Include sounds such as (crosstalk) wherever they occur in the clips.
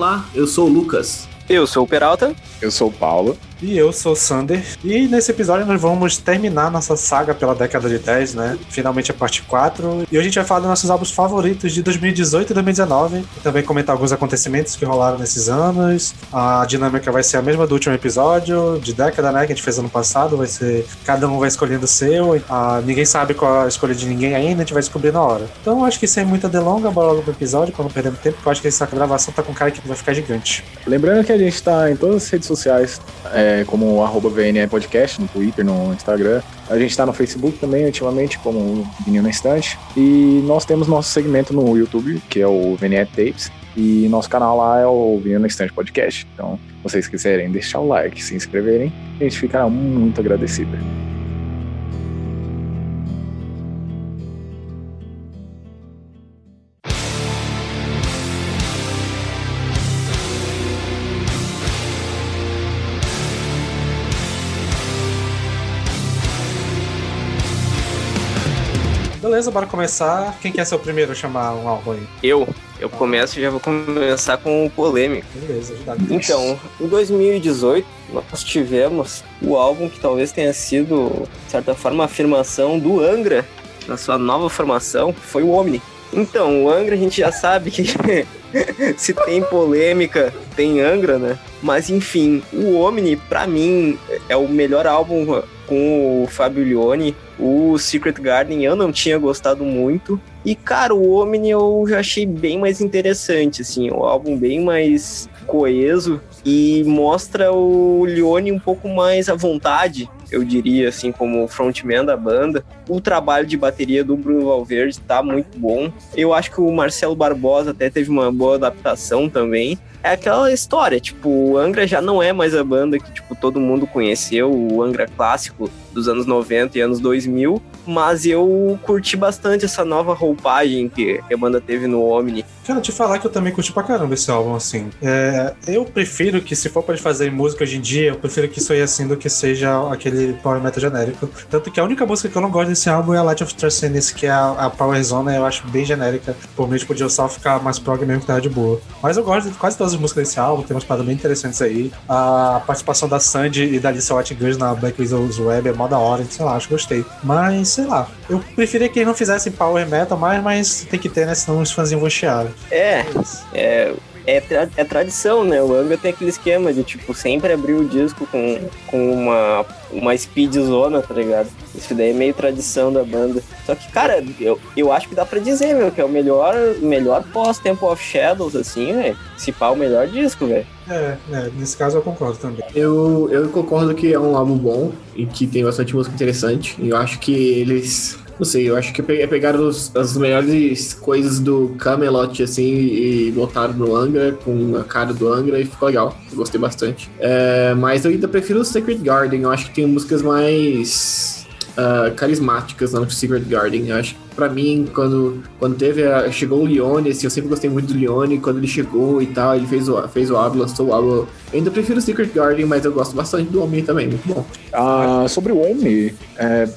Olá, eu sou o Lucas. Eu sou o Peralta. Eu sou o Paulo. E eu sou Sander. E nesse episódio nós vamos terminar nossa saga pela década de 10, né? Finalmente a parte 4. E hoje a gente vai falar dos nossos álbuns favoritos de 2018 e 2019. E também comentar alguns acontecimentos que rolaram nesses anos. A dinâmica vai ser a mesma do último episódio, de década, né? Que a gente fez ano passado. Vai ser. Cada um vai escolhendo o seu. Ah, ninguém sabe qual a escolha de ninguém ainda, a gente vai descobrir na hora. Então acho que sem muita delonga, bora logo pro episódio, pra não perder tempo, porque eu acho que essa gravação tá com cara que vai ficar gigante. Lembrando que a gente tá em todas as redes sociais, é, como arroba VNE Podcast, no Twitter, no Instagram. A gente tá no Facebook também, ultimamente, como Vinil na Estante. E nós temos nosso segmento no YouTube, que é o VNE Tapes. E nosso canal lá é o Vinil na Estante Podcast. Então, se vocês quiserem deixar o like, se inscreverem, a gente ficará muito agradecido. Beleza, bora começar. Quem quer ser o primeiro a chamar um álbum aí? Eu. Eu começo e já vou começar com o polêmico. Beleza, ajudar. Então, em 2018, nós tivemos o álbum que talvez tenha sido, de certa forma, a afirmação do Angra na sua nova formação, foi o Omni. Então, o Angra a gente já sabe que (laughs) se tem polêmica, tem Angra, né? Mas enfim, o Omni, pra mim, é o melhor álbum com o Fabio Lione. O Secret Garden eu não tinha gostado muito. E, cara, o Omni eu já achei bem mais interessante, assim, o álbum bem mais coeso e mostra o Lione um pouco mais à vontade, eu diria, assim, como frontman da banda. O trabalho de bateria do Bruno Valverde tá muito bom. Eu acho que o Marcelo Barbosa até teve uma boa adaptação também. É aquela história, tipo, o Angra já não é mais a banda que, tipo, todo mundo conheceu, o Angra clássico dos anos 90 e anos 2000, mas eu curti bastante essa nova roupagem que a banda teve no Omni. Cara, te falar que eu também curti pra caramba esse álbum, assim. É, eu prefiro que, se for pra fazer música hoje em dia, eu prefiro que isso aí assim do que seja aquele power metal genérico. Tanto que a única música que eu não gosto desse álbum é a Light of Transcendence, que é a, a Power Zone, eu acho bem genérica. Por meio podia só ficar mais prog mesmo que tava de boa. Mas eu gosto de quase todas as músicas desse álbum, tem umas paradas bem interessantes aí. A participação da Sandy e da White Girls na Black Widows Web é mó da hora, sei lá, acho que gostei. Mas, sei lá, eu preferia que eles não fizessem power metal mais, mas tem que ter, né? Senão os fãzinhos vão chiar. É, é, é, tra é, tradição, né? O Angra tem aquele esquema de, tipo, sempre abrir o disco com, com uma, uma speed tá ligado? Isso daí é meio tradição da banda. Só que, cara, eu, eu acho que dá pra dizer, meu, que é o melhor, melhor pós-Temple of Shadows, assim, velho. Se pá, o melhor disco, velho. É, é, nesse caso eu concordo também. Eu, eu concordo que é um álbum bom e que tem bastante música interessante. E eu acho que eles não sei, eu acho que pegaram os, as melhores coisas do Camelot, assim, e botaram no Angra, com a cara do Angra, e ficou legal. Gostei bastante. É, mas eu ainda prefiro o Sacred Garden, eu acho que tem músicas mais uh, carismáticas lá no Secret Garden. Eu acho que pra mim, quando, quando teve a, chegou o Leone, assim, eu sempre gostei muito do Leone, quando ele chegou e tal, ele fez o, fez o álbum, lançou o álbum. Eu ainda prefiro o Secret Garden, mas eu gosto bastante do Omni também, muito bom. Ah, sobre o Omni, é,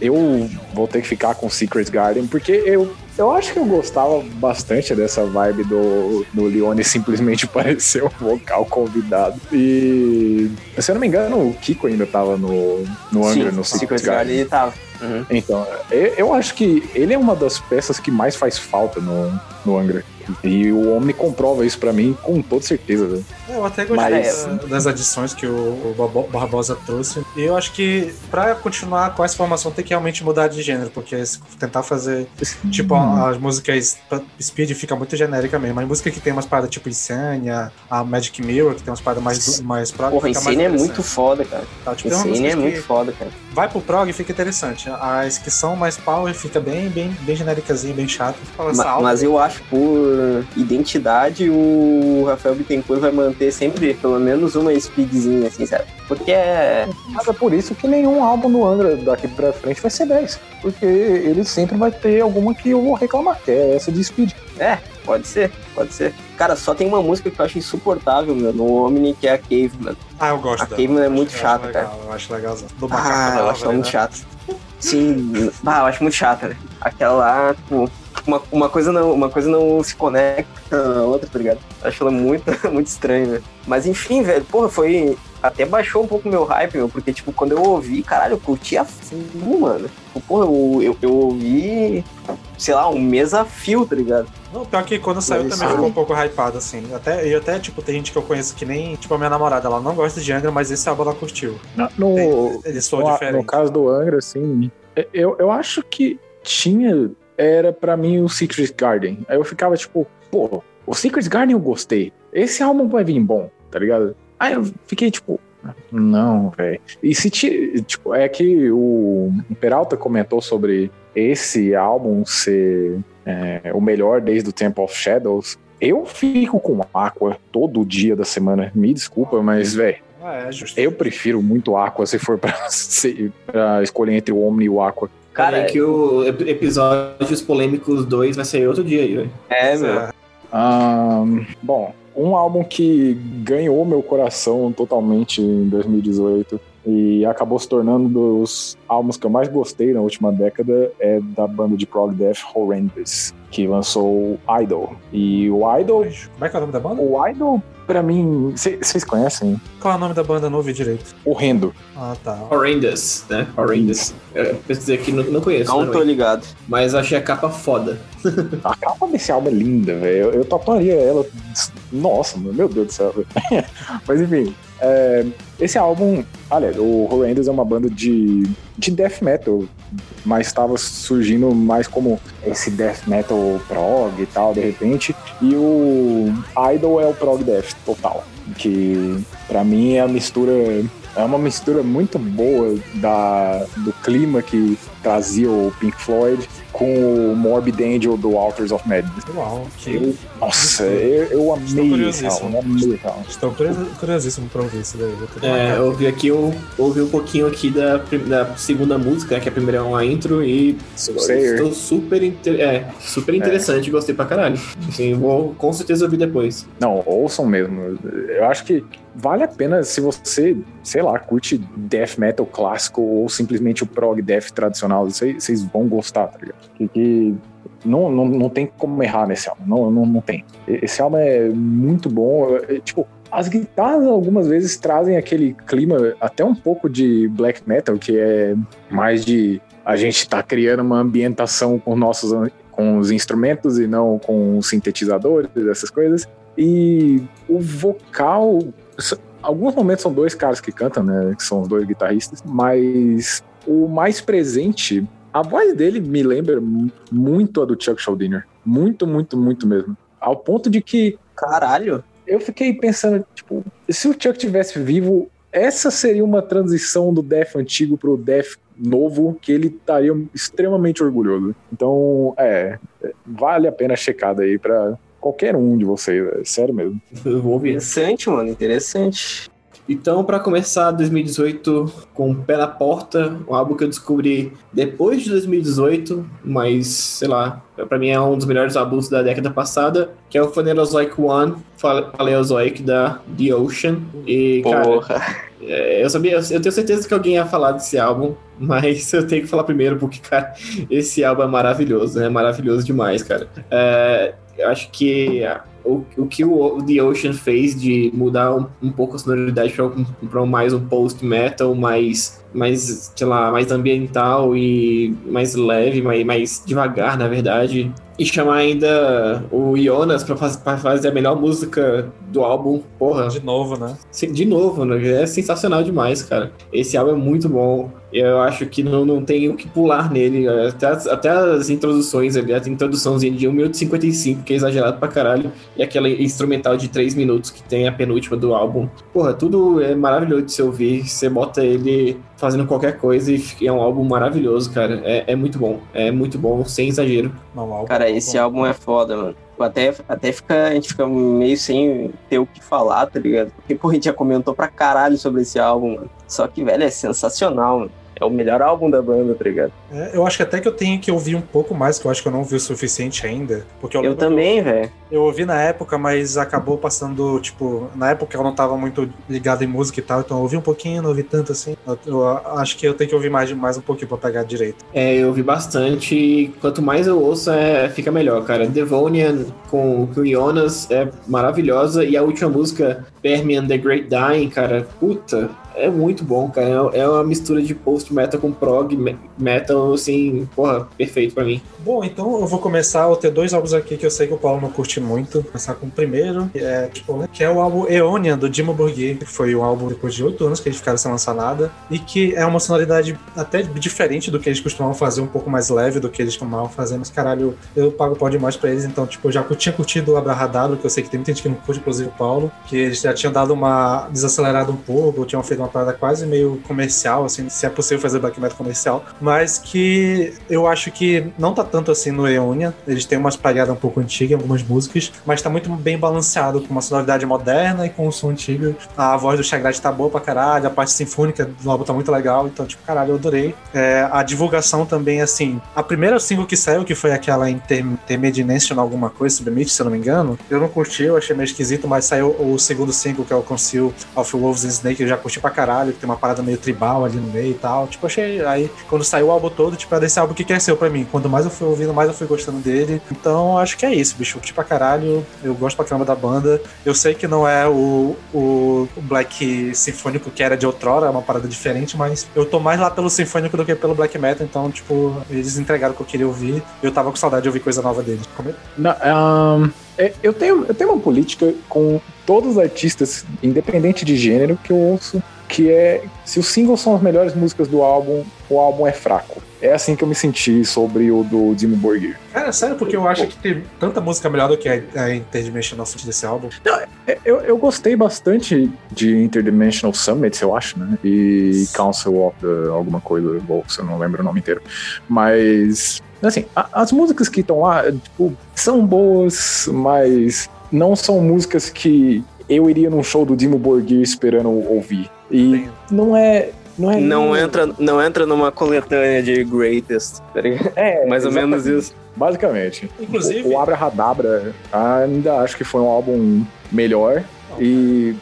eu vou ter que ficar com Secret Garden, porque eu eu acho que eu gostava bastante dessa vibe do, do Leone simplesmente (laughs) parecer um vocal convidado. E, se eu não me engano, o Kiko ainda tava no, no Angra, Sim, no Secret Secret Garden. ele tava. Uhum. Então, eu, eu acho que ele é uma das peças que mais faz falta no, no Angra. E o Omni comprova isso pra mim com toda certeza. velho. Eu até gostei Mas- da- das adições que o, o Barbo- Barbosa trouxe. E eu acho que pra continuar com essa formação tem que realmente mudar de gênero, porque se tentar fazer. Tipo, Hum. as músicas Speed fica muito genérica mesmo. Mas música que tem umas paradas tipo Insania, a Magic Mirror, que tem umas paradas mais, mais prog. Porra, fica mais Insane é muito foda, cara. Tá? Tipo, Insane é muito foda, cara. vai pro prog e fica interessante. As que são mais power fica bem, bem, bem genéricazinha, bem chato. Fala, essa Ma- alma- Mas eu acho por identidade o Rafael Bittencourt vai manter sempre pelo menos uma speedzinha, assim, sabe? Porque é. Mas é por isso que nenhum álbum do Angra daqui pra frente vai ser 10. Porque ele sempre vai ter alguma que eu vou reclamar, que é essa de Speed. É, pode ser, pode ser. Cara, só tem uma música que eu acho insuportável, meu, no Omni, que é a Caveman. Ah, eu gosto A dela. Caveman é muito chata, legal, cara. Eu acho legalzão. Do macaco Ah, eu acho ela muito né? chata. Sim, bah, eu acho muito chata, né? Aquela lá, tipo, uma, uma, coisa não, uma coisa não se conecta à outra, tá ligado? Acho ela muito, (laughs) muito estranha, velho. Mas enfim, velho, porra, foi. Até baixou um pouco o meu hype, meu, porque, tipo, quando eu ouvi, caralho, eu curti a full, mano. Tipo, porra, eu, eu, eu ouvi, sei lá, um mês a fio, tá ligado? Não, pior que quando saiu Mas também ficou um pouco hypado, assim. Até, e até, tipo, tem gente que eu conheço que nem, tipo, a minha namorada, ela não gosta de Angra, mas esse álbum ela curtiu. No, Tem- Ele soa no, diferente. no caso do Angra, assim, eu, eu acho que tinha. Era pra mim o Secret Garden. Aí eu ficava tipo, pô, o Secret Garden eu gostei. Esse álbum vai vir bom, tá ligado? Aí eu fiquei tipo, não, velho. E se ti- tipo, é que o Peralta comentou sobre esse álbum ser é, o melhor desde o Temple of Shadows. Eu fico com Aqua todo dia da semana. Me desculpa, mas, velho. Ah, é. Eu prefiro muito Aqua se for pra, (laughs) se- pra escolher entre o Omni e o Aqua. Cara, é que o ep- episódios polêmicos 2 vai sair outro dia aí, velho. É, meu. É, Ahn, bom, um álbum que ganhou meu coração totalmente em 2018 e acabou se tornando um dos álbuns que eu mais gostei na última década é da banda de prog death Horrendous, que lançou o Idol. E o Idol, Como é que é o nome da banda? o Idol pra mim, vocês conhecem? Qual é o nome da banda? Não ouvi direito. Horrendo. Ah, tá. Horrendous, né? Horrendous. Eu pesquisei aqui, não, não conheço, Não né, tô ligado. mas achei a capa foda. (laughs) A capa desse álbum é linda, velho. Eu, eu tatuaria ela. Nossa, mano, meu Deus do céu. (laughs) Mas enfim, é, esse álbum, olha, o Horrendous é uma banda de, de death metal, mas estava surgindo mais como esse death metal prog e tal, de repente. E o Idol é o prog death total, que pra mim é a mistura. É uma mistura muito boa da, do clima que trazia o Pink Floyd com o Morbid Angel do Altars of Madness. Uau, que... Eu, nossa, eu, eu amei esse álbum, eu amei esse álbum. Estou curios- curiosíssimo pra ouvir isso daí. É, eu ouvi aqui, eu ouvi um pouquinho aqui da, da segunda música, que a primeira é uma intro, e estou super, inter- é, super interessante, gostei pra caralho. (laughs) Assim, vou com certeza ouvir depois. Não, ouçam mesmo. Eu acho que vale a pena se você, sei lá, curte death metal clássico ou simplesmente o prog death tradicional. Vocês vão gostar, tá ligado? Que, que não, não, não tem como errar nesse álbum. Não, não, não tem. Esse álbum é muito bom. É, tipo, as guitarras algumas vezes trazem aquele clima até um pouco de black metal, que é mais de a gente tá criando uma ambientação com nossos com os instrumentos e não com os sintetizadores, essas coisas. E o vocal. Alguns momentos são dois caras que cantam, né? Que são os dois guitarristas, mas o mais presente, a voz dele me lembra mu- muito a do Chuck Schuldiner. Muito, muito, muito mesmo. Ao ponto de que Caralho. eu fiquei pensando, tipo, se o Chuck tivesse vivo, essa seria uma transição do Death antigo pro Death novo que ele estaria extremamente orgulhoso. Então, é, é, vale a pena a checada aí pra qualquer um de vocês, é sério mesmo. Eu vou ouvir. Interessante, mano, interessante. Então, pra começar 2018 com o pé na porta, um álbum que eu descobri depois de 2018, mas sei lá, pra mim é um dos melhores álbuns da década passada, que é o Phanerozoic One, Paleozoic da The Ocean. E, cara, Porra. é, eu sabia, eu tenho certeza que alguém ia falar desse álbum, mas (laughs) eu tenho que falar primeiro, porque, cara, esse álbum é maravilhoso, é maravilhoso demais, cara. É, eu acho que o, o que o The Ocean fez de mudar um, um pouco a sonoridade para um, mais um post-metal, mais, mais, sei lá, mais ambiental e mais leve, mais, mais devagar, na verdade. E chamar ainda o Jonas pra, faz, pra fazer a melhor música do álbum, porra. De novo, né? De novo, né? É sensacional demais, cara. Esse álbum é muito bom. Eu acho que não, não tem o que pular nele. Até as, até as introduções ali, a introduçãozinha de 1 minuto e 55, que é exagerado pra caralho. E aquela instrumental de 3 minutos que tem a penúltima do álbum. Porra, tudo é maravilhoso de se ouvir. Você bota ele fazendo qualquer coisa e é um álbum maravilhoso, cara. É, é muito bom. É muito bom, sem exagero. Não, álbum cara, é esse bom. álbum é foda, mano. Até, até fica, a gente fica meio sem ter o que falar, tá ligado? Porque, pô, a gente já comentou pra caralho sobre esse álbum, mano. Só que, velho, é sensacional, mano é o melhor álbum da banda, tá ligado? É, eu acho que até que eu tenho que ouvir um pouco mais, que eu acho que eu não ouvi o suficiente ainda. Porque eu, eu também, velho. Eu ouvi na época, mas acabou passando, tipo, na época eu não tava muito ligado em música e tal, então eu ouvi um pouquinho, não ouvi tanto assim. Eu, eu acho que eu tenho que ouvir mais, mais um pouquinho pra pegar direito. É, eu ouvi bastante e quanto mais eu ouço, é, fica melhor, cara. Devonian com, com Jonas é maravilhosa e a última música, Permian The Great Dying, cara, puta, é muito bom, cara. É, é uma mistura de post-metal com prog metal, assim, porra, perfeito pra mim. Bom, então eu vou começar. Eu ter dois álbuns aqui que eu sei que o Paulo não curte muito. Vou começar com o primeiro, que é, tipo, né, que é o álbum Eonia, do Dimo Borgir, que foi um álbum depois de oito anos que eles ficaram sem lançar nada. E que é uma sonoridade até diferente do que eles costumavam fazer, um pouco mais leve do que eles costumavam fazer. Mas caralho, eu pago pau demais pra eles. Então, tipo, eu já tinha curtido o Abrahadabra, que eu sei que tem muita gente que não curte, inclusive o Paulo, que eles já tinham dado uma desacelerada um pouco, tinham feito uma parada quase meio comercial, assim, se é possível fazer black metal comercial, mas que eu acho que não tá tanto assim no Eonia, eles têm umas pegadas um pouco antigas algumas músicas, mas tá muito bem balanceado, com uma sonoridade moderna e com um som antigo. A voz do Chagrat tá boa pra caralho, a parte sinfônica do álbum tá muito legal, então, tipo, caralho, eu adorei. É, a divulgação também, assim, a primeira single que saiu, que foi aquela Intermediation alguma coisa, Submit, se eu não me engano, eu não curti, eu achei meio esquisito, mas saiu o segundo single, que é o Conceal of Wolves and Snake, eu já curti pra caralho, que tem uma parada meio tribal ali no meio e tal. Tipo, achei. Aí, quando saiu o álbum todo, tipo, era esse álbum que cresceu pra mim. Quanto mais eu fui ouvindo, mais eu fui gostando dele. Então, acho que é isso, bicho. Curti pra caralho. Eu gosto pra caramba da banda. Eu sei que não é o, o Black Sinfônico que era de outrora, é uma parada diferente, mas eu tô mais lá pelo Sinfônico do que pelo Black Metal. Então, tipo, eles entregaram o que eu queria ouvir. Eu tava com saudade de ouvir coisa nova deles. Como Não, um, eu, tenho, eu tenho uma política com todos os artistas, independente de gênero, que eu ouço que é se os singles são as melhores músicas do álbum, o álbum é fraco. É assim que eu me senti sobre o do Dimmu Borgir. Cara, sério, porque eu acho que tem tanta música melhor do que a Interdimensional Summit desse álbum. Não, é, eu, eu gostei bastante de Interdimensional Summits, eu acho, né? E Council of the alguma coisa, se eu não lembro o nome inteiro. Mas, assim, a, as músicas que estão lá, tipo, são boas, mas não são músicas que eu iria num show do Dimo Borgir esperando ouvir. E não é. Não, é não, entra, não entra numa coletânea de greatest, tá É, (laughs) mais ou menos isso. Basicamente. Inclusive. O, o Abrahadabra ainda acho que foi um álbum melhor. e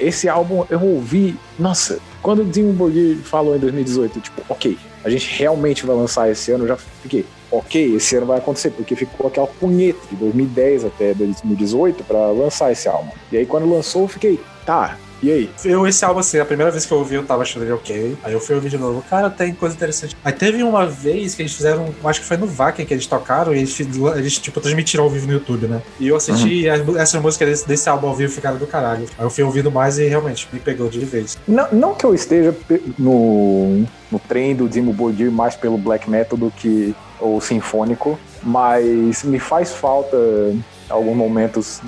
esse álbum eu ouvi. Nossa, quando o Dimo Borgir falou em 2018, tipo, ok, a gente realmente vai lançar esse ano, eu já fiquei ok, esse ano vai acontecer, porque ficou aquela punheta de 2010 até 2018 para lançar esse álbum. E aí quando lançou, eu fiquei, tá, e aí? Eu, esse álbum, assim, a primeira vez que eu ouvi, eu tava achando ele ok. Aí eu fui ouvir de novo. Cara, tem coisa interessante. Aí teve uma vez que eles fizeram, acho que foi no Wacken que eles tocaram, e eles, eles tipo, transmitiram ao vivo no YouTube, né? E eu assisti, uhum. essas músicas desse, desse, álbum ao vivo ficaram do caralho. Aí eu fui ouvindo mais e realmente me pegou de vez. Não, não que eu esteja no, no trem do Dimo Borgir mais pelo black metal do que o sinfônico, mas me faz falta alguns momentos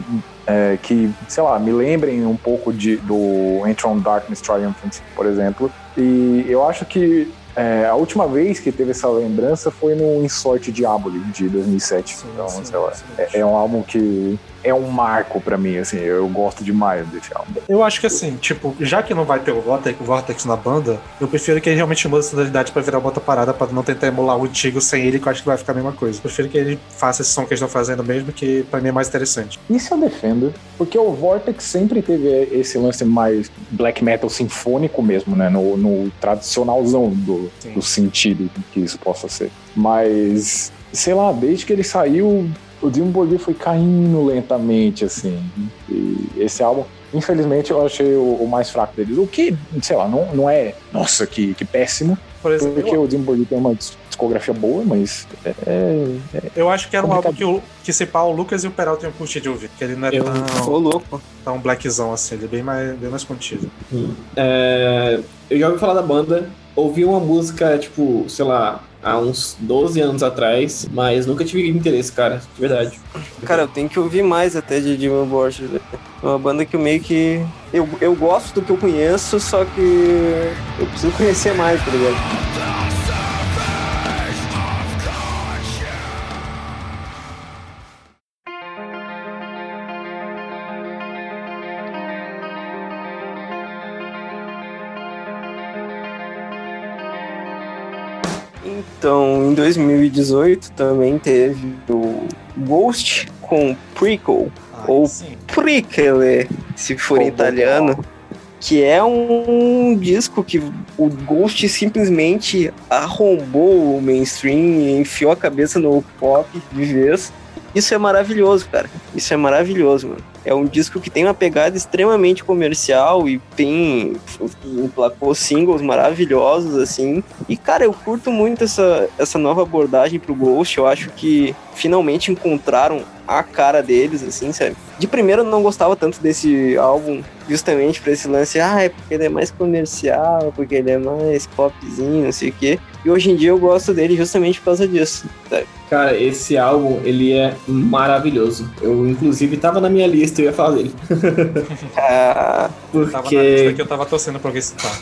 é, que, sei lá, me lembrem um pouco de, do Entron Darkness Triumphant, por exemplo. E eu acho que é, a última vez que teve essa lembrança foi no Insort Diaboli, de 2007. Sim, então, sim, sei lá, é, é, um álbum que é um marco para mim, assim, eu gosto demais desse álbum. Eu acho que assim, tipo, já que não vai ter o Vortex, o Vortex na banda, eu prefiro que ele realmente mude a sonoridade pra virar uma outra parada, pra não tentar emular o antigo sem ele, que eu acho que vai ficar a mesma coisa. Eu prefiro que ele faça esse som que eles estão fazendo mesmo, que pra mim é mais interessante. Isso eu defendo, porque o Vortex sempre teve esse lance mais black metal sinfônico mesmo, né, no, no tradicionalzão do, do sentido que isso possa ser. Mas sei lá, desde que ele saiu, o Dimmu Borgir foi caindo lentamente, assim. E esse álbum, infelizmente, eu achei o, o, mais fraco deles. O que, sei lá, não, não é, nossa, que, que péssimo. Por exemplo, porque o Dimmu Borgir tem uma discografia boa, mas é, é- Eu acho que era um álbum que, o, que se pá, o Lucas e o Peralta tinham curtido de ouvir, porque ele não é Eu- tão, Ô, louco. tão blackzão assim, ele é bem mais, bem mais contido. É, eu já ouvi falar da banda, ouvi uma música, tipo, sei lá, há uns 12 anos atrás, mas nunca tive interesse, cara, de verdade. Cara, eu tenho que ouvir mais até de Dimmu Borgir. velho. É uma banda que eu meio que. Eu, eu gosto do que eu conheço, só que eu preciso conhecer mais, tá ligado? Então, em 2018 também teve o Ghost com Prequel, Ah, Ou- sim. Prequel, se for em Pô, italiano, que é um disco que o Ghost simplesmente arrombou o mainstream e enfiou a cabeça no pop de vez. Isso é maravilhoso, cara. Isso é maravilhoso, mano. É um disco que tem uma pegada extremamente comercial e tem. emplacou singles maravilhosos, assim. E, cara, eu curto muito essa, essa nova abordagem pro Ghost. Eu acho que finalmente encontraram a cara deles, assim, sabe? De primeiro eu não gostava tanto desse álbum, justamente pra esse lance, ah, é porque ele é mais comercial, porque ele é mais popzinho, não sei o quê. E hoje em dia eu gosto dele justamente por causa disso. sabe? Cara, esse álbum, ele é maravilhoso. Eu, inclusive, tava na minha lista, eu ia falar dele. (laughs) Ah, Tava na lista Porque, que eu tava torcendo pra alguém citar.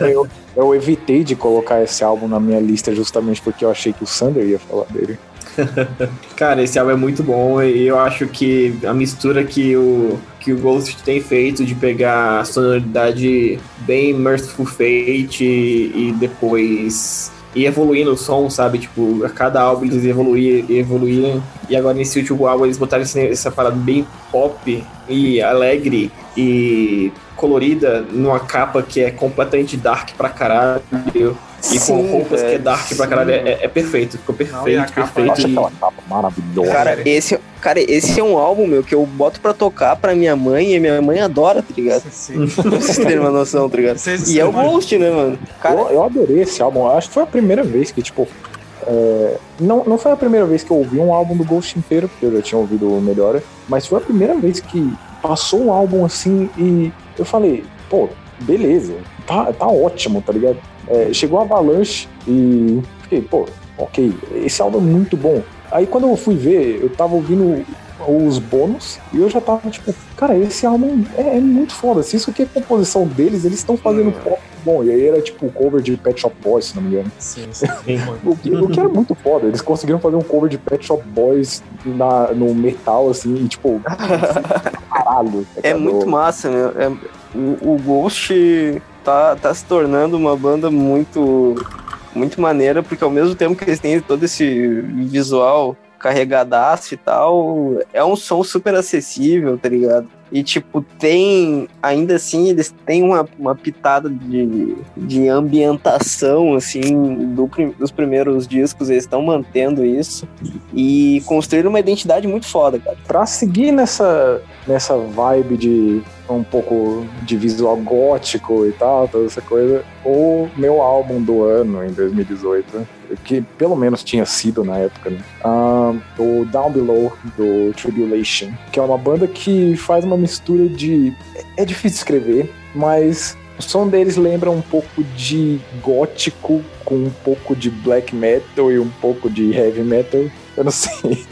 eu, eu evitei de colocar esse álbum na minha lista justamente porque eu achei que o Sander ia falar dele. (laughs) cara, esse álbum é muito bom e eu acho que a mistura que o, que o Ghost tem feito de pegar a sonoridade bem Merciful Fate e, e depois ir evoluindo o som, sabe? Tipo, a cada álbum eles evoluíam, evoluíam e agora nesse último álbum eles botaram essa parada bem pop e alegre e colorida numa capa que é completamente dark pra caralho. E com Sim, roupas que é dark pra sim. caralho, é, é perfeito. Ficou perfeito, Não, a capa- perfeito. Nossa, e- aquela capa maravilhosa. cara, esse, cara, esse é um álbum, meu, que eu boto pra tocar pra minha mãe e minha mãe adora, tá ligado? Sim. Pra vocês terem uma noção, tá ligado? Vocês- E é o Ghost, né, mano? Cara, eu, eu adorei esse álbum. Acho que foi a primeira vez que, tipo. é, não, não foi a primeira vez que eu ouvi um álbum do Ghost inteiro, porque eu já tinha ouvido o Melhora, mas foi a primeira vez que passou um álbum assim e eu falei, pô, beleza, tá, tá ótimo, tá ligado? É, chegou a Avalanche e fiquei, pô, ok, esse álbum é muito bom. Aí quando eu fui ver, eu tava ouvindo os bônus e eu já tava tipo, cara, esse álbum é, é muito foda. Se isso aqui é composição deles, eles estão fazendo pop bom. E aí era tipo cover de Pet Shop Boys, se não me engano. Sim, sim. (laughs) O que, o que era muito foda. Eles conseguiram fazer um cover de Pet Shop Boys na, no metal, assim, e, tipo, (laughs) caralho. É cara. muito massa, meu. É- o, o Ghost tá, tá se tornando uma banda muito, muito maneira, porque ao mesmo tempo que eles têm todo esse visual carregadaço e tal, é um som super acessível, tá ligado? E, tipo, tem. Ainda assim, eles têm uma, uma pitada de, de ambientação, assim, do, dos primeiros discos, eles estão mantendo isso. E construíram uma identidade muito foda, cara. Pra seguir nessa, nessa vibe de um pouco de visual gótico e tal, toda essa coisa, o meu álbum do ano em 2018, que pelo menos tinha sido na época, né? Ah, o Down Below do Tribulation, que é uma banda que faz uma mistura de. É difícil escrever, mas o som deles lembra um pouco de gótico com um pouco de black metal e um pouco de heavy metal. Eu não (laughs) sei.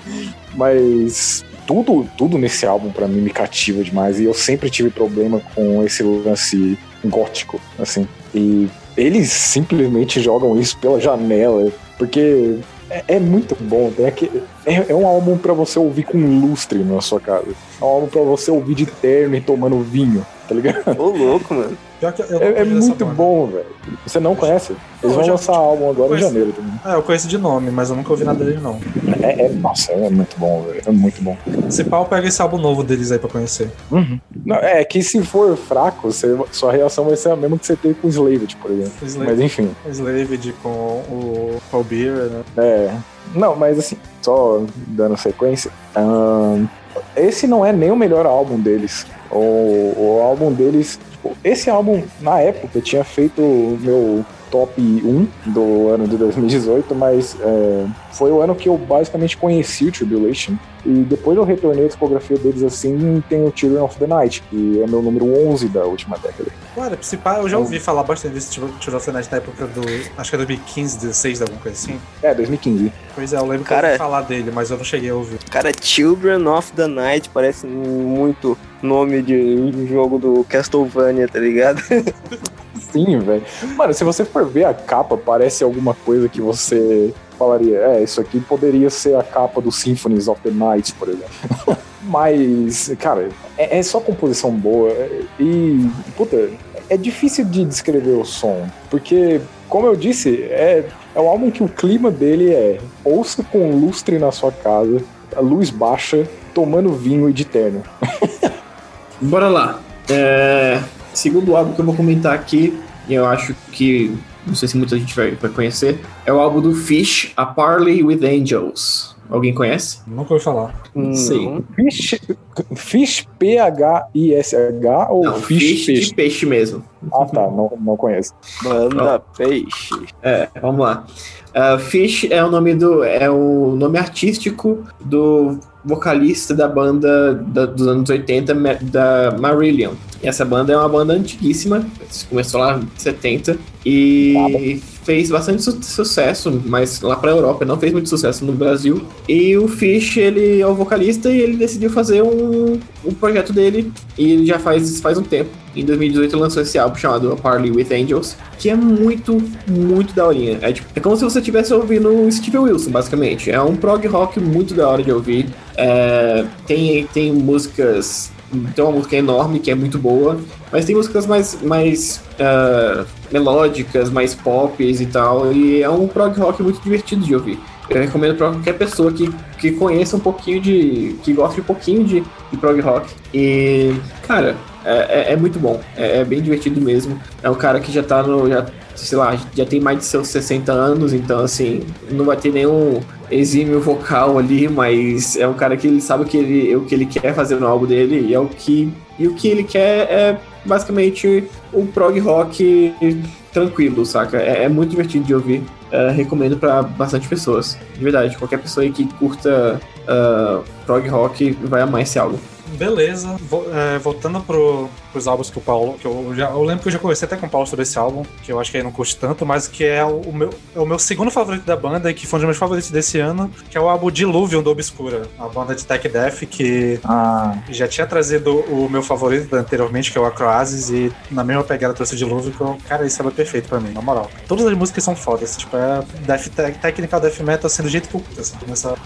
Mas tudo, tudo nesse álbum pra mim me cativa demais e eu sempre tive problema com esse lance gótico, assim. E eles simplesmente jogam isso pela janela, porque é, é muito bom. Tem aquele, é, é um álbum pra você ouvir com lustre na sua casa. É um álbum pra você ouvir de terno e tomando vinho, tá ligado? Ô, louco, mano. É, é muito banda. bom, velho. Você não conhece? Eles Eu vão já- lançar álbum agora em janeiro também. É, eu conheço de nome, mas eu nunca ouvi nada dele, não. É, é- nossa, é muito bom, velho. É muito bom. Se pau, pega esse álbum novo deles aí pra conhecer. Não, é que se for fraco, você- sua reação vai ser a mesma que você teve com o Slaved, por exemplo. Slave, Mas enfim, Slaved com o Paul Beer, né? é. Não, mas assim, só dando sequência. ahn, esse não é nem o melhor álbum deles. O, o álbum deles. tipo, esse álbum, na época, tinha feito o meu top 1 do ano de 2018, mas é, foi o ano que eu basicamente conheci o Tribulation. E depois eu retornei a discografia deles assim, tem o Children of the Night, que é meu número 11 da última década. Cara, principal, eu já ouvi falar bastante desse Children of the Night na época do. Acho que é 2015, 16, alguma coisa assim. É, 2015. Pois é, eu lembro Cara- que eu ouvi falar dele, mas eu não cheguei a ouvir. Cara, Children of the Night parece muito nome de jogo do Castlevania, tá ligado? (laughs) Sim, velho. Mano, se você for ver a capa, parece alguma coisa que você falaria, é, isso aqui poderia ser a capa do Symphonies of the Night, por exemplo. (laughs) Mas, cara, é, é só composição boa. E, puta, é difícil de descrever o som. Porque, como eu disse, é, é um álbum que o clima dele é ouça com lustre na sua casa, a luz baixa, tomando vinho e de terno. (laughs) Bora lá. É, segundo álbum que eu vou comentar aqui, e eu acho que não sei se muita gente vai, vai conhecer, é o álbum do Fish, A Parley with Angels. Alguém conhece? Nunca ouvi falar. Sei. Não. Fish, fish P-H-I-S-H ou Não, Fish Fish Fish? de peixe mesmo. Ah, tá, não, não conheço. Banda Peixe. É, vamos lá. Uh, Fish é o nome do é o nome artístico do vocalista da banda da- dos anos 80 ma- da Marillion. E essa banda é uma banda antiguíssima, começou lá em 70 e fez bastante su- sucesso, mas lá pra Europa não fez muito sucesso no Brasil. E o Fish, ele é o vocalista e ele decidiu fazer um, um projeto dele e ele já faz faz um tempo. Em 2018 ele lançou esse álbum chamado Parley with Angels, que é muito, muito daorinha. É, tipo, é como se você estivesse ouvindo o Steve Wilson, basicamente. É um prog rock muito da hora de ouvir. É, tem, tem músicas. Tem uma música enorme que é muito boa, mas tem músicas mais, mais ah, melódicas, mais pop e tal. E é um prog rock muito divertido de ouvir. Eu recomendo pra qualquer pessoa que, que conheça um pouquinho de. que goste um pouquinho de, de prog rock. E, cara, é, é- é muito bom. É, é bem divertido mesmo. É um cara que já tá no. Já, sei lá, já tem mais de seus 60 anos, então assim, não vai ter nenhum exímio vocal ali, mas é um cara que ele sabe o que ele, o que ele quer fazer no álbum dele e é o que. E o que ele quer é basicamente um prog rock tranquilo, saca? É, é muito divertido de ouvir. É, recomendo pra bastante pessoas. De verdade, qualquer pessoa aí que curta ah, prog rock vai amar esse álbum. Beleza. É, voltando pro, pros álbuns que o Paulo. Que eu, já, eu lembro que eu já conversei até com o Paulo sobre esse álbum, que eu acho que ele não curte tanto, mas que é o, meu, é o meu segundo favorito da banda e que foi um dos meus favoritos desse ano, que é o álbum Diluvium do Obscura, a banda de Tech Death, que Ah, já tinha trazido o meu favorito anteriormente, que é o Acroasis, e na mesma pegada trouxe o Dilúvio, que eu, cara, álbum é perfeito pra mim, na moral. Todas as músicas são fodas, tipo, é death, tech, technical death metal assim, do jeito que eu assim,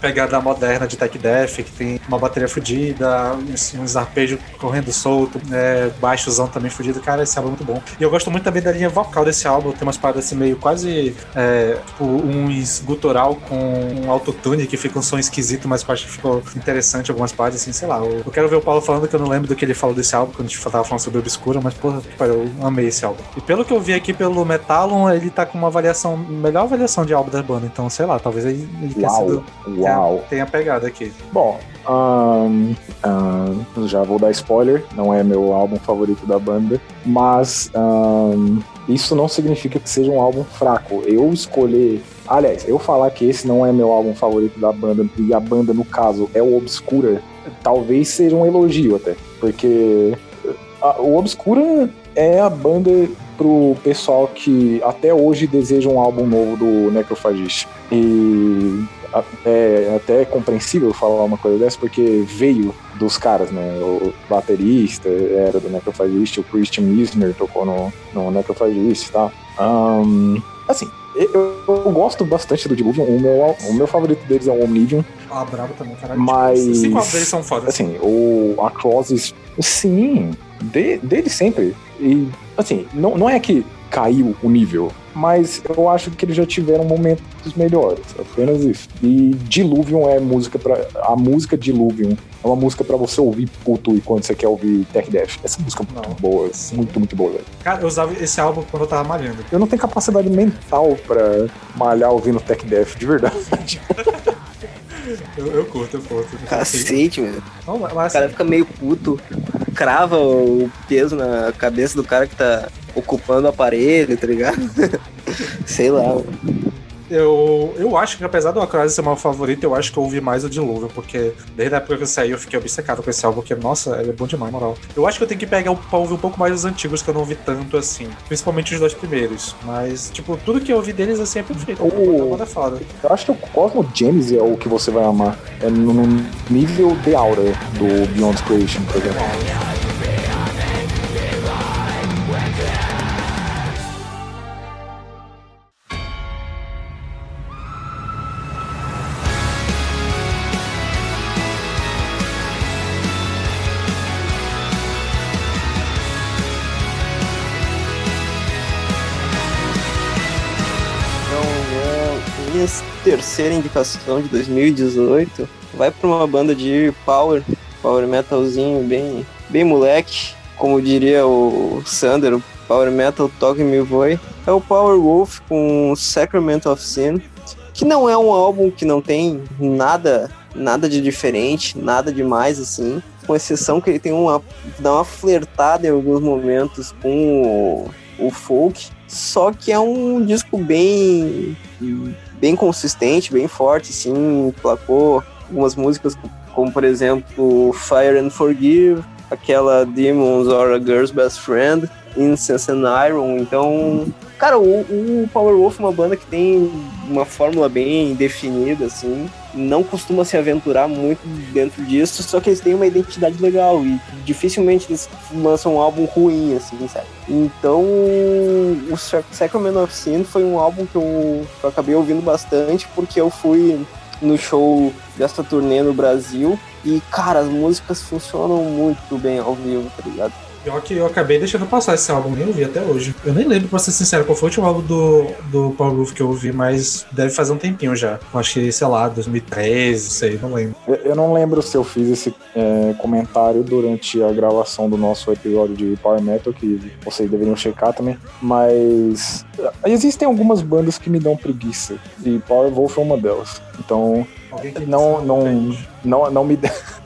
pegada moderna de tech death, que tem uma bateria fodida, uns, uns arpejos correndo solto, é, baixozão também fudido, cara, esse álbum é muito bom. E eu gosto muito também da linha vocal desse álbum, tem umas paradas assim meio quase, é, tipo, uns gutural com um autotune, que fica um som esquisito, mas eu acho que ficou interessante algumas partes, assim, sei lá. Eu, eu quero ver o Paulo falando que eu não lembro do que ele falou desse álbum quando a gente tava falando sobre Obscura, mas, porra, que pariu, eu amei esse álbum. E pelo que eu vi aqui pelo Metalon, ele tá com uma avaliação, melhor avaliação de álbum da banda, então, sei lá, talvez ele, ele tenha sido. uau. Tenha pegado aqui. Bom, ahn, ahn, já vou dar spoiler, não é meu álbum favorito da banda, mas ahn, isso não significa que seja um álbum fraco. Eu escolher. Aliás, eu falar que esse não é meu álbum favorito da banda, e a banda, no caso, é o Obscura, talvez seja um elogio até. Porque a- o Obscura é a banda pro pessoal que até hoje deseja um álbum novo do Necrophagist. E é até compreensível falar uma coisa dessa, porque veio dos caras, né? O baterista era do Necrophagist, o Christian Misner tocou no, no Necrophagist e tal. Ahn, assim, eu, eu gosto bastante do Diluvium. O meu, o meu favorito deles é o Omnidium. Ah, brabo também, caralho. Mas- Tipo, os cinco deles são fodas. Assim, o Acrosis, sim, de, dele sempre. E, assim, não, não é que caiu o nível, mas eu acho que eles já tiveram momentos melhores, apenas isso. E Diluvium é música para A música Diluvium é uma música pra você ouvir puto e quando você quer ouvir Tech Death. Essa música é muito Não. boa, muito, muito boa, velho. Cara, eu usava esse álbum quando eu tava malhando. Eu não tenho capacidade mental pra malhar ouvindo Tech Death, de verdade. (laughs) Eu, eu curto, eu curto. Cacete. Não, mas, O assim, cara fica meio puto, crava o peso na cabeça do cara que tá ocupando o aparelho, tá ligado? (laughs) Sei lá. Eu, eu acho que, apesar do Across ser meu favorito, eu acho que eu ouvi mais o Dilúvio, porque desde a época que eu saí eu fiquei obcecado com esse álbum, porque, nossa, ele é bom demais, moral. Eu acho que eu tenho que pegar pra ouvir um pouco mais os antigos, que eu não ouvi tanto assim. Principalmente os dois primeiros. Mas, tipo, tudo que eu ouvi deles assim é perfeito. O- é foda. Eu acho que o Cosmo James é o que você vai amar. É no nível de aura do Beyond Creation, por exemplo. Terceira indicação de 2018 vai pra uma banda de power, power metalzinho bem, bem moleque, como diria o Sander, o power metal toque me voe. É o Power Wolf com Sacrament of Sin, que não é um álbum que não tem nada, nada de diferente, nada demais assim, com exceção que ele tem uma dá uma flertada em alguns momentos com o, o folk, só que é um disco bem bem consistente, bem forte, assim, placou algumas músicas como por exemplo Fire and Forgive, aquela Demons or a Girl's Best Friend, Incense and Iron, então Cara, o, o Powerwolf é uma banda que tem uma fórmula bem definida, assim. Não costuma se aventurar muito dentro disso, só que eles têm uma identidade legal e dificilmente eles lançam um álbum ruim, assim, sabe? Então, o Sac- Sacrament of Sin foi um álbum que eu, que eu acabei ouvindo bastante porque eu fui no show desta turnê no Brasil e, cara, as músicas funcionam muito bem ao vivo, tá ligado? Pior que eu acabei deixando passar esse álbum, nem ouvi até hoje. Eu nem lembro, pra ser sincero, qual foi o último álbum do, do Paul Roof que eu ouvi, mas deve fazer um tempinho já. Acho que, sei lá, 2013, não sei, não lembro. Eu, eu não lembro se eu fiz esse é, comentário durante a gravação do nosso episódio de Power Metal, que vocês deveriam checar também. Mas é, existem algumas bandas que me dão preguiça. E Power Wolf é uma delas. Então, não, não, não, não me. (laughs)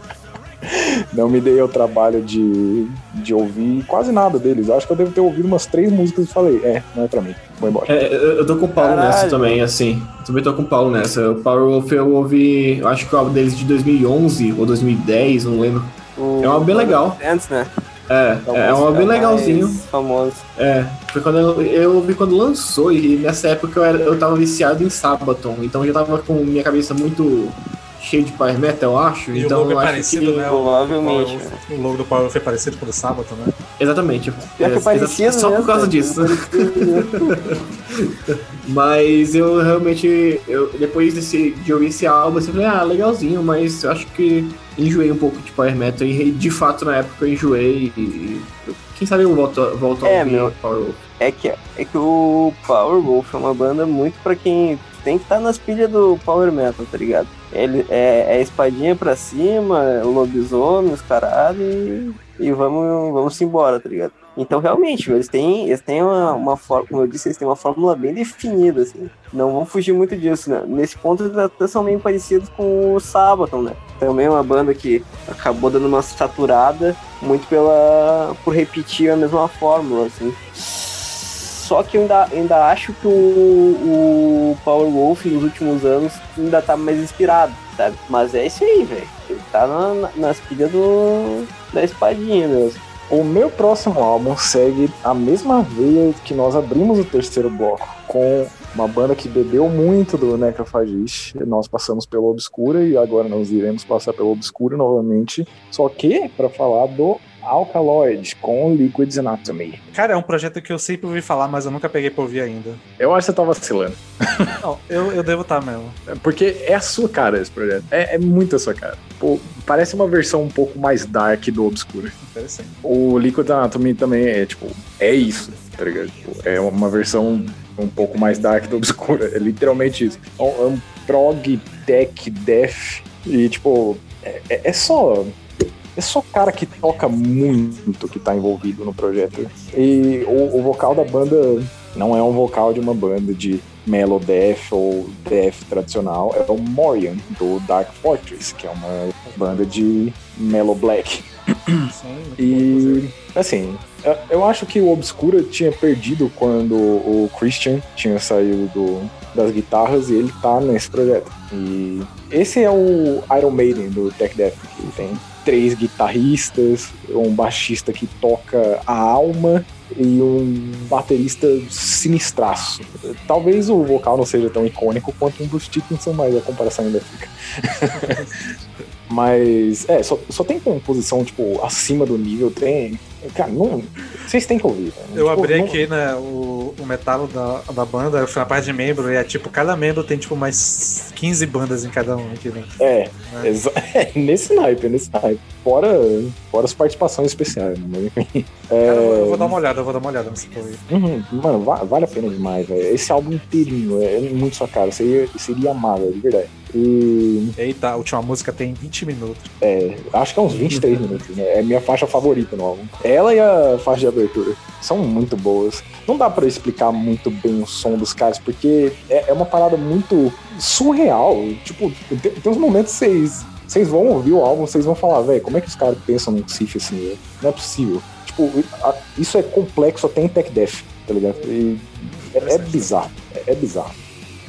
Não me dei o trabalho de, de ouvir quase nada deles. Acho que eu devo ter ouvido umas três músicas e falei, é, não é pra mim, vou embora. É, eu, tô com o Paulo Caralho. nessa também, assim. Também tô com o Paulo nessa. O Power Wolf eu ouvi, eu acho que o álbum deles de 2011 ou 2010, não lembro. O- É um álbum bem legal. Antes, né? É, é um álbum bem legalzinho. Famoso. É, foi quando eu, eu ouvi quando lançou e nessa época eu, era, eu tava viciado em Sabaton, então eu já tava com minha cabeça muito cheia de power metal, eu acho. E o então logo é parecido, que... né? Provavelmente. O, o logo do Power Wolf é parecido com o do Sábado, né? Exatamente. Que é parecido, Só né, por causa cara? disso. (laughs) Mas eu realmente, eu, depois desse, de ouvir esse álbum, assim, eu falei, ah, legalzinho, mas eu acho que enjoei um pouco de Power Metal e de fato na época eu enjoei e, e quem sabe eu volto, volto a É, ouvir meu. Power Wolf. É que, é que o Power Wolf é uma banda muito pra quem tem que estar nas pilhas do Power Metal, tá ligado? Ele é, é espadinha pra cima, lobisomem, os caralho, e, e vamos, vamos embora, tá ligado? Então, realmente, eles têm, eles têm uma, uma forma, como eu disse, eles têm uma fórmula bem definida, assim. Não vão fugir muito disso, né? Nesse ponto, eles até são meio parecidos com o Sabaton, né? Também é uma banda que acabou dando uma saturada muito pela por repetir a mesma fórmula, assim. Só que eu ainda, ainda acho que o, o Power Wolf nos últimos anos ainda tá mais inspirado, sabe? Mas é isso aí, velho. Ele tá na, na, nas pilhas do, da espadinha mesmo. O meu próximo álbum segue a mesma veia que nós abrimos o terceiro bloco, com uma banda que bebeu muito do Necrophagist. Nós passamos pela Obscura e agora nós iremos passar pela Obscura novamente, só que para falar do Alkaloid com Liquid Anatomy. Cara, é um projeto que eu sempre ouvi falar, mas eu nunca peguei pra ouvir ainda. Eu acho que você tá vacilando. (laughs) Não, eu, eu devo estar mesmo. Porque é a sua cara esse projeto. É, é muito a sua cara. Pô, parece uma versão um pouco mais dark do Obscura. Interessante. O Liquid Anatomy também é, tipo, é isso, tá ligado? Tipo, é uma versão um pouco mais dark do Obscura. É literalmente isso. É um, é um prog, tech, death. E, tipo, é, é- é só. É só cara que toca muito que tá envolvido no projeto. E o, o vocal da banda não é um vocal de uma banda de Melo Death ou Death tradicional. É o Morian, do Dark Fortress, que é uma banda de Melo Black. Sim, (clears throat) E, assim, Eu- Eu acho que o Obscura tinha perdido quando o Christian tinha saído do- das guitarras e ele tá nesse projeto. E esse é o Iron Maiden do Tech Death, que tem três guitarristas, um baixista que toca a alma e um baterista sinistraço. Talvez o vocal não seja tão icônico quanto um Bruce Dickinson, mas a comparação ainda fica. (laughs) Mas, é, só, só tem composição, tipo, acima do nível, tem. Cara, não. Vocês têm que ouvir. velho. Eu Tipo, abri não- aqui, né, o, o metal da, da banda, eu fui na parte de membro, e é tipo, cada membro tem tipo mais 15 bandas em cada um aqui, né? É, exa- (laughs) é, nesse naipe, nesse naipe. Fora, fora as participações especiais, né? É, Cara, eu, vou- eu vou dar uma olhada, eu vou dar uma olhada nesse povo aí. uhum, mano, va- vale a pena demais, velho. Esse álbum inteirinho é, é muito sua cara. Você iria, você iria amar, velho, de verdade. E Eita, a última música tem 20 minutos. é, acho que é uns 23 minutos, né? É minha faixa favorita no álbum. Ela e a faixa de abertura são muito boas. Não dá pra explicar muito bem o som dos caras, porque é, é uma parada muito surreal. Tipo, tem, tem uns momentos que vocês. Vocês vão ouvir o álbum, vocês vão falar, velho, como é que os caras pensam num Sif assim, velho? Não é possível. Tipo, a- isso é complexo até em Tech Death, tá ligado? E é, é bizarro. É, é bizarro.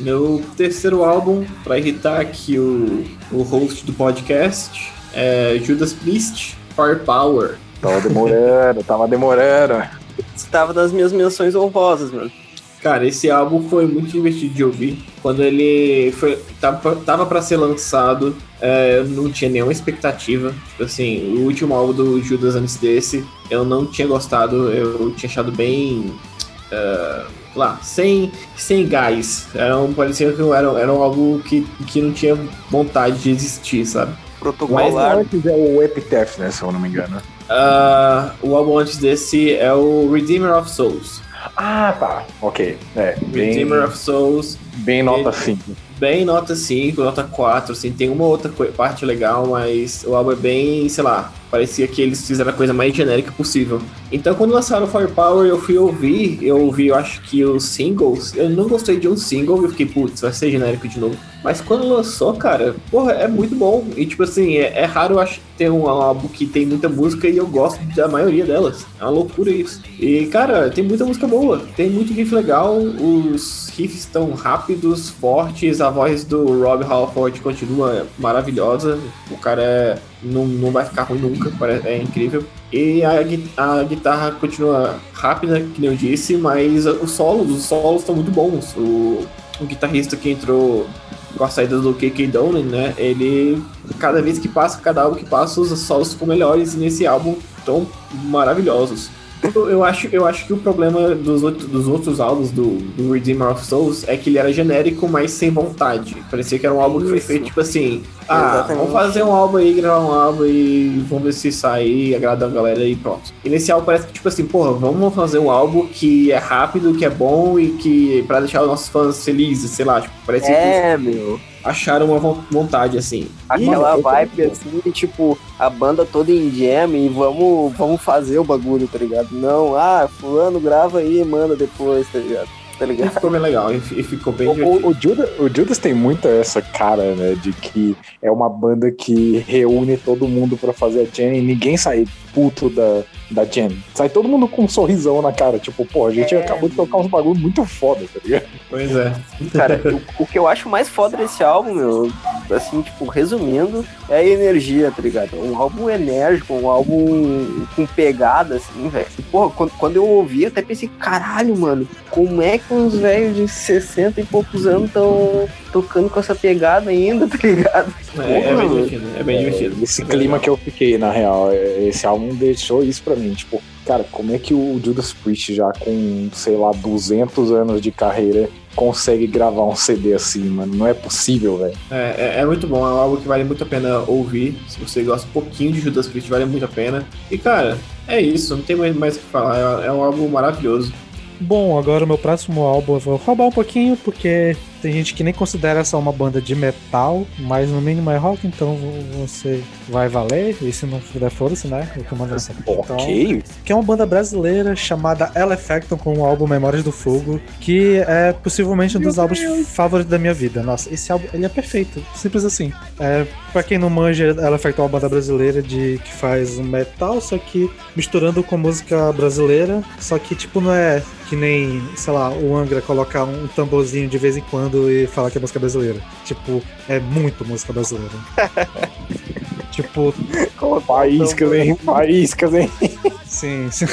Meu terceiro álbum, pra irritar aqui o, o host do podcast, é Judas Priest, Firepower. Tava demorando, tava demorando. Estava das minhas menções honrosas, mano. Cara, esse álbum foi muito divertido de ouvir. Quando ele foi, tava, tava pra ser lançado, é, eu não tinha nenhuma expectativa. Tipo assim, o último álbum do Judas antes desse, eu não tinha gostado, eu tinha achado bem. É, lá, sem, sem gás. Era um, parecia que era, era um álbum que, que não tinha vontade de existir, sabe? Mas Protocolar. antes é o Epitaph, né? Se eu não me engano. Ah, o álbum antes desse é o Redeemer of Souls. Ah, tá. Ok. É, bem, Redeemer of Souls, bem nota ele- 5. bem nota 5, nota 4, assim, tem uma outra parte legal, mas o álbum é bem, sei lá, parecia que eles fizeram a coisa mais genérica possível. Então quando lançaram Firepower, eu fui ouvir, eu ouvi, eu acho que os singles, eu não gostei de um single, eu fiquei, putz, vai ser genérico de novo. Mas quando lançou, cara, porra, é muito bom. E tipo assim, é, é raro eu acho ter um álbum que tem muita música e eu gosto da maioria delas. É uma loucura isso. E, cara, tem muita música boa, tem muito riff legal, os riffs estão rápidos, fortes, a voz do Rob Halford continua maravilhosa. O cara é- não, não vai ficar ruim nunca, é incrível. E a, a guitarra continua rápida, que nem eu disse, mas os solos, os solos estão muito bons. O, o guitarrista que entrou com a saída do KK Dolan, né? Ele, cada vez que passa, cada álbum que passa, os solos ficam melhores e nesse álbum estão maravilhosos. Eu, acho, eu acho que o problema dos, outros- dos outros álbuns do, do Redeemer of Souls é que ele era genérico, mas sem vontade. Parecia que era um álbum que foi Isso. feito tipo assim: ah, Exatamente. vamos fazer um álbum aí, gravar um álbum e vamos ver se sai agrada a galera e pronto. E nesse álbum parece que, tipo assim, porra, vamos fazer um álbum que é rápido, que é bom e que pra deixar os nossos fãs felizes, sei lá, tipo, parece que É, meu. Acharam uma von- vontade assim. Aquela eu- vibe assim, tipo, a banda toda em jam e vamos, vamos fazer o bagulho, tá ligado? Não, ah, fulano grava aí e manda depois, tá ligado? Tá E ligado? ficou bem legal, e fi- e ficou bem O, divertido. o, o Judas, o Judas tem muito essa cara, né? De que é uma banda que reúne todo mundo pra fazer a jam e ninguém sai puto da, da jam. Sai todo mundo com um sorrisão na cara. Tipo, pô, a gente É. acabou de tocar uns bagulho muito foda, tá ligado? Pois é. Cara, o, o que eu acho mais foda desse álbum, meu, assim, tipo, resumindo, é a energia, tá ligado? Um álbum enérgico, um álbum com pegada, assim, velho. Porra, quando, quando eu ouvi, eu até pensei, caralho, mano, como é que uns velhos de 60 e poucos anos estão tocando com essa pegada ainda, (laughs) tá ligado? É, é bem Porra, divertido, é bem divertido. Esse clima que eu fiquei, na real. é- Esse álbum deixou isso pra mim. Tipo, cara, como é que o Judas Priest, já com, sei lá, 200 anos de carreira, consegue gravar um CD assim, mano? Não é possível, velho. É, é, é muito bom, é um álbum que vale muito a pena ouvir. Se você gosta um pouquinho de Judas Priest, vale muito a pena. E cara, é isso, não tem mais mais o que falar. É, é um álbum maravilhoso. Bom, agora o meu próximo álbum eu vou roubar um pouquinho, porque tem gente que nem considera essa uma banda de metal, mas no mínimo é rock, então você vai valer. E se não der foda-se, né? Eu comando essa. Então, Ok. que é uma banda brasileira chamada Ella Effecton com o álbum Memórias do Fogo, que é possivelmente um dos álbuns favoritos da minha vida. Nossa, esse álbum ele é perfeito, simples assim. É, pra quem não manja, Ella Effecton é uma banda brasileira de que faz um metal, só que misturando com música brasileira, só que tipo não é que nem, sei lá, o Angra colocar um tamborzinho de vez em quando e falar que é música brasileira. Tipo, é muito música brasileira. (laughs) tipo, Faíscas, hein? Faíscas, hein? Sim, sim.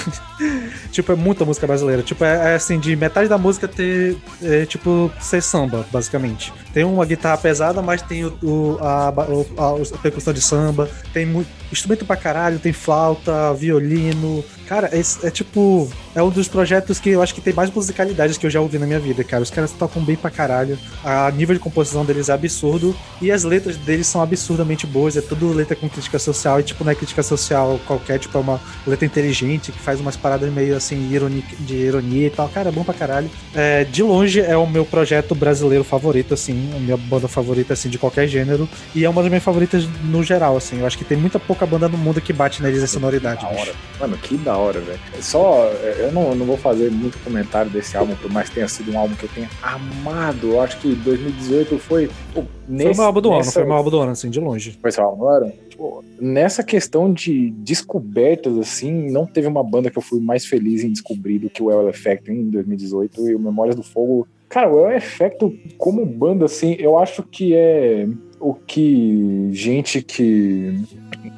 (laughs) tipo, é muita música brasileira. Tipo, é, é assim, de metade da música ter, é, tipo, ser samba, basicamente. Tem uma guitarra pesada, mas tem o, o- a, a, a percussão de samba, tem muito instrumento pra caralho, tem flauta, violino. Cara, é, é tipo, é um dos projetos que eu acho que tem mais musicalidades que eu já ouvi na minha vida, cara. Os caras tocam bem pra caralho. A nível de composição deles é absurdo. E as letras deles são absurdamente boas. É tudo letra com crítica social. E, tipo, não é crítica social qualquer, tipo, é uma letra inteligente que faz umas paradas meio assim, ironi- de ironia e tal. Cara, é bom pra caralho. É, de longe é o meu projeto brasileiro favorito, assim, a minha banda favorita, assim, de qualquer gênero. E é uma das minhas favoritas no geral, assim. Eu acho que tem muita pouca banda no mundo que bate neles a sonoridade. Da bicho. hora. Mano, que da hora, velho. Só, é, eu não, não vou fazer muito comentário desse álbum, por mais que tenha sido um álbum que eu tenha amado. Eu acho que 2018 foi. Pô, Foi nesse, o meu álbum do ano, nessa- foi o meu álbum do ano, assim, de longe. Foi seu álbum do ano? Nessa questão de descobertas, assim, não teve uma banda que eu fui mais feliz em descobrir do que o El Effect em 2018 e o Memórias do Fogo. Cara, o El Effect, como banda, assim, eu acho que é o que gente que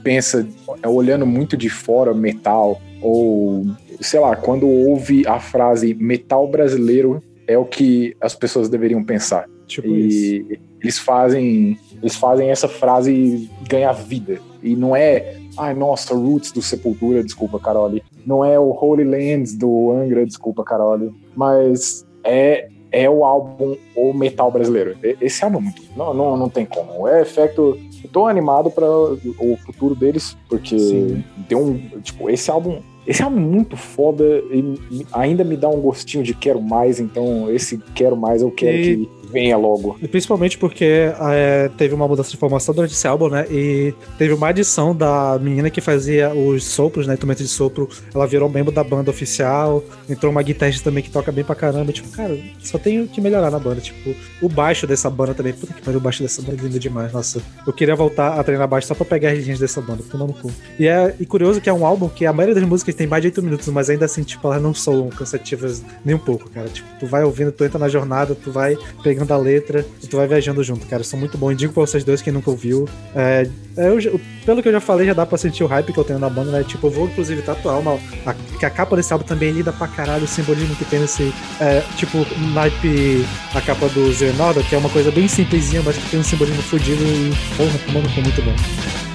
pensa, é, olhando muito de fora, metal, ou sei lá, quando ouve a frase metal brasileiro, é o que as pessoas deveriam pensar. Tipo isso. E eles fazem, eles fazem essa frase ganhar vida. E não é, ai nossa, Roots do Sepultura, desculpa, Carole. Não é o Holy Lands do Angra, desculpa, Carole. Mas é é o álbum o metal brasileiro. Esse álbum é muito, não, não, não tem como. É efeito. Tô animado para o futuro deles, porque Sim. tem um, tipo, esse álbum esse álbum é muito foda e ainda me dá um gostinho de quero mais, então esse quero mais eu quero E- que venha logo. E Principalmente porque é, teve uma mudança de formação durante esse álbum, né? E teve uma adição da menina que fazia os sopros, né? Instrumento de sopro. Ela virou membro da banda oficial. Entrou uma guitarrista também que toca bem pra caramba. Tipo, cara, só tenho que melhorar na banda. Tipo, o baixo dessa banda também. Puta que pariu, o baixo dessa banda é lindo demais. Nossa, eu queria voltar a treinar baixo só pra pegar as linhas dessa banda. Tomando cu. E é e curioso que é um álbum que a maioria das músicas tem mais de 8 minutos, mas ainda assim, tipo, elas não são cansativas nem um pouco, cara. Tipo, tu vai ouvindo, tu entra na jornada, tu vai pegando a letra e tu vai viajando junto, cara. São muito bons. Digo pra vocês dois que nunca ouviu. É, eu pelo que eu já falei, já dá pra sentir o hype que eu tenho na banda, né? Tipo, eu vou inclusive tatuar uma. A, que a capa desse álbum também é linda pra caralho, o simbolismo que tem nesse. É, tipo, naipe a capa do Zernalda, que é uma coisa bem simplesinha, mas que tem um simbolismo fudido e, porra, tomando com muito bom.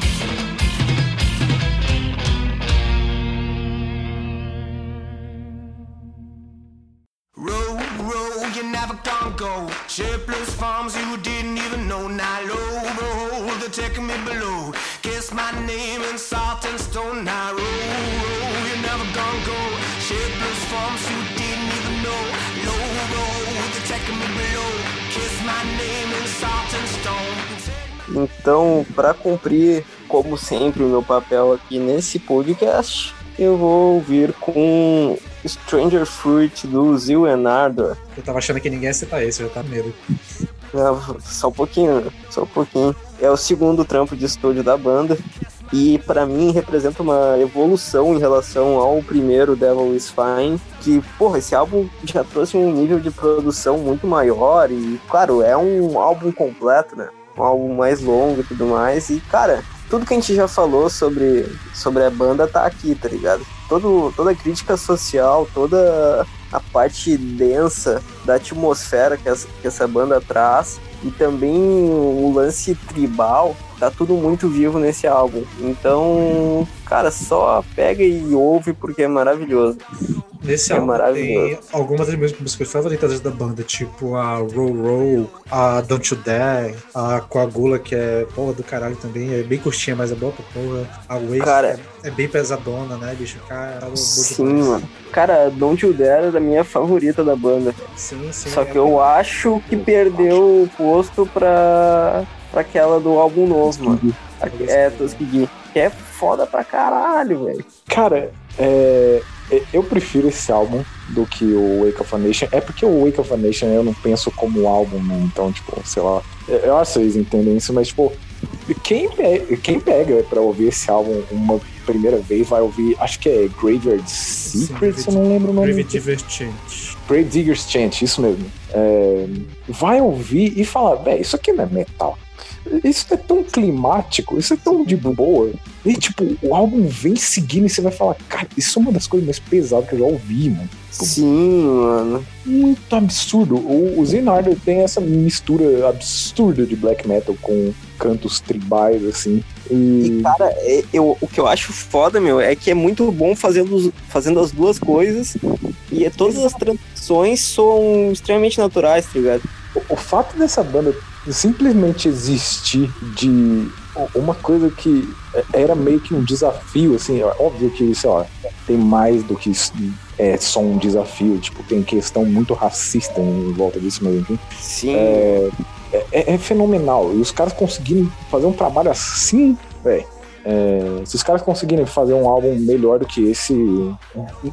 Me below. Kiss my name in salt and stone. Now row, row, you never can go. Shapeless farms you didn't even know. Low, roll, they're taking me below. Kiss my name in salt and stone. Então, para cumprir, como sempre, o meu papel aqui nesse podcast, eu vou ouvir com Stranger Fruit do Zil and Ardor. Eu tava achando que ninguém ia citar esse, eu já tá medo. (laughs) Só um pouquinho, né? só um pouquinho. É o segundo trampo de estúdio da banda. E pra mim representa uma evolução em relação ao primeiro Devil is Fine. Que, porra, esse álbum já trouxe um nível de produção muito maior. E, claro, é um álbum completo, né? Um álbum mais longo e tudo mais. E, cara, tudo que a gente já falou sobre, sobre a banda tá aqui, tá ligado? Todo, toda a crítica social, toda a parte densa da atmosfera que essa, que essa banda traz e também o lance tribal, tá tudo muito vivo nesse álbum. Então, cara, só pega e ouve porque é maravilhoso. Nesse É álbum tem maravilhoso. algumas das minhas músicas favoritas da banda, tipo a Roll Roll, a Don't You Dare, a Coagula, que é porra do caralho também, é bem curtinha, mas é boa pra porra. A Waste Cara. é, é bem pesadona, né, bicho? Boa Sim, mano. Cara, Don't You Dare é a minha favorita da banda. Sim, sim. Só é que eu acho que perdeu o posto pra, pra aquela do álbum novo, mano. É, Tuskegee. Que é foda pra caralho, velho. Cara, é, é- eu prefiro esse álbum do que o Wake of a Nation. É porque o Wake of a Nation eu não penso como álbum, né? Então, tipo, sei lá. Eu acho que vocês entendem isso, mas, tipo, quem, pe- quem pega pra ouvir esse álbum uma primeira vez vai ouvir, acho que é Graveyard Secrets, eu não lembro o nome. Grave Divergente. Grave Diggers Chant, isso mesmo. É, vai ouvir e falar, velho, isso aqui não é metal. Isso é tão climático, isso é tão de boa. E, tipo, o álbum vem seguindo e você vai falar, cara, isso é uma das coisas mais pesadas que eu já ouvi, mano. Sim, mano. Muito absurdo. O, o Zenardo tem essa mistura absurda de black metal com cantos tribais, assim. E, E, cara, é- eu, o que eu acho foda, meu, é que é muito bom fazendo, fazendo as duas coisas. E é- todas as transições são extremamente naturais, tá ligado? o, o fato dessa banda simplesmente existir de uma coisa que era meio que um desafio, assim, é óbvio que, sei lá, tem mais do que é só um desafio, tipo, tem questão muito racista em volta disso, mas enfim. Sim. É, é- é fenomenal. E os caras conseguirem fazer um trabalho assim, velho. É, se os caras conseguirem fazer um álbum melhor do que esse,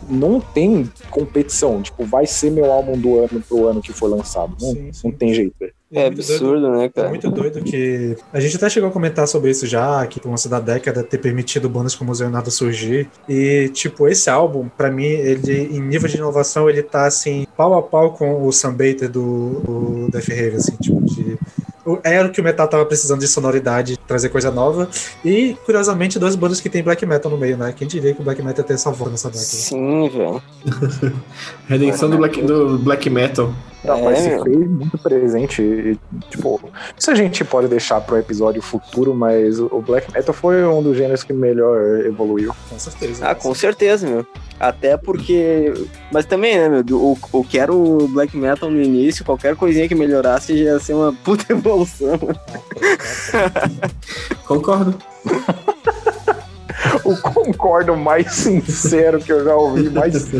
não tem competição. Tipo, vai ser meu álbum do ano pro ano que for lançado. Não, Sim, sim. não tem jeito. É muito doido. absurdo, né, É cara? muito doido que. A gente até chegou a comentar sobre isso já, que com lance da década ter permitido bandas como o Leonardo surgir. E, tipo, esse álbum, pra mim, ele, em nível de inovação, ele tá assim, pau a pau com o Sunbater do, do Death Rave, assim, tipo, de. o- Era o que o metal tava precisando de sonoridade, trazer coisa nova. E, curiosamente, duas bandas que tem black metal no meio, né? Quem diria que o black metal ia ter essa voz nessa década? Sim, velho. (laughs) Redenção do black, do black metal. Não, É, mas se fez muito presente. e, tipo, isso a gente pode deixar pro episódio futuro, mas o o Black Metal foi um dos gêneros que melhor evoluiu. Com certeza. Ah, com certeza, meu. Até porque. Mas também, né, meu? O, o que era o black metal no início, qualquer coisinha que melhorasse já ia ser uma puta (laughs) evolução. Concordo. O concordo mais sincero que eu já ouvi, mais (laughs)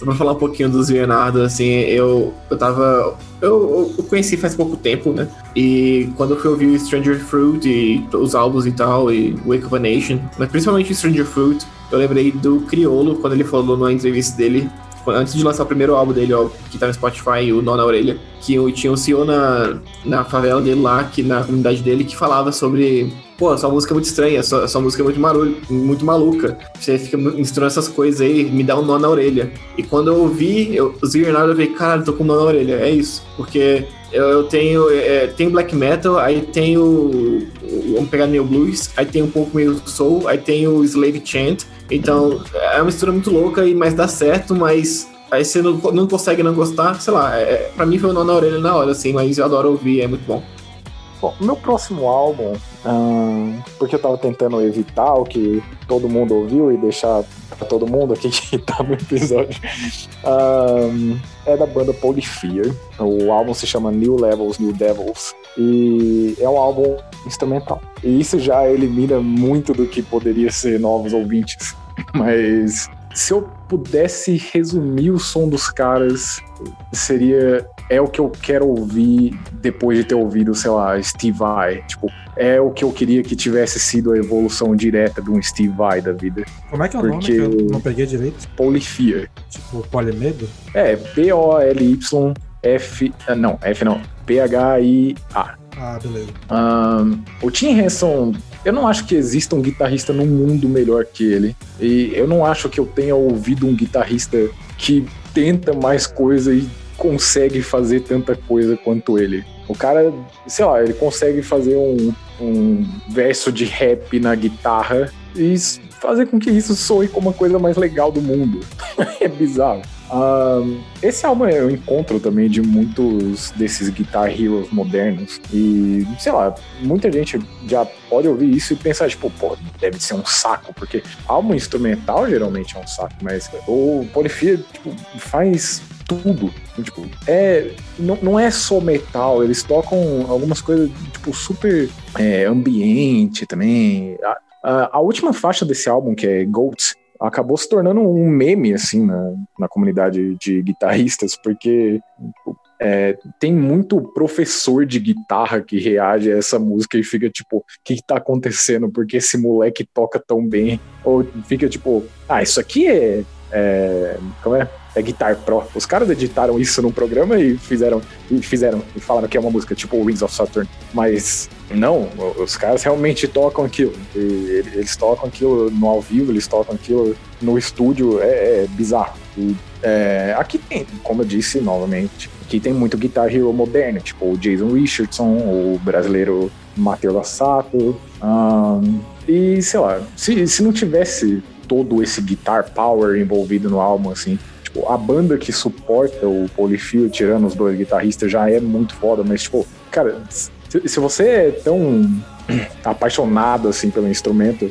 Só pra falar um pouquinho dos Leonardo, assim, eu, eu tava. Eu, eu conheci faz pouco tempo, né? E quando eu fui ouvir Stranger Fruit e os álbuns e tal, e Wake of a Nation, mas principalmente Stranger Fruit, eu lembrei do Criolo, quando ele falou numa entrevista dele, antes de lançar o primeiro álbum dele, ó, que tá no Spotify, o Nó na Orelha, que tinha um CEO na, na favela dele lá, que, na comunidade dele, que falava sobre. Pô, sua música é muito estranha, sua, sua música é muito, marulho, muito maluca. Você fica misturando essas coisas aí, me dá um nó na orelha. E quando eu ouvi, eu, os Leonardo, eu falei, caralho, tô com um nó na orelha. É isso. Porque eu, eu tenho, é, tenho black metal, aí tenho. Vamos pegar Neo Blues, aí tem um pouco meio soul, aí tem o Slave Chant. Então, é uma mistura muito louca, e mas dá certo, mas. Aí você não, não consegue não gostar, sei lá, é, pra mim foi um nó na orelha na hora, assim, mas eu adoro ouvir, é muito bom. Bom, meu próximo álbum, ahn, porque eu tava tentando evitar o que todo mundo ouviu e deixar pra todo mundo aqui (laughs) que tá no episódio, ahn, é da banda Polyphear. O álbum se chama New Levels, New Devils. E é um álbum instrumental. E isso já elimina muito do que poderia ser novos ouvintes. (laughs) Mas se eu pudesse resumir o som dos caras, seria é o que eu quero ouvir depois de ter ouvido, sei lá, Steve Vai. Tipo, é o que eu queria que tivesse sido a evolução direta de um Steve Vai da vida. Como é que é o Porque- nome que eu não peguei direito? Polyphear. Tipo, Polimedo? É, P-O-L-Y-F. ah, Não, F não. P-H-I-A. Ah, beleza. Ahn, o Tim Henson, eu não acho que exista um guitarrista no mundo melhor que ele. E eu não acho que eu tenha ouvido um guitarrista que tenta mais coisa e consegue fazer tanta coisa quanto ele. O cara, sei lá, ele consegue fazer um, um verso de rap na guitarra e fazer com que isso soe como a coisa mais legal do mundo. (laughs) é bizarro. Esse álbum é o encontro também de muitos desses guitar heroes modernos. E, sei lá, muita gente já pode ouvir isso e pensar, tipo, pô, deve ser um saco, porque álbum instrumental geralmente é um saco, mas o Polifia, tipo, faz tudo. Tipo, é, não, não é só metal, eles tocam algumas coisas, tipo, super é, ambiente também. A, a, a última faixa desse álbum, que é Goats, acabou se tornando um meme, assim, na, na comunidade de guitarristas, porque é, tem muito professor de guitarra que reage a essa música e fica tipo, o que, que tá acontecendo? Porque esse moleque toca tão bem? Ou fica tipo, ah, isso aqui é. é como é? É Guitar Pro. Os caras editaram isso num programa e fizeram, e fizeram, e falaram que é uma música tipo Rings of Saturn. Mas não, os caras realmente tocam aquilo. E eles tocam aquilo no ao vivo, eles tocam aquilo no estúdio, é, é bizarro. E, é, aqui tem, como eu disse novamente, aqui tem muito Guitar Hero moderno, tipo o Jason Richardson, o brasileiro Matheus Assato. ahn, e sei lá, se, se não tivesse todo esse guitar power envolvido no álbum, assim, tipo, a banda que suporta o Polifio, tirando os dois guitarristas, já é muito foda, mas, tipo, cara, se, se você é tão (clears throat) apaixonado, assim, pelo instrumento,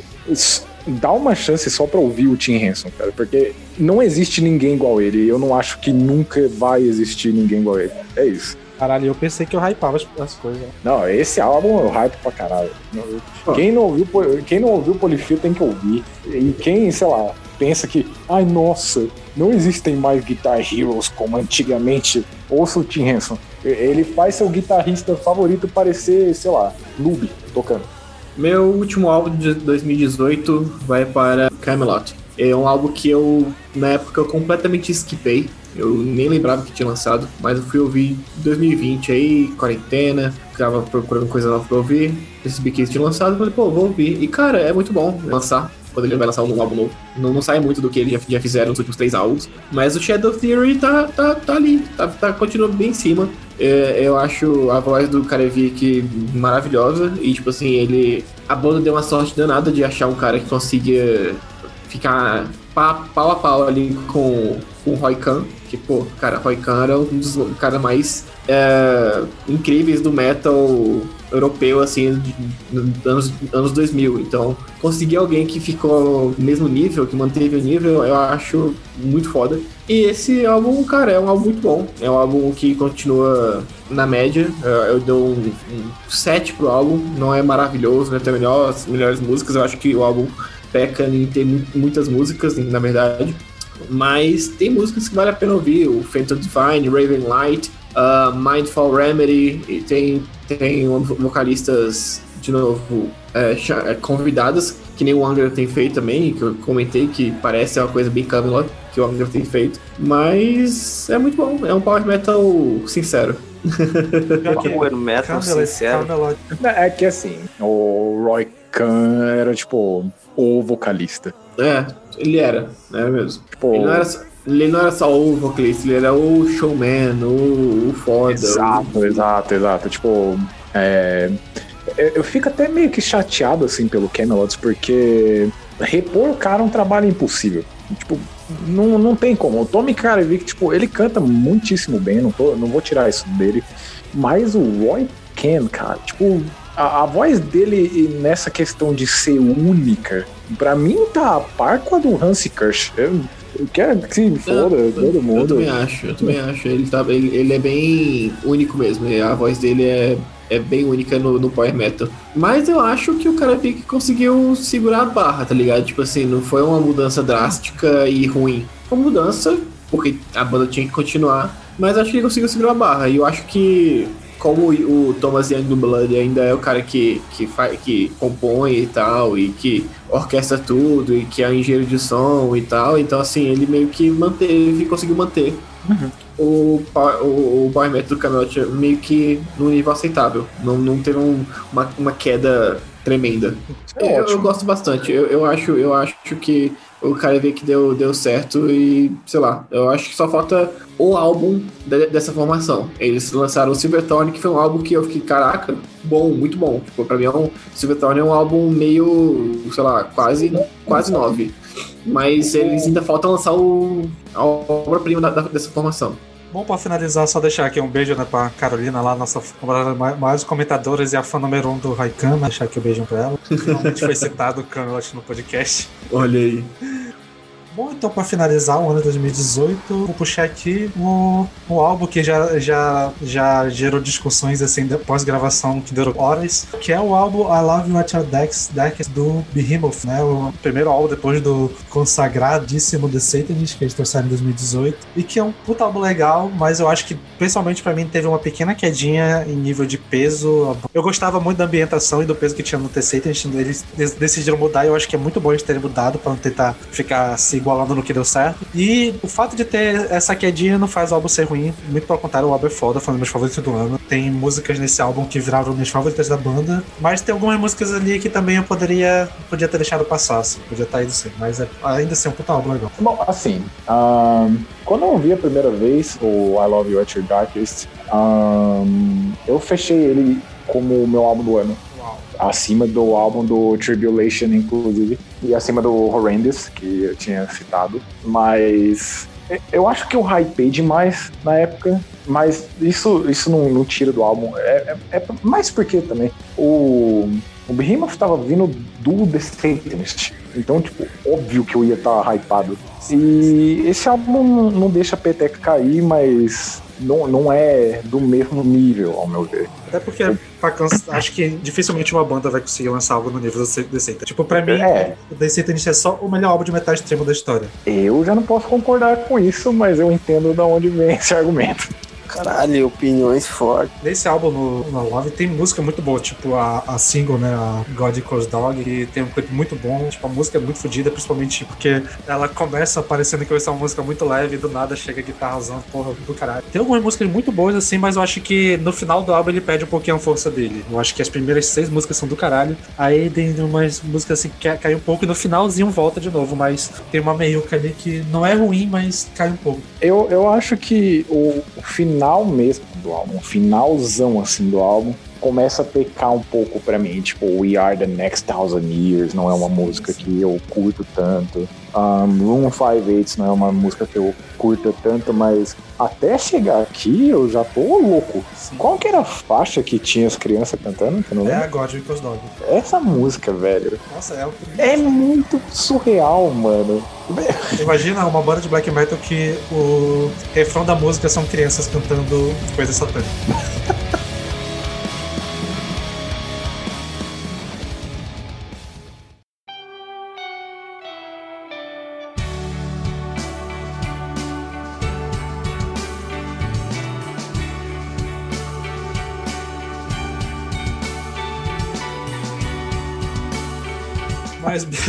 dá uma chance só pra ouvir o Tim Henson, cara, porque não existe ninguém igual ele, eu não acho que nunca vai existir ninguém igual ele. É isso. Caralho, eu pensei que eu hypava as, as coisas. Não, esse álbum eu hype pra caralho. Quem não ouviu, quem não ouviu Polifio tem que ouvir. E quem, sei lá, pensa que, ai nossa, não existem mais Guitar Heroes como antigamente, ouça o Tim Henson. Ele faz seu guitarrista favorito parecer, sei lá, noob tocando. Meu último álbum de 2018 vai para Camelot. É um álbum que eu, na época, eu completamente esquipei. Eu nem lembrava que tinha lançado, mas eu fui ouvir em 2020 aí, quarentena, tava procurando coisa nova pra ouvir. Percebi que eles tinham lançado, falei, pô, vou ouvir. E cara, é muito bom lançar. Quando ele vai lançar um álbum novo. Não, não sai muito do que eles já, já fizeram nos últimos três álbuns. Mas o Shadow Theory tá, tá, tá ali, tá, tá, continua bem em cima. É, eu acho a voz do Karevik maravilhosa. E, tipo assim, ele. A banda deu uma sorte danada de achar um cara que consiga ficar pa- pau a pau ali com, com o Roy Khan. Que, pô, cara, Roy Khan era um dos caras mais é, incríveis do metal europeu, assim, anos, anos 2000. Então, conseguir alguém que ficou no mesmo nível, que manteve o nível, eu acho muito foda. E esse álbum, cara, é um álbum muito bom. É um álbum que continua na média. É, Eu dou um, um 7 pro álbum. Não é maravilhoso, né? Tem melhores, melhores músicas. Eu acho que o álbum peca em ter mu- muitas músicas, na verdade. Mas tem músicas que vale a pena ouvir. O Phantom Divine, Raven Light, uh, Mindful Remedy. E tem, tem vocalistas, de novo, é, cha- é, convidadas, que nem o Angra tem feito também, que eu comentei que parece uma coisa bem Camelot, que o Angra tem feito. Mas é muito bom. É um power metal sincero. (laughs) Power metal sincero. Camelot. É que assim, o Roy Khan era tipo o vocalista. É, ele era, era mesmo. Tipo, Ele não era, só- ele não era só o vocalista, ele era o showman, o, o foda. Exato, exato, exato. Tipo, é, eu- eu fico até meio que chateado assim pelo Camelot, porque repor o cara é um trabalho impossível. Tipo, não, não tem como. O Tommy Karevic, tipo, ele canta muitíssimo bem, não, tô, não vou tirar isso dele. Mas o Roy Ken, cara, tipo, a, a voz dele nessa questão de ser única, pra mim tá a par com a do Hansi Kirsch. Eu, eu quero que se foda Eu- todo Eu mundo. também acho, eu também acho. Ele, tá, ele, ele é bem único mesmo. A voz dele é, é bem única no, no Power Metal. Mas eu acho que o cara Vic conseguiu segurar a barra, tá ligado? Tipo assim, não foi uma mudança drástica e ruim. Foi uma mudança, porque a banda tinha que continuar. Mas acho que ele conseguiu segurar a barra. E eu acho que. Como o Thomas Young do Blood ainda é o cara que, que, faz, que compõe e tal, e que orquestra tudo, e que é engenheiro de som e tal, então assim, ele meio que manteve, conseguiu manter o, pa- o, o Power Metal do Camelot meio que no nível aceitável. Não, não teve um- uma, uma queda tremenda. É eu, eu gosto bastante. Eu, eu, acho, eu acho que o cara vê que deu, deu certo e, sei lá, eu acho que só falta o álbum de- dessa formação. Eles lançaram o Silvertone, que foi um álbum que eu fiquei, caraca, bom, muito bom. Tipo, pra mim é um. Silvertone é um álbum meio, sei lá, quase, quase nove. mas eles ainda faltam lançar o, a obra-prima dessa formação. Bom, pra finalizar, só deixar aqui um beijo né, pra Carolina lá, nossa uma das ma- maiores comentadoras e a fã número um do Raikan, deixar aqui um beijão pra ela. Finalmente foi citado o Camelot no podcast. Olha aí. Bom, então pra finalizar o ano de 2018, vou puxar aqui o, o álbum que já, já, já gerou discussões assim pós-gravação que durou horas, que é o álbum I Love Your Decks, Decks do Behemoth, né? O primeiro álbum depois do consagradíssimo The Satanist, que eles trouxeram em 2018, e que é um puta álbum legal, mas eu acho que pessoalmente pra mim teve uma pequena quedinha em nível de peso. Eu gostava muito da ambientação e do peso que tinha no The Satanist, eles decidiram mudar e eu acho que é muito bom eles terem mudado pra não tentar ficar se igualando no que deu certo. E o fato de ter essa quedinha não faz o álbum ser ruim, muito pelo contrário, o álbum é foda, foi um dos meus favoritos do ano. Tem músicas nesse álbum que viraram minhas favoritas da banda, mas tem algumas músicas ali que também eu poderia, podia ter deixado passar, assim, podia estar ido sim, mas é, ainda assim é um puta álbum legal. Bom, assim, ahn, quando eu ouvi a primeira vez o I Love You At Your Darkest, ahn, eu fechei ele como o meu álbum do ano. Acima do álbum do Tribulation, inclusive, e acima do Horrendous, que eu tinha citado. Mas eu acho que eu hypei demais na época, mas isso, isso não, não tira do álbum. É, é, é mais porque também o, o Behemoth tava vindo do The Satanist. Então, tipo, óbvio que eu ia estar hypado. E esse álbum não, não deixa a peteca cair, mas não, não é do mesmo nível, ao meu ver. Até porque pra cansa- acho que dificilmente uma banda vai conseguir lançar algo no nível do The Satan. Tipo, pra mim, É. o The Satanist é só o melhor álbum de metal extremo da história. Eu já não posso concordar com isso, mas eu entendo de onde vem esse argumento. Caralho, opiniões fortes. Nesse álbum, no, no Love, tem música muito boa, tipo a, a single, né, a God Equals Dog, que tem um clipe muito bom, tipo, a música é muito fodida, principalmente porque ela começa parecendo que vai ser uma música muito leve e do nada chega a guitarrazão, porra, do caralho. Tem algumas músicas muito boas, assim, mas eu acho que no final do álbum ele perde um pouquinho a força dele. Eu acho que as primeiras seis músicas são do caralho, aí tem umas músicas assim que cai um pouco e no finalzinho volta de novo, mas tem uma meiuca ali que não é ruim, mas cai um pouco. Eu, eu acho que o, o final mesmo do álbum, o finalzão assim do álbum, começa a pecar um pouco pra mim. Tipo, We Are the Next Thousand Years não é uma música que eu curto tanto. Um, Room 58 não é uma música que eu curto tanto, mas até chegar aqui eu já tô louco. Qual que era a faixa que tinha as crianças cantando? Que não É lembro? a God Equals Dog. Essa música, velho, Nossa, é o é muito surreal, mano. (laughs) Imagina uma banda de black metal que o refrão da música são crianças cantando coisas satânicas. (laughs)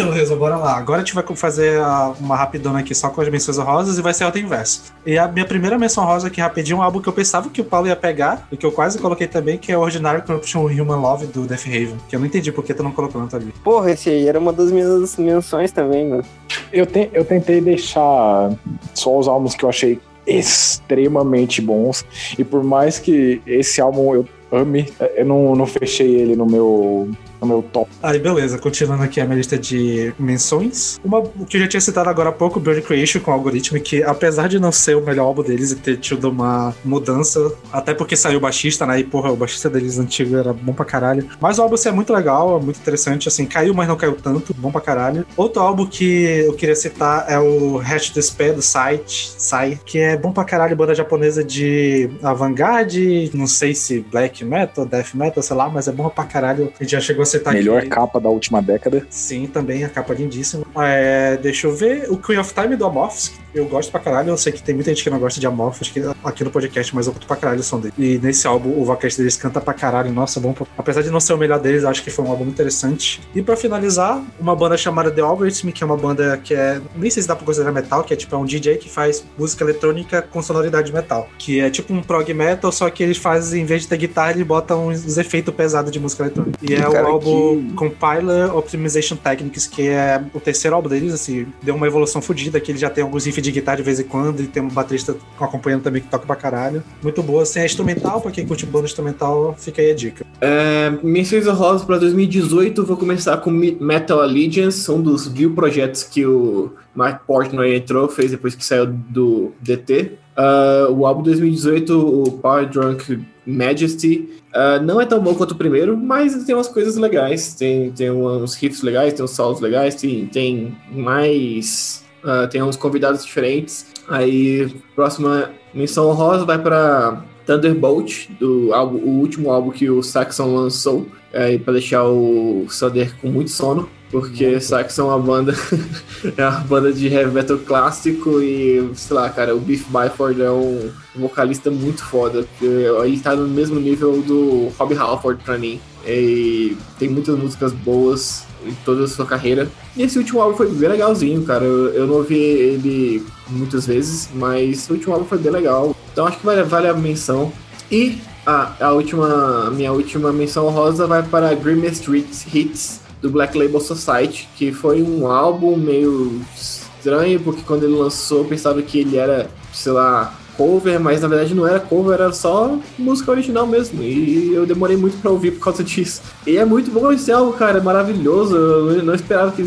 beleza, bora lá. Agora a gente vai fazer uma rapidona aqui só com as menções rosas e vai ser ordem inversa. E a minha primeira menção rosa aqui rapidinho é um álbum que eu pensava que o Paulo ia pegar e que eu quase coloquei também, que é o Ordinary Corruption Human Love do Death Raven. Que eu não entendi por que tu não colocou tanto ali. Porra, esse aí era uma das minhas menções também, mano. Eu, te- eu tentei deixar só os álbuns que eu achei extremamente bons. E por mais que esse álbum eu ame, eu não, não fechei ele no meu, no meu top. Aí, beleza, continuando aqui a minha lista de menções. Uma que eu já tinha citado agora há pouco, Bird Creation com algoritmo, que apesar de não ser o melhor álbum deles e ter tido uma mudança, até porque saiu o baixista, né? E porra, o baixista deles antigo era bom pra caralho. Mas o álbum assim, é muito legal, é muito interessante, assim, caiu, mas não caiu tanto, bom pra caralho. Outro álbum que eu queria citar é o Hatch Despair do Sight, Sai, que é bom pra caralho, banda japonesa de avant-garde, não sei se black metal, death metal, sei lá, mas é bom pra caralho. A gente já chegou a citar Melhor aqui. capa da última década. Sim, também, a capa lindíssima. É, deixa eu ver. O Queen of Time do Amorphis, que eu gosto pra caralho. Eu sei que tem muita gente que não gosta de Amorphis aqui, aqui no podcast, mas eu curto pra caralho o som dele. E nesse álbum, o vocalista deles canta pra caralho. Nossa, bom. pra- Apesar de não ser o melhor deles, acho que foi um álbum interessante. E pra finalizar, uma banda chamada The Algorithm, que é uma banda que é. Nem sei se dá pra considerar metal, que é tipo é um DJ que faz música eletrônica com sonoridade de metal. Que é tipo um prog metal, só que eles fazem, em vez de ter guitarra, eles botam uns efeitos pesados de música eletrônica. E é Cara, o álbum que- Compiler Optimization Techniques, que é o terceiro álbum deles, assim, deu uma evolução fodida, que ele já tem alguns riffs de guitarra de vez em quando, e tem um baterista acompanhando também que toca pra caralho. Muito boa, assim, é instrumental, pra quem curte banda instrumental, fica aí a dica. É, menções honrosas para 2018, vou começar com Me- Metal Allegiance, um dos view projetos que o Mark Portnoy entrou, fez depois que saiu do DT. Ah, o álbum 2018, o Power Drunk Majesty, ah, não é tão bom quanto o primeiro, mas tem umas coisas legais, tem, tem uns riffs legais, tem uns solos legais, tem, tem mais... ah, tem uns convidados diferentes. Aí, próxima menção honrosa vai para Thunderbolt, do álbum, o último álbum que o Saxon lançou, é, para deixar o Sander com muito sono, porque Saxon é uma banda (laughs) é uma banda de heavy metal clássico e, sei lá, cara, o Beef Byford é um vocalista muito foda, ele tá no mesmo nível do Rob Halford pra mim. E tem muitas músicas boas em toda a sua carreira. E esse último álbum foi bem legalzinho, cara. Eu, eu não ouvi ele muitas vezes, mas o último álbum foi bem legal. Então acho que vale, vale a menção. E a, a última, minha última menção rosa vai para Grimmest Hits do Black Label Society, que foi um álbum meio estranho, porque quando ele lançou eu pensava que ele era, sei lá, cover, mas na verdade não era cover, era só música original mesmo. E eu demorei muito pra ouvir por causa (laughs) disso. E é muito bom esse álbum, cara, é maravilhoso. Eu não esperava que,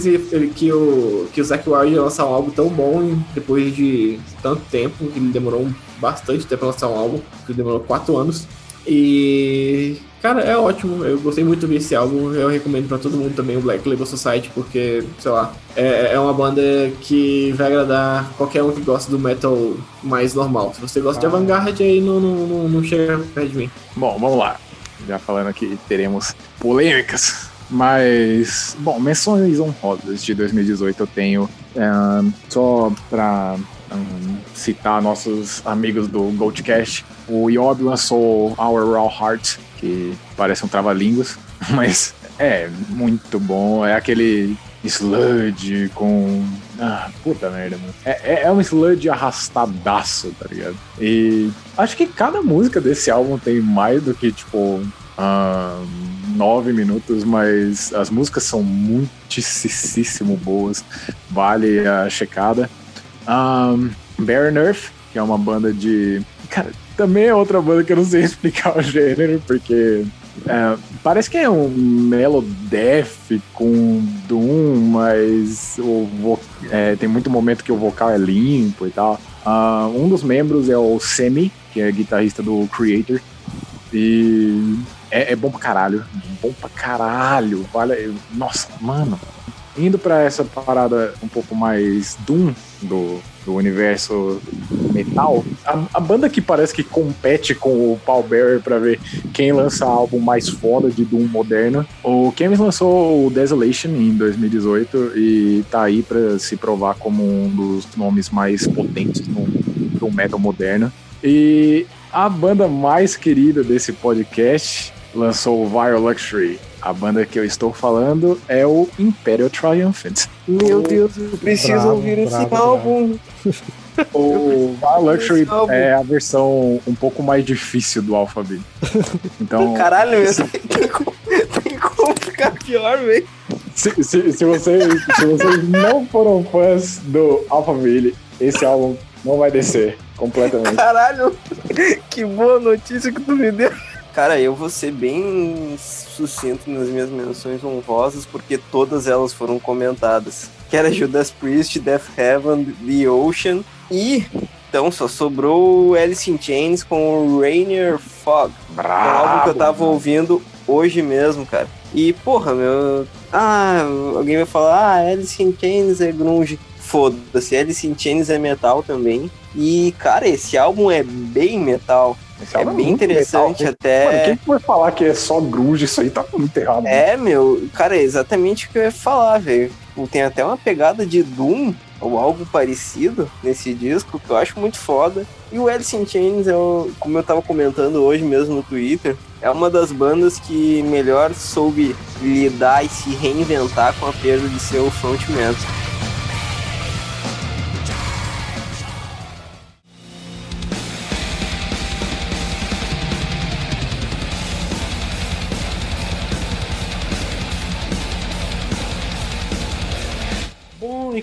que, o, que o Zac Wild ia lançar um álbum tão bom depois de tanto tempo, que ele demorou bastante tempo pra lançar um álbum, que demorou quatro anos. E, cara, é ótimo. Eu gostei muito desse álbum. Eu recomendo pra todo mundo também o Black Label Society, porque, sei lá, é, é uma banda que vai agradar qualquer um que gosta do metal mais normal. Se você gosta de Ah. avant-garde, aí não, não, não, não chega perto de mim. Bom, vamos lá. Já falando aqui, teremos polêmicas. Mas, bom, menções honrosas de 2018 eu tenho. ahn, só pra ahn, citar nossos amigos do Goldcast, o Yob lançou Our Raw Heart, que parece um trava-línguas, (laughs) mas é muito bom. É aquele sludge com. Ah, puta merda, mano. É, é, é um sludge arrastadaço, tá ligado? E acho que cada música desse álbum tem mais do que, tipo, ah, nove minutos, mas as músicas são muitíssimo boas. Vale a checada. Um, Baron Earth, que é uma banda de. Cara, também é outra banda que eu não sei (laughs) explicar o gênero, porque. é, parece que é um Melodeath com Doom, mas o é, tem muito momento que o vocal é limpo e tal. Ah, um dos membros é o Semi, que é guitarrista do Creator. E é, é bom pra caralho. Bom pra caralho. Vale, nossa, mano. Indo pra essa parada um pouco mais Doom do, do universo metal, a, a banda que parece que compete com o Paul Bearer pra ver quem lança álbum mais foda de Doom moderno. O Chemis lançou o Desolation em 2018 e tá aí pra se provar como um dos nomes mais potentes no, do metal moderno. E a banda mais querida desse podcast lançou o Vile Luxury. A banda que eu estou falando é o Imperial Triumphant. Meu Deus, eu preciso Bravo, ouvir esse bravo, álbum. (laughs) O Vile Luxury é a versão um pouco mais difícil do Alphabet. Então, Caralho, mesmo. Tem como, tem como ficar pior, velho. se, se, se, vocês, se vocês não foram fãs do Alphaville, esse álbum não vai descer completamente. Caralho, que boa notícia que tu me deu. Cara, eu vou ser bem sucinto nas minhas menções honrosas, porque todas elas foram comentadas. Que era Judas Priest, Death Heaven, The Ocean e... Então só sobrou o Alice in Chains com o Rainier Fog. É um álbum que eu tava ouvindo hoje mesmo, cara. E, porra, meu. Ah, alguém vai falar, ah, Alice in Chains é grunge. Foda-se, Alice in Chains é metal também. E, cara, esse álbum é bem metal. É bem muito interessante até. Mano, quem for falar que é só grunge, isso aí tá muito errado. É, meu, cara, é exatamente o que eu ia falar, velho. Tem até uma pegada de Doom, ou algo parecido, nesse disco, que eu acho muito foda. E o Alice in Chains, é o- como eu tava comentando hoje mesmo no Twitter, é uma das bandas que melhor soube lidar e se reinventar com a perda de seu frontman.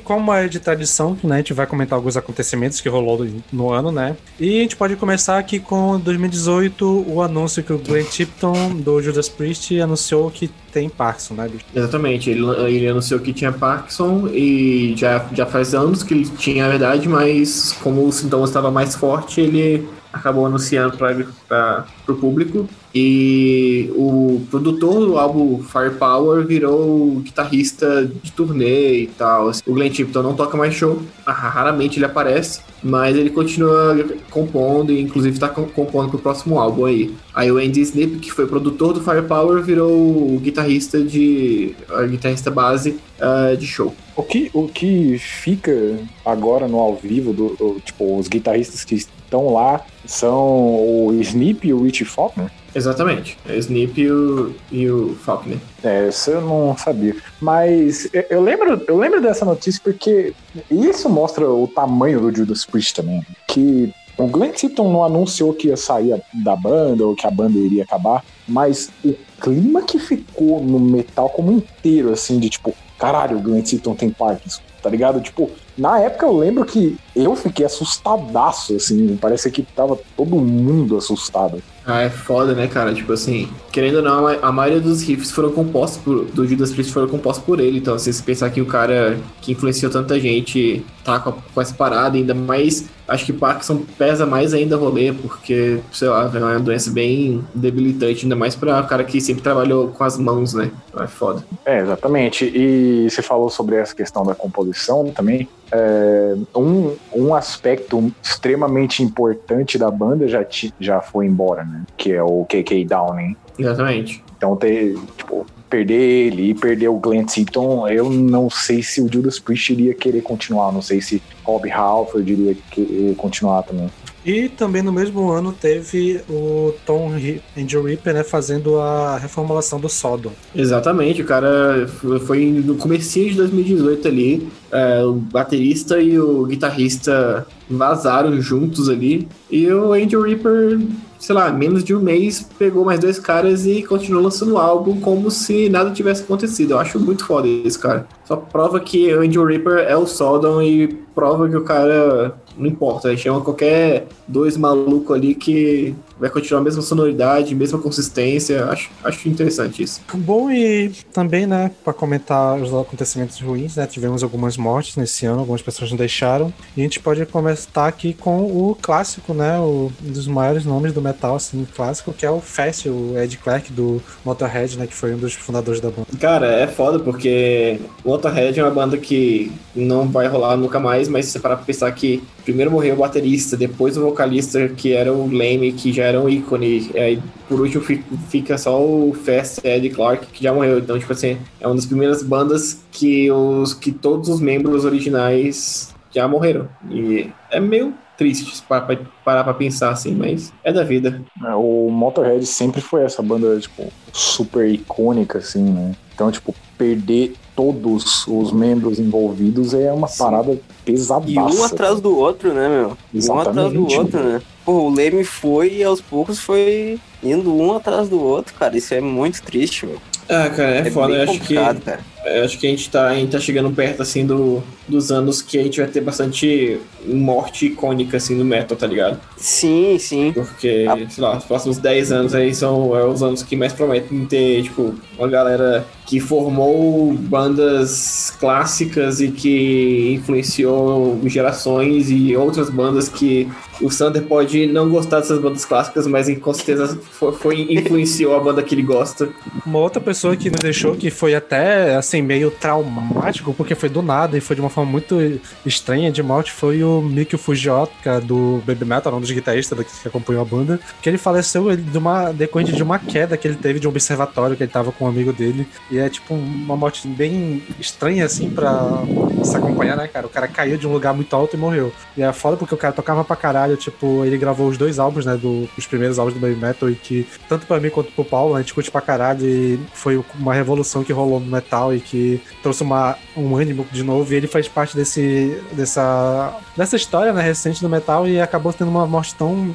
Como é de tradição, né, a gente vai comentar alguns acontecimentos que rolou no ano, né? E a gente pode começar aqui com 2018, o anúncio que o Glenn Tipton, do Judas Priest, anunciou que tem Parkinson, né, bicho? Exatamente, ele, ele anunciou que tinha Parkinson e já, já faz anos que ele tinha a verdade, mas como o sintoma estava mais forte, ele acabou anunciando para o público. E o produtor do álbum Firepower virou guitarrista de turnê e tal. O Glenn Tipton não toca mais show, raramente ele aparece, mas ele continua compondo e inclusive está compondo pro próximo álbum aí. Aí o Andy Snip, que foi produtor do Firepower, virou o guitarrista de a guitarrista base uh, de show. O que, o que fica agora no ao vivo, do, do tipo, os guitarristas que estão lá são o Snip e o Richie Faulkner? Exatamente. É o Snip e o, e o Faulkner. É, isso eu não sabia. Mas eu, eu lembro, eu lembro dessa notícia porque isso mostra o tamanho do Judas Priest também. Que o Glenn Tipton não anunciou que ia sair da banda ou que a banda iria acabar, mas o clima que ficou no metal como inteiro, assim, de tipo, caralho, o Glenn Tipton tem Parkinson, tá ligado? Tipo, na época eu lembro que eu fiquei assustadaço, assim, parece que tava todo mundo assustado. Ah, é foda, né, cara? Tipo assim, querendo ou não, a maioria dos riffs foram compostos por, do Judas Priest foram compostos por ele. Então, se você pensar que o cara que influenciou tanta gente tá com, com essa parada, ainda mais. Acho que Parkinson pesa mais ainda rolê, porque, sei lá, é uma doença bem debilitante, ainda mais pra cara que sempre trabalhou com as mãos, né? É foda. É, exatamente. E você falou sobre essa questão da composição também. É, um, um aspecto extremamente importante da banda já, já foi embora, né? Que é o KK Downing. Exatamente. Então, ter, tipo, perder ele e perder o Glenn Tipton, eu não sei se o Judas Priest iria querer continuar. Não sei se Rob Halford iria querer continuar também. E também no mesmo ano teve o Tom Angel Ripper, né, fazendo a reformulação do Sodom. Exatamente, o cara foi no comecinho de 2018 ali, é, o baterista e o guitarrista vazaram juntos ali, e o Angel Ripper sei lá, menos de um mês, pegou mais dois caras e continuou lançando o álbum como se nada tivesse acontecido. Eu acho muito foda isso, cara. Só prova que o Angel Reaper é o Sodom e prova que o cara não importa, chama qualquer dois malucos ali que vai continuar a mesma sonoridade, mesma consistência. Acho, acho interessante isso. Bom, e também, né, para comentar os acontecimentos ruins, né, tivemos algumas mortes nesse ano, algumas pessoas não deixaram. E a gente pode começar aqui com o clássico, né, o, um dos maiores nomes do metal, assim, clássico, que é o Fast, o Ed Clark do Motorhead, né, que foi um dos fundadores da banda. Cara, é foda porque o Motorhead é uma banda que não vai rolar nunca mais, mas se você parar pra pensar que primeiro morreu o baterista, depois o vocalista, que era o Leme, que já era um ícone. Aí, por último, fica só o Fast Ed Clark, que já morreu. Então, tipo assim, é uma das primeiras bandas que, os, que todos os membros originais já morreram. E é meio triste para parar pra pensar assim, mas é da vida. É, o Motorhead sempre foi essa banda, tipo, super icônica, assim, né? Então, tipo, perder todos os membros envolvidos é uma Sim. parada pesadaça. E um atrás do outro, né, meu? Exatamente. Um atrás do outro, né? Pô, o Leme foi e aos poucos foi indo um atrás do outro, cara. Isso é muito triste, meu. Ah, cara, é, é foda. Eu acho que. Cara. Eu acho que a gente tá, a gente tá chegando perto, assim, do, dos anos que a gente vai ter bastante morte icônica, assim, no metal, tá ligado? Sim, sim. Porque, ah. sei lá, os próximos 10 anos aí são é, os anos que mais prometem ter, tipo, uma galera que formou bandas clássicas e que influenciou gerações e outras bandas que o Sander pode não gostar dessas bandas clássicas, mas com certeza foi, foi influenciou a banda que ele gosta. Uma outra pessoa que nos deixou, que foi até assim, meio traumático, porque foi do nada e foi de uma forma muito estranha de morte, foi o Mikio Fujioka do Baby Metal, um dos guitarristas que acompanhou a banda, que ele faleceu de uma, decorrente de uma queda que ele teve de um observatório que ele tava com um amigo dele. E é tipo uma morte bem estranha, assim, pra se acompanhar, né, cara? O cara caiu de um lugar muito alto e morreu. E é foda porque o cara tocava pra caralho, tipo, ele gravou os dois álbuns, né, do, os primeiros álbuns do Baby Metal e que, tanto pra mim quanto pro Paulo, a gente curte pra caralho e foi uma revolução que rolou no metal e que trouxe uma, um ânimo de novo, e ele faz parte desse, dessa, dessa história né, recente do metal e acabou tendo uma morte tão,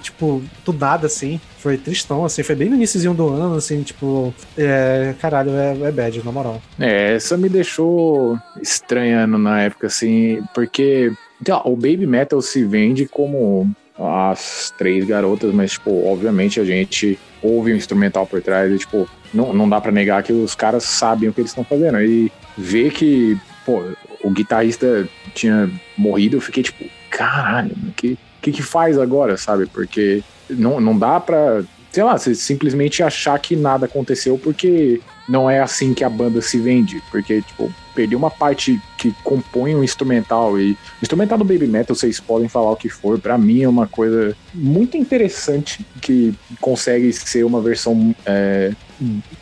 tipo, do nada, assim. Foi tristão, assim, foi bem no iníciozinho do ano, assim, tipo, é, caralho, é, é bad, na moral. É, essa me deixou estranhando na época, assim, porque então, o Baby Metal se vende como as três garotas, mas, tipo, obviamente a gente ouve um instrumental por trás e, tipo, não, não dá pra negar que os caras sabem o que eles estão fazendo. E ver que, pô, o guitarrista tinha morrido, eu fiquei, tipo, caralho, o que, que que faz agora, sabe? Porque não, não dá pra, sei lá, você simplesmente achar que nada aconteceu porque não é assim que a banda se vende, porque, tipo, perdeu uma parte que compõe um instrumental e o instrumental do Baby Metal, vocês podem falar o que for, pra mim é uma coisa muito interessante que consegue ser uma versão, é,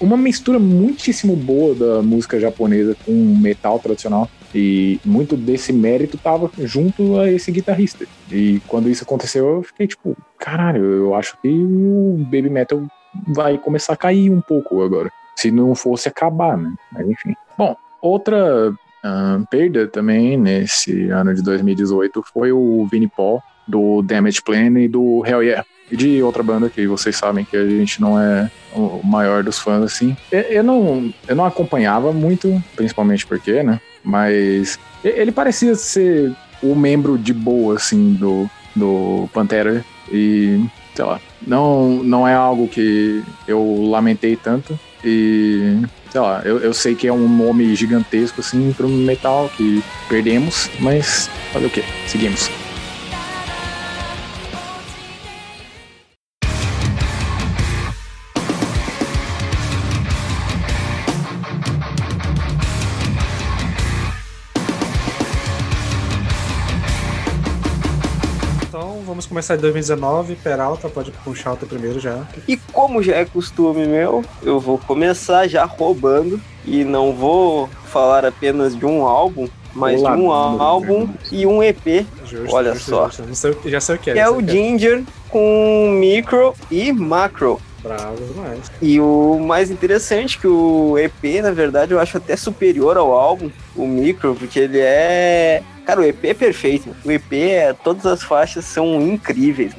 uma mistura muitíssimo boa da música japonesa com metal tradicional. E muito desse mérito tava junto a esse guitarrista. E quando isso aconteceu, eu fiquei tipo, caralho, eu acho que o Baby Metal vai começar a cair um pouco agora. Se não fosse acabar, né? Mas enfim. Bom, outra ah, perda também nesse ano de 2018 foi o Vinnie Paul do Damage Plan e do Hell Yeah. E de outra banda que vocês sabem que a gente não é o maior dos fãs, assim. Eu, não, eu não acompanhava muito, principalmente porque, né? Mas ele parecia ser o membro de boa, assim, do, do Pantera. E, sei lá, não, não é algo que eu lamentei tanto. E, sei lá, eu, eu sei que é um nome gigantesco, assim, pro metal que perdemos, mas fazer o quê? Seguimos. Começar em 2019. Peralta, pode puxar o teu primeiro já. E como já é costume meu, eu vou começar já roubando e não vou falar apenas de um álbum, mas Olá, de um número, álbum né? e um EP, Justo, Olha justo, só. justo. Sei, já sei o que é. que é o que Ginger com micro e macro. Bravo demais. E o mais interessante é que o EP, na verdade, eu acho até superior ao álbum, o micro, porque ele é. Cara, o EP é perfeito. O EP, é... todas as faixas são incríveis.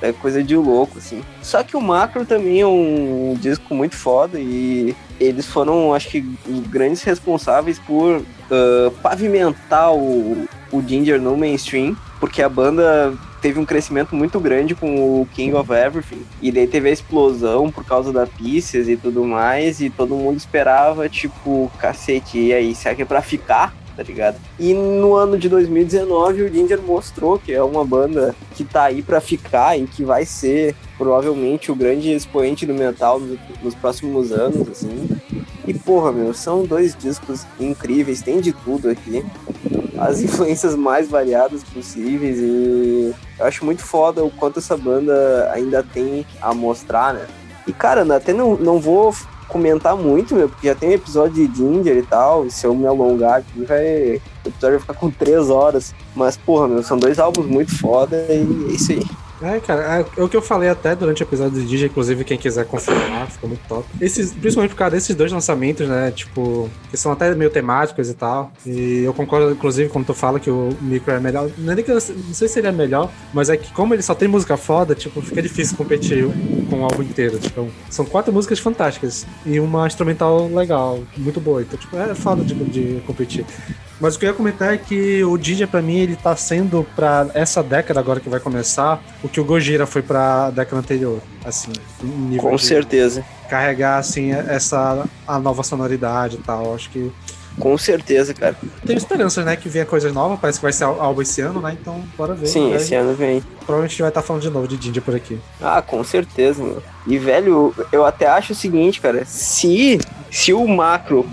É é coisa de louco, assim. Só que o macro também é um disco muito foda e eles foram, acho que, os grandes responsáveis por ah, pavimentar o, o Ginger no mainstream, porque a banda teve um crescimento muito grande com o King of Everything. E daí teve a explosão por causa da Pisces e tudo mais. E todo mundo esperava, tipo, cacete, e aí, será que é pra ficar? Tá ligado? E no ano de 2019 o Ginger mostrou que é uma banda que tá aí pra ficar e que vai ser provavelmente o grande expoente do metal nos próximos anos, assim. E porra, meu, são dois discos incríveis, tem de tudo aqui as influências mais variadas possíveis e eu acho muito foda o quanto essa banda ainda tem a mostrar, né? E cara, até não, não vou comentar muito, meu, porque já tem episódio de Ginger e tal, e se eu me alongar aqui, vai. O episódio vai ficar com três horas. Mas, porra, meu, são dois álbuns muito foda e é isso aí. É, cara, é, é o que eu falei até durante o episódio do DJ, inclusive quem quiser confirmar, ficou muito top. Esses, principalmente por causa desses dois lançamentos, né? Tipo, que são até meio temáticos e tal. E eu concordo, inclusive, quando tu fala que o micro é melhor. Não é nem que eu não sei se ele é melhor, mas é que como ele só tem música foda, tipo, fica difícil competir com o álbum inteiro. Tipo, são quatro músicas fantásticas e uma instrumental legal, muito boa. Então, tipo, é foda de, de competir. Mas o que eu ia comentar é que o DJ, pra mim, ele tá sendo pra essa década agora que vai começar o que o Gojira foi pra década anterior. Assim, Com de certeza. carregar, assim, essa a nova sonoridade e tal. Acho que Com certeza, cara. tem esperanças, né, que venha coisas novas. Parece que vai ser álbum esse ano, né? Então, bora ver. Sim, esse ano vem. Provavelmente a gente vai estar falando de novo de DJ por aqui. Ah, com certeza, meu. E, velho, eu até acho o seguinte, cara. Se, se o macro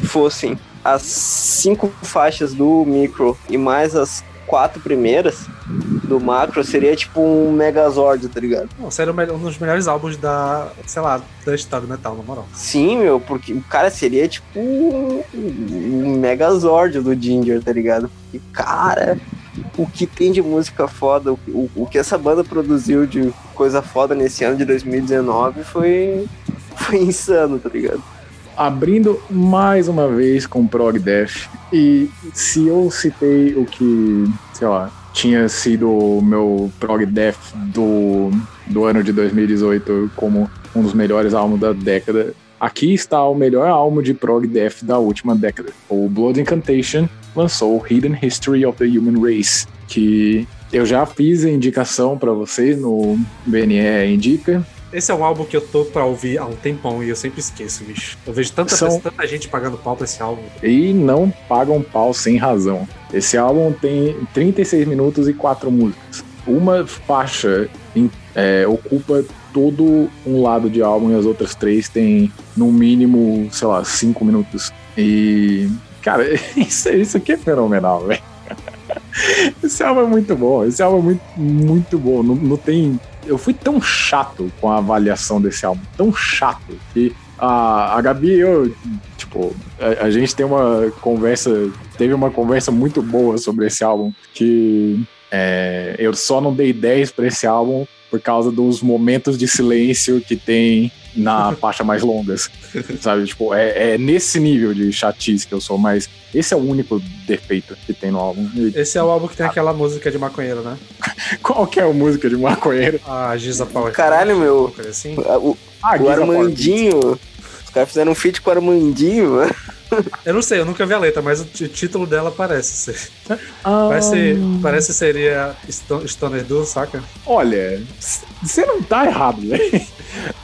fossem as cinco faixas do micro e mais as quatro primeiras do macro, seria tipo um Megazord, tá ligado? Não, sério, um dos melhores álbuns da, sei lá, da história do metal, na moral. Sim, meu, porque o cara seria tipo um, Megazord do Ginger, tá ligado? E, cara, o que tem de música foda, o, o, o que essa banda produziu de coisa foda nesse ano de 2019 foi, foi insano, tá ligado? Abrindo mais uma vez com Prog Death. E se eu citei o que, sei lá, tinha sido o meu Prog Death do, do ano de 2018 como um dos melhores álbuns da década, aqui está o melhor álbum de Prog Death da última década. O Blood Incantation lançou Hidden History of the Human Race, que eu já fiz a indicação para você no BNE Indica, Esse é um álbum que eu tô pra ouvir há um tempão e eu sempre esqueço, bicho. Eu vejo tanta, São- pessoa- tanta gente pagando pau pra esse álbum. e não pagam pau sem razão. Esse álbum tem 36 minutos e 4 músicas. Uma faixa é, ocupa todo um lado de álbum e as outras três têm no mínimo, sei lá, 5 minutos. E, cara, (laughs) isso, isso aqui é fenomenal, velho. (laughs) Esse álbum é muito bom. Esse álbum é muito, muito bom. Não, não tem. Eu fui tão chato com a avaliação desse álbum, tão chato, que a, a Gabi e eu, tipo, a, a gente tem uma conversa, teve uma conversa muito boa sobre esse álbum, que é, eu só não dei 10 pra esse álbum por causa dos momentos de silêncio que tem na (laughs) faixa mais longas, sabe? Tipo, é, é nesse nível de chatice que eu sou, mas esse é o único defeito que tem no álbum. Esse é o álbum que tem aquela música de maconheiro, né? (laughs) Qual que é a música de maconheiro? A Giza Power. Caralho, meu. Uma coisa assim. O, Ah, o Armandinho. Os caras fizeram um feat com o Armandinho, mano. Eu não sei, eu nunca vi a letra, mas o título dela parece ser. Ah, Parece, parece seria Sto- Stoner Do, saca? Olha, você não tá errado, velho. (laughs)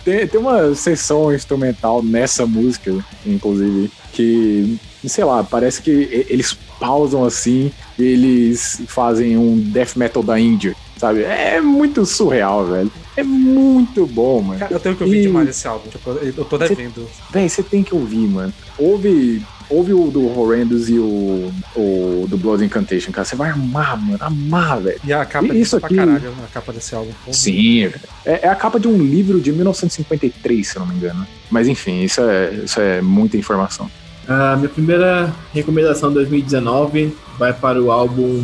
Tem, tem uma sessão instrumental nessa música, inclusive, que, sei lá, parece que eles pausam assim e eles fazem um death metal da Índia, sabe? É muito surreal, velho. É muito bom, mano. Cara, eu tenho que ouvir E- demais esse álbum. Tipo, eu tô devendo. Véi, você tem que ouvir, mano. Ouve, ouve o do Horrendous e o, o do Blood Incantation, cara. Você vai amar, mano. Amar, velho. E a capa E é isso pra aqui- caralho, a capa desse álbum. Porra. Sim, é, é a capa de um livro de 1953, se eu não me engano. Mas enfim, isso é, isso é muita informação. A minha primeira recomendação de 2019 vai para o álbum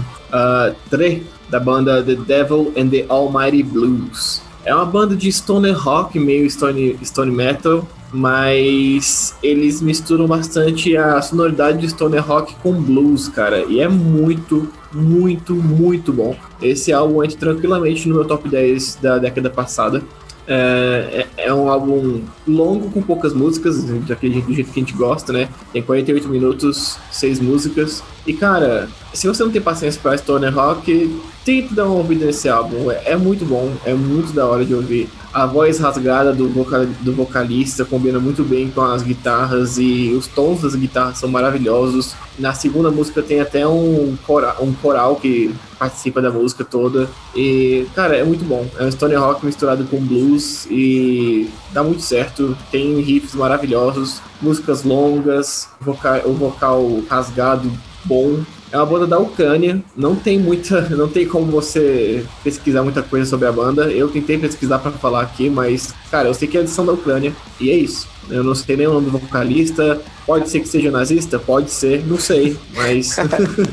Tre, da banda The Devil and the Almighty Blues. É uma banda de stoner rock, meio stone, stone metal, mas eles misturam bastante a sonoridade de stoner rock com blues, cara. E é muito, muito, muito bom. Esse álbum entra tranquilamente no meu top 10 da década passada. É, é- é um álbum longo com poucas músicas, daquele do jeito que a gente gosta, né? Tem 48 minutos, 6 músicas. E cara, se você não tem paciência pra Stoner Rock, tenta dar uma ouvida nesse álbum. É, é muito bom, é muito da hora de ouvir. A voz rasgada do, vocal, do vocalista combina muito bem com as guitarras e os tons das guitarras são maravilhosos. Na segunda música tem até um coral, um coral que participa da música toda. E, cara, é muito bom. É um stoner rock misturado com blues e dá muito certo. Tem riffs maravilhosos, músicas longas, voca- o vocal rasgado bom. É uma banda da Ucrânia, não tem muita, (laughs) não tem como você pesquisar muita coisa sobre a banda. Eu tentei pesquisar pra falar aqui, mas cara, eu sei que é edição da Ucrânia e é isso. Eu não sei nem o nome do vocalista. Pode ser que seja nazista, pode ser, não sei, mas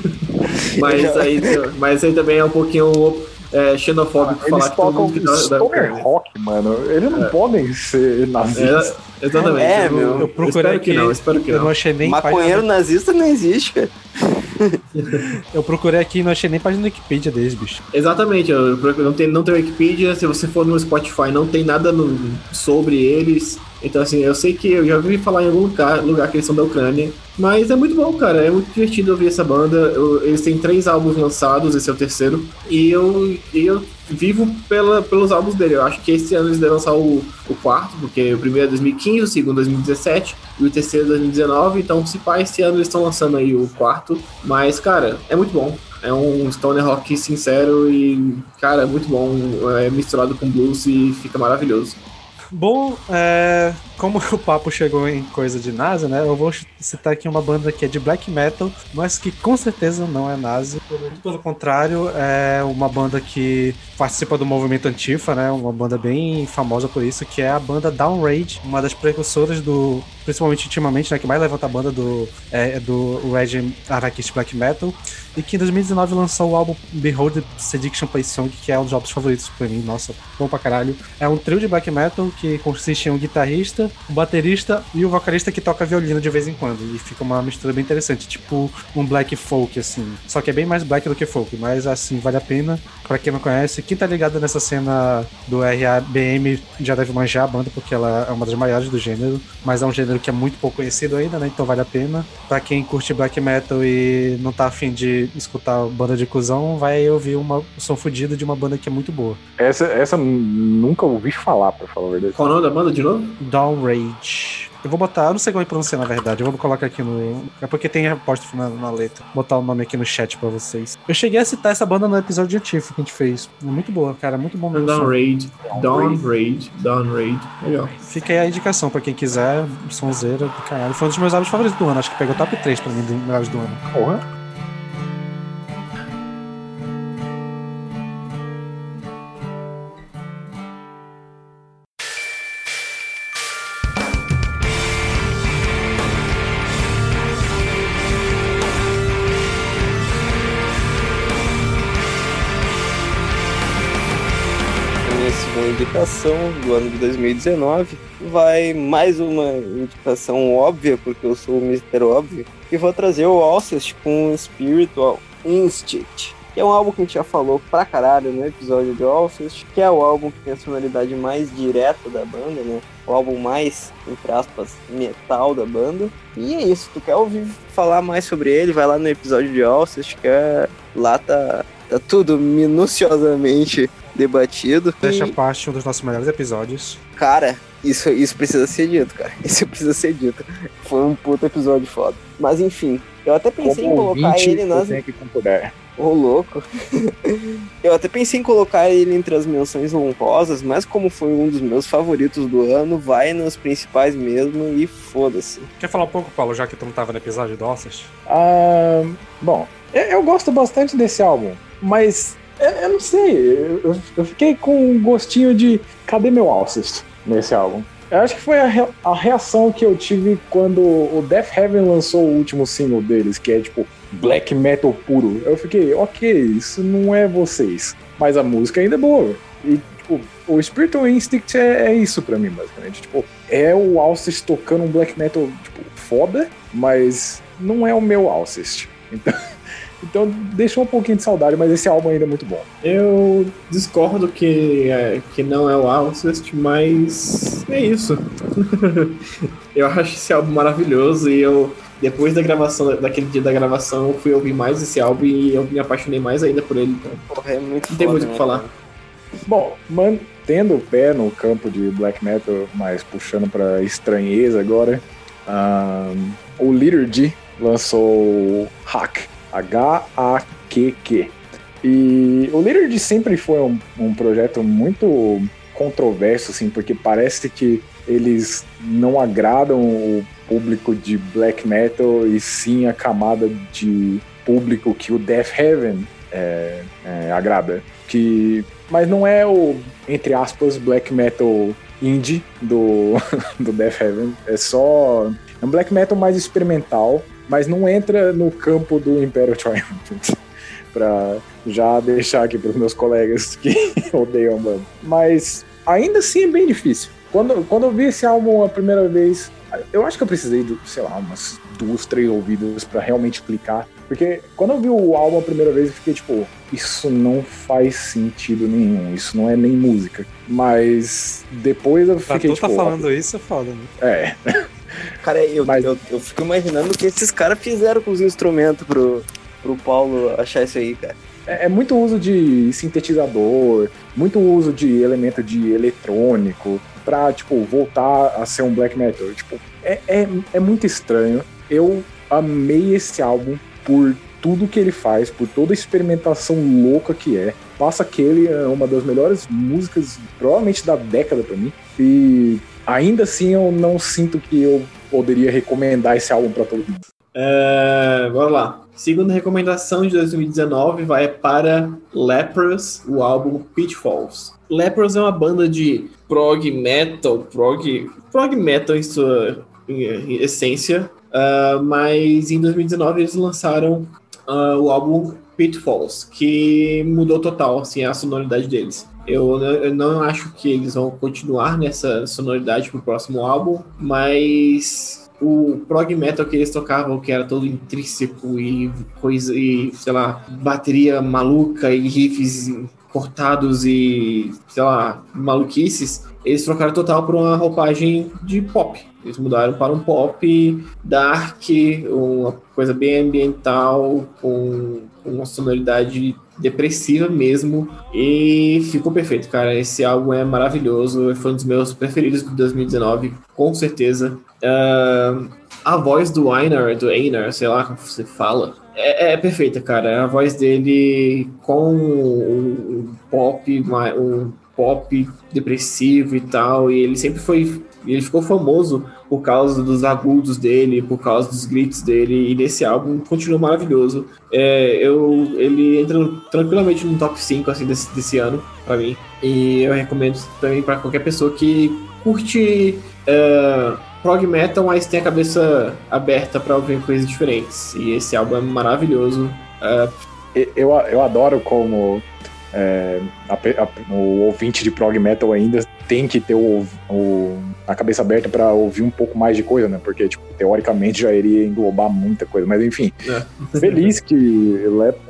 (laughs) mas aí, mas aí também é um pouquinho é, xenofóbico falar Eles que todo mundo que tá da stoner rock, mano. Eles não podem ser nazistas. É, exatamente. É, eu, meu. Eu procurei espero que aqui. não, espero que eu não. não achei nem Maconheiro página. nazista não existe, cara. Eu procurei aqui e não achei nem página do Wikipedia deles, bicho. Exatamente, eu, eu não tem, não tem Wikipedia, se você for no Spotify não tem nada no- sobre eles. Então assim, eu sei que eu já ouvi falar em algum lugar, lugar que eles são da Ucrânia, mas é muito bom, cara, é muito divertido ouvir essa banda. Eu- eles têm três álbuns lançados, esse é o terceiro, e eu, eu vivo pela, pelos álbuns dele. Eu acho que esse ano eles devem lançar o, o quarto, porque o primeiro é 2015, o segundo é 2017 e o terceiro é 2019, então se pá, esse ano eles estão lançando aí o quarto, mas cara, é muito bom. É um stoner rock sincero e, cara, é muito bom. É misturado com blues e fica maravilhoso. Bom, é, como (laughs) o papo chegou em coisa de nazi, né? Eu vou citar aqui uma banda que é de black metal, mas que com certeza não é nazi. Pelo contrário, é uma banda que participa do movimento Antifa, né? Uma banda bem famosa por isso, que é a banda Downrage, uma das precursoras do, principalmente ultimamente, né? Que mais levanta a banda do, é, do regime anarquista black metal. E que em 2019 lançou o álbum Behold the Sediction Play Song, que é um dos álbuns favoritos pra mim. Nossa, bom pra caralho. É um trio de black metal que consiste em um guitarrista, o baterista e o vocalista que toca violino de vez em quando. E fica uma mistura bem interessante, tipo um black folk, assim. Só que é bem mais black do que folk, mas assim, vale a pena. Pra quem não conhece, quem tá ligado nessa cena do RABM já deve manjar a banda, porque ela é uma das maiores do gênero, mas é um gênero que é muito pouco conhecido ainda, né? Então vale a pena. Pra quem curte black metal e não tá afim de escutar banda de cuzão, vai ouvir uma, um som fudido de uma banda que é muito boa. Essa, essa nunca ouvi falar, pra falar a verdade. Qual o nome da banda de novo? Dawn Rage. Eu vou botar, eu não sei como é pronunciar na verdade, eu vou colocar aqui no. É porque tem apóstrofo na, na letra. Vou botar o nome aqui no chat pra vocês. Eu cheguei a citar essa banda no episódio de Tiff que a gente fez. É muito boa, cara, muito bom mesmo. Dawn Raid. Dawn Raid. Dawn Raid. Legal. Fica aí a indicação pra quem quiser, sonzeira do caralho. Foi um dos meus álbuns favoritos do ano, acho que pegou top 3 pra mim dos melhores do ano. Porra. Indicação do ano de 2019 vai mais uma indicação óbvia, porque eu sou o Mr. Óbvio, e vou trazer o Alcest com Spiritual Instinct. Que é um álbum que a gente já falou pra caralho no episódio de Alcest, que é o álbum que tem a sonoridade mais direta da banda, né? O álbum mais, entre aspas, metal da banda. E é isso, tu quer ouvir falar mais sobre ele, vai lá no episódio de Alcest, que é... lá tá, tá tudo minuciosamente debatido. Deixa E- parte um dos nossos melhores episódios. Cara, isso, isso precisa ser dito, cara. (laughs) Isso precisa ser dito. Foi um puto episódio foda. Mas enfim, eu até pensei em Como colocar ouvinte, ele eu nas. Ô, louco. (laughs) eu até pensei em colocar ele entre as menções honrosas, mas como foi um dos meus favoritos do ano, vai nos principais mesmo e foda-se. Quer falar um pouco, Paulo, já que tu não tava no episódio do Alcest? Ah, bom, eu, eu gosto bastante desse álbum, mas eu, eu não sei, eu, eu- fiquei com um gostinho de cadê meu Alcest nesse álbum? Eu acho que foi a, a reação que eu tive quando o Death Heaven lançou o último single deles, que é tipo black metal puro. Eu fiquei, ok, isso não é vocês, mas a música ainda é boa. E tipo, o Spiritual Instinct é, é isso pra mim, basicamente. Tipo, é o Alcest tocando um black metal, tipo, foda, mas não é o meu Alcest. Então, (laughs) então deixou um pouquinho de saudade, mas esse álbum ainda é muito bom. Eu discordo que, é, que não é o Alcest, mas é isso. (laughs) eu acho esse álbum maravilhoso e eu, depois da gravação, daquele dia da gravação, eu fui ouvir mais esse álbum e eu me apaixonei mais ainda por ele. Então, Porra, é muito Não tem muito o que né, falar. Bom, mantendo o pé no campo de black metal, mas puxando pra estranheza agora, ahn, o Liturgy lançou Hack, H-A-Q-Q. E o Liturgy sempre foi um, um projeto muito controverso, assim, porque parece que eles não agradam o público de black metal e sim a camada de público que o Death Heaven é, é, agrada. Que, mas não é o, entre aspas, black metal indie do, (laughs) do Death Heaven. É só. É um black metal mais experimental, mas não entra no campo do Imperial Triumphant. (laughs) pra já deixar aqui pros meus colegas que (laughs) odeiam a banda. Mas ainda assim é bem difícil. Quando, quando eu vi esse álbum a primeira vez, eu acho que eu precisei de, sei lá, umas duas, três ouvidas pra realmente clicar. Porque quando eu vi o álbum a primeira vez, eu fiquei tipo, isso não faz sentido nenhum, isso não é nem música. Mas depois eu Pra fiquei tu tipo, tá falando isso, é foda, né? é, Cara, eu, Mas- eu, eu fico imaginando o que esses caras fizeram com os instrumentos pro, pro Paulo achar isso aí, cara. É, é muito uso de sintetizador, muito uso de elemento de eletrônico pra, tipo, voltar a ser um black metal. Tipo, é, é, é muito estranho. Eu amei esse álbum por tudo que ele faz, por toda a experimentação louca que é. Passa que ele é uma das melhores músicas, provavelmente da década pra mim. E ainda assim eu não sinto que eu poderia recomendar esse álbum pra todo mundo. É, bora lá. Segunda recomendação de 2019 vai para Lepros, o álbum Pitfalls. Lepros é uma banda de prog metal, prog, prog metal em sua em essência, ah, mas em 2019 eles lançaram ah, o álbum Pitfalls, que mudou total assim, a sonoridade deles. Eu, eu não acho que eles vão continuar nessa sonoridade pro próximo álbum, mas o prog metal que eles tocavam, que era todo intrínseco e coisa e, sei lá, bateria maluca e riffs cortados e, sei lá, maluquices, eles trocaram total para uma roupagem de pop. Eles mudaram para um pop dark, uma coisa bem ambiental, com uma sonoridade depressiva mesmo. E ficou perfeito, cara. Esse álbum é maravilhoso. Foi um dos meus preferidos de 2019, com certeza. Uh, a voz do Einar, do Einar, sei lá como você fala, é, é perfeita, cara. A voz dele com um pop, um pop depressivo e tal. E ele sempre foi. Ele ficou famoso por causa dos agudos dele, por causa dos gritos dele, e nesse álbum continua maravilhoso. É, eu, ele entra tranquilamente no top 5 assim, desse, desse ano, para mim, e eu recomendo também para qualquer pessoa que curte uh, prog metal, mas tem a cabeça aberta para ouvir coisas diferentes, e esse álbum é maravilhoso. Uh, eu, eu adoro como é, a, a, o ouvinte de prog metal ainda tem que ter o, o a cabeça aberta para ouvir um pouco mais de coisa, né? Porque, tipo, teoricamente já iria englobar muita coisa. Mas, enfim, é. feliz que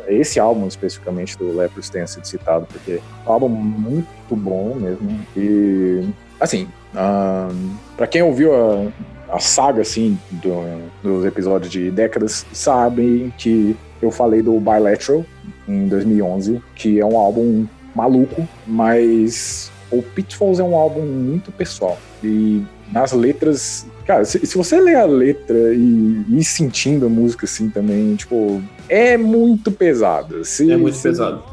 esse álbum especificamente do Lepros tenha sido citado, porque é um álbum muito bom mesmo. E, assim, um, para quem ouviu a, a saga, assim, do, dos episódios de décadas, sabem que eu falei do Bilateral, em 2011, que é um álbum maluco, mas o Pitfalls é um álbum muito pessoal. E nas letras. Cara, se, se você ler a letra e ir sentindo a música assim também, tipo, é muito pesado. Se, é muito se, pesado.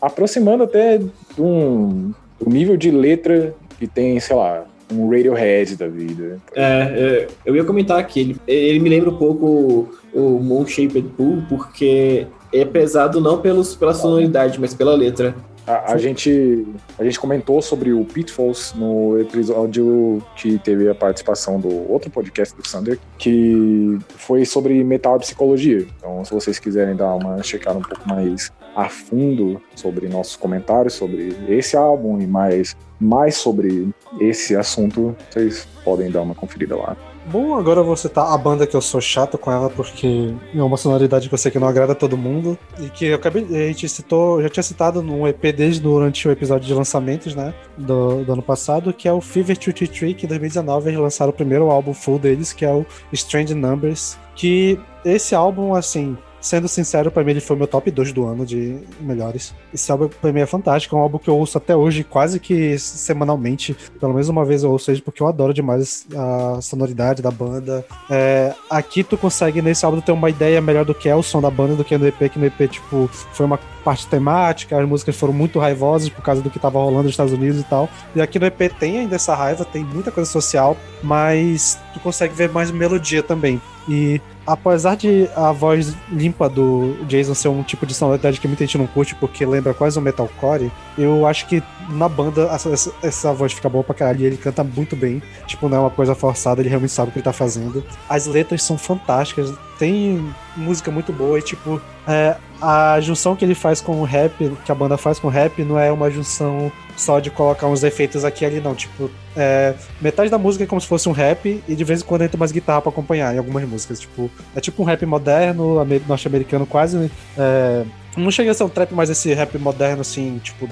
Aproximando até um, um nível de letra que tem, sei lá, um Radiohead da vida. É, é, eu ia comentar aqui, ele, ele me lembra um pouco o Moon Shaped Pool, porque é pesado não pelos, pela sonoridade, mas pela letra. A, a, gente, a gente comentou sobre o Pitfalls no episódio que teve a participação do outro podcast do Sander, que foi sobre metal e psicologia. Então, se vocês quiserem dar uma checada um pouco mais a fundo sobre nossos comentários sobre esse álbum e mais, mais sobre esse assunto, vocês podem dar uma conferida lá. Bom, agora eu vou citar a banda que eu sou chato com ela, porque é uma sonoridade que eu sei que não agrada a todo mundo. E que eu acabei. A gente citou, já tinha citado num EP desde durante o episódio de lançamentos, né? Do, do ano passado, que é o Fever 233, que em 2019 eles lançaram o primeiro álbum full deles, que é o Strange Numbers. Que esse álbum, assim, Sendo sincero, pra mim ele foi meu top 2 do ano de melhores. Esse álbum pra mim é fantástico, é um álbum que eu ouço até hoje quase que semanalmente. Pelo menos uma vez eu ouço ele porque eu adoro demais a sonoridade da banda. É, aqui tu consegue nesse álbum ter uma ideia melhor do que é o som da banda do que no EP, que no EP, tipo, foi uma parte temática, as músicas foram muito raivosas por causa do que tava rolando nos Estados Unidos e tal. E aqui no EP tem ainda essa raiva, tem muita coisa social, mas tu consegue ver mais melodia também. E apesar de a voz limpa do Jason ser um tipo de sonoridade que muita gente não curte porque lembra quase um metalcore, eu acho que na banda essa, essa, voz fica boa pra caralho e ele canta muito bem. Tipo, não é uma coisa forçada, ele realmente sabe o que ele tá fazendo. As letras são fantásticas, tem música muito boa e, tipo, é, a junção que ele faz com o rap, que a banda faz com o rap, não é uma junção só de colocar uns efeitos aqui e ali, não. Tipo, é, metade da música é como se fosse um rap e de vez em quando entra mais guitarra pra acompanhar em algumas músicas. Tipo, é tipo um rap moderno, norte-americano quase. É, não chega a ser um trap, mas esse rap moderno, assim, tipo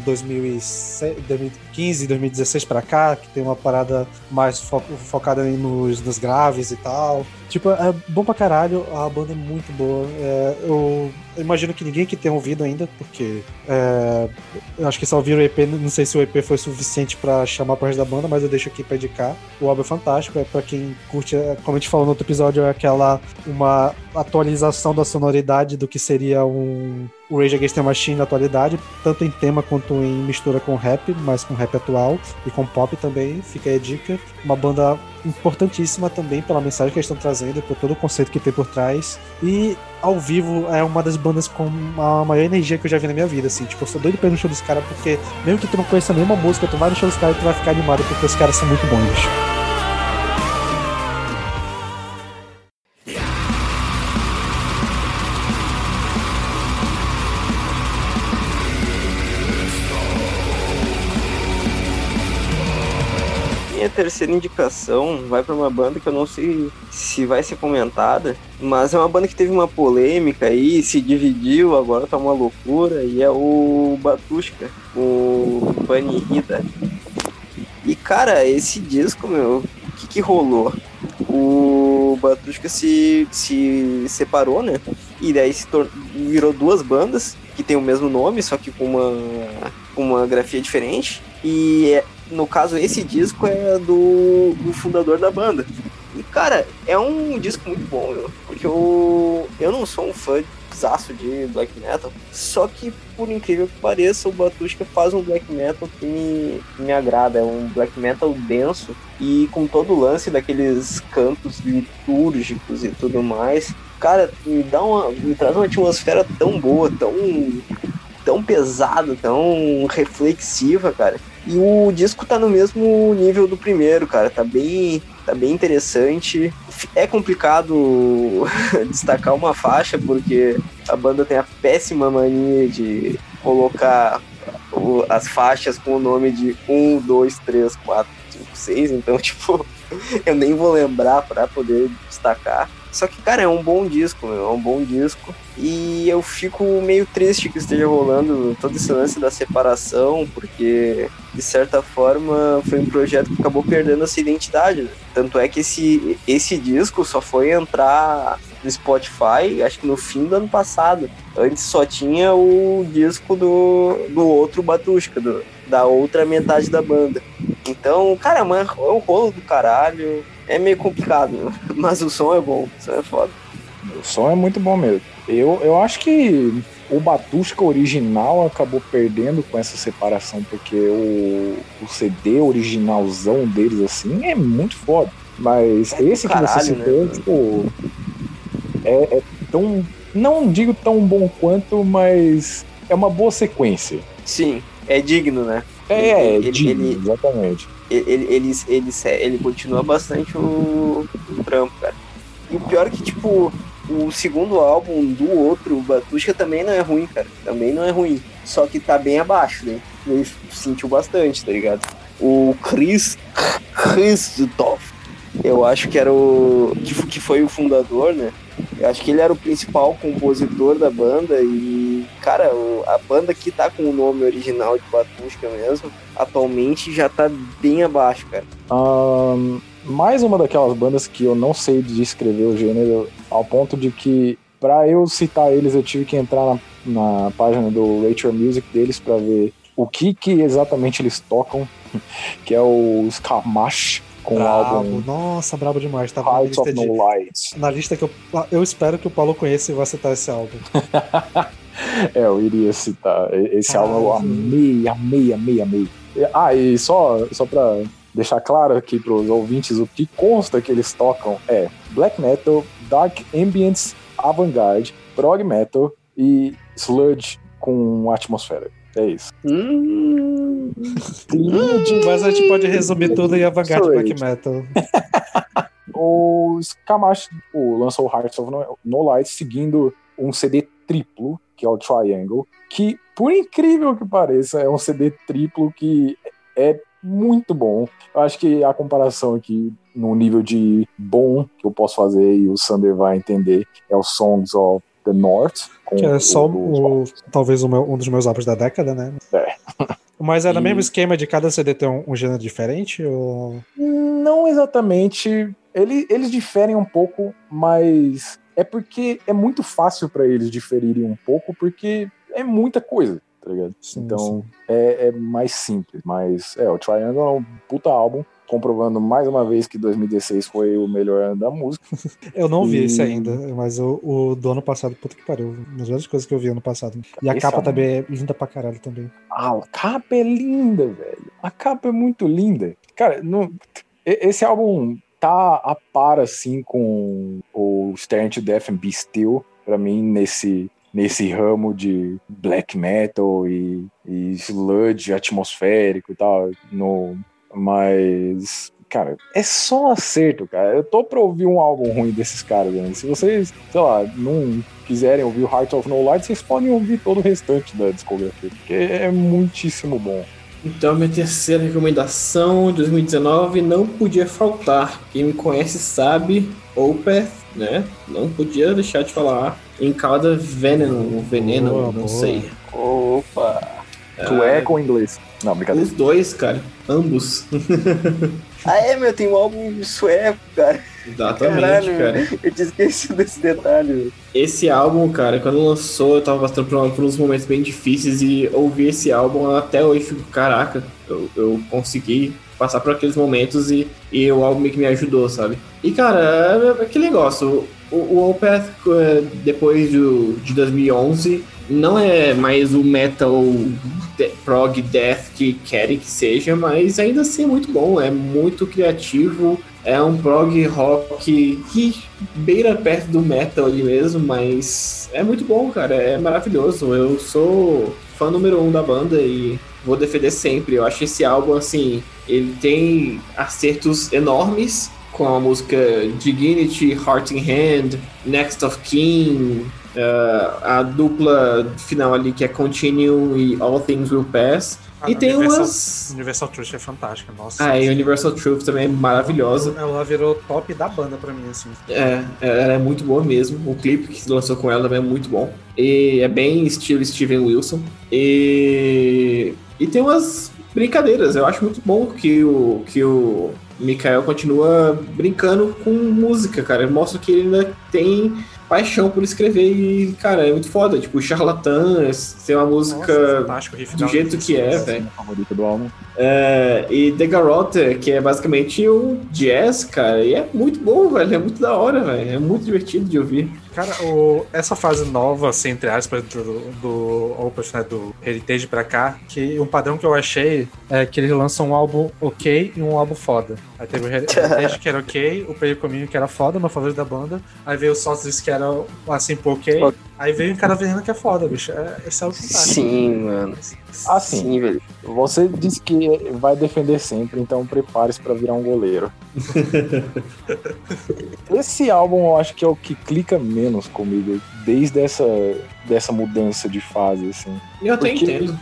2015, 2016 pra cá, que tem uma parada mais fo focada nos, nos graves e tal. Tipo, é bom pra caralho, a banda é muito boa. É, eu, imagino que ninguém que tenha ouvido ainda, porque é, eu acho que só ouviram o EP, não sei se o EP foi suficiente para chamar pro resto da banda, mas eu deixo aqui pra indicar. O álbum é fantástico, é pra quem curte, é, como a gente falou no outro episódio, é aquela uma atualização da sonoridade do que seria um Rage Against the Machine na atualidade, tanto em tema quanto em mistura com rap, mas com rap atual e com pop também, fica aí a dica. Uma banda importantíssima também pela mensagem que eles estão trazendo, por todo o conceito que tem por trás. E ao vivo é uma das bandas com a maior energia que eu já vi na minha vida, assim. Tipo, eu sou doido pra ir no show dos caras, porque mesmo que tu não conheça nenhuma música, tu vai no show dos caras e tu vai ficar animado, porque os caras são muito bons. Terceira indicação vai pra uma banda que eu não sei se vai ser comentada, mas é uma banda que teve uma polêmica aí, se dividiu, agora tá uma loucura, e é o Batushka, o Bunny Hida. E cara, esse disco, meu, o que, que rolou? O Batushka se, se separou, né? E daí se virou duas bandas que tem o mesmo nome, só que com uma, uma grafia diferente. E é- no caso, esse disco é do, do fundador da banda. E cara, é um disco muito bom, meu, porque eu, eu não sou um fã zaço de black metal, só que por incrível que pareça, o Batushka faz um black metal que me, me agrada, é um black metal denso e com todo o lance daqueles cantos litúrgicos e tudo mais. Cara, me dá uma, me traz uma atmosfera tão boa, tão tão pesada, tão reflexiva, cara. E o disco tá no mesmo nível do primeiro, cara. Tá bem, tá bem interessante. É complicado (laughs) destacar uma faixa porque a banda tem a péssima mania de colocar as faixas com o nome de 1, 2, 3, 4, 5, 6. Então, (laughs) tipo, eu nem vou lembrar pra poder destacar. Só que, cara, é um bom disco, meu, é um bom disco. E eu fico meio triste que esteja rolando todo esse lance da separação, porque, de certa forma, foi um projeto que acabou perdendo essa identidade. né? Tanto é que esse, esse disco só foi entrar no Spotify, acho que no fim do ano passado. Antes só tinha o disco do, do outro Batushka, do, da outra metade da banda. Então, cara, mano, é um rolo do caralho. É meio complicado, mas o som é bom, o som é foda. O som é muito bom mesmo. Eu, eu acho que o Batushka original acabou perdendo com essa separação, porque o, o CD originalzão deles, assim, é muito foda. Mas É esse que caralho, você citou, né? tipo, é, é tão. Não digo tão bom quanto, mas é uma boa sequência. Sim, é digno, né? É, é, Ele- digno, ele- exatamente. Ele, ele, ele, ele, continua bastante o, o trampo, cara. E o pior é que, tipo, o segundo álbum do outro, o Batushka, também não é ruim, cara. Também não é ruim. Só que tá bem abaixo, né? Ele sentiu bastante, tá ligado? O Chris Christoph, eu acho que era o. que foi o fundador, né? Eu acho que ele era o principal compositor da banda e, cara, o- a banda que tá com o nome original de Batushka mesmo, atualmente já tá bem abaixo, cara. Ahn, mais uma daquelas bandas que eu não sei descrever o gênero, ao ponto de que, pra eu citar eles, eu tive que entrar na, na página do Rachel Music deles pra ver o que, que exatamente eles tocam, (laughs) que é o Skamash, com o Brabo. álbum Nossa, brabo demais. Tá na lista, of de, No Lights. na lista que eu, eu espero que o Paulo conheça e vá citar esse álbum. (laughs) É, eu iria citar. Esse Ah, álbum eu amei, amei, amei, amei. Ah, e só, só pra deixar claro aqui pros ouvintes, o que consta que eles tocam é black metal, dark ambience, avant-garde, prog metal e sludge com atmosfera. É isso. Hum, de- Mas a gente pode resumir tudo em avant-garde black metal. (laughs) O Skamash tipo, lançou o Hearts of No, No Light seguindo um CD triplo, que é o Triangle, que, por incrível que pareça, é um CD triplo que é muito bom. Eu acho que a comparação aqui, no nível de bom que eu posso fazer e o Sander vai entender, é o Songs of the North. Que é só o- o, talvez o meu- um dos meus álbuns da década, né? É. (laughs) Mas é no E- mesmo esquema de cada CD ter um, um gênero diferente? Ou... Não exatamente. Ele- eles diferem um pouco, mas é porque é muito fácil pra eles diferirem um pouco, porque é muita coisa, tá ligado? Sim, então é, é mais simples. Mas é, o Triangle é um puta álbum, comprovando mais uma vez que 2016 foi o melhor ano da música. (laughs) Eu não vi E- esse ainda, mas o, o do ano passado, puta que pariu. Uma das melhores coisas que eu vi ano passado. E a Esse capa álbum- também é linda pra caralho também. Ah, a capa é linda, velho. A capa é muito linda. Cara, não- esse álbum tá a par, assim, com o Staring to Death and Be Still, pra mim, nesse, nesse ramo de black metal e, e sludge atmosférico e tal. No, mas, cara, é só acerto, cara. Eu tô pra ouvir um álbum ruim desses caras, né? Se vocês, sei lá, não quiserem ouvir o Heart of No Light, vocês podem ouvir todo o restante da discografia, porque é muitíssimo bom. Então, minha terceira recomendação de 2019 não podia faltar. Quem me conhece sabe, Opeth, né? Não podia deixar de falar. Em cada veneno, veneno, Boa, não boa. sei. Opa! Sueco ou inglês? Não, brincadeira. Os dois, cara. Ambos. (laughs) Ah, é, meu, tem um álbum sueco, cara. Exatamente, Caralho, cara. eu tinha esquecido desse detalhe. Esse álbum, cara, quando lançou, eu tava passando por, por uns momentos bem difíceis e ouvir esse álbum até hoje, fico, caraca, eu, eu consegui passar por aqueles momentos e, e o álbum meio que me ajudou, sabe? E, cara, é, é aquele negócio, o, o Opeth, é, depois do, de 2011, não é mais o metal de- prog death que querem que seja, mas ainda assim é muito bom, é muito criativo, é um prog rock que beira perto do metal ali mesmo, mas é muito bom, cara, é maravilhoso. Eu sou fã número um da banda e vou defender sempre. Eu acho esse álbum, assim, ele tem acertos enormes com a música Dignity, Heart in Hand, Next of Kin, uh, a dupla final ali que é Continue e All Things Will Pass. Ah, e tem Universal- umas. Universal Truth é fantástica, nossa. Ah, e Universal Truth também é maravilhosa. Ela virou top da banda pra mim, assim. É, ela é muito boa mesmo. O clipe que se lançou com ela também é muito bom. E é bem estilo Steven Wilson. E, e tem umas brincadeiras. Eu acho muito bom que o, que o Mikael continua brincando com música, cara. Mostra que ele ainda tem paixão por escrever e, cara, é muito foda. Tipo, Charlatãs, tem uma Nossa, música o riff do da- jeito que é, é velho. minha favorita do álbum. É, e The Garota, que é basicamente um jazz, cara. E é muito bom, velho. É muito da hora, velho. É muito divertido de ouvir. Cara, o- essa fase nova, assim, entre aspas, do, do Opus, né, do Heritage pra cá, que um padrão que eu achei é que eles lançam um álbum ok e um álbum foda. Aí teve o Her- Heritage que era ok, o Player Community que era foda, meu favorito da banda. Aí veio o Sauces que era, assim, pô, ok. Aí veio o Cara Veneno que é foda, bicho. É, esse é o fantástico. Sim, mano. Assim, Sim, velho. Você disse que vai defender sempre, então prepare-se pra virar um goleiro. (laughs) Esse álbum eu acho que é o que clica menos comigo desde essa dessa mudança de fase, assim. Eu até Porque- entendo.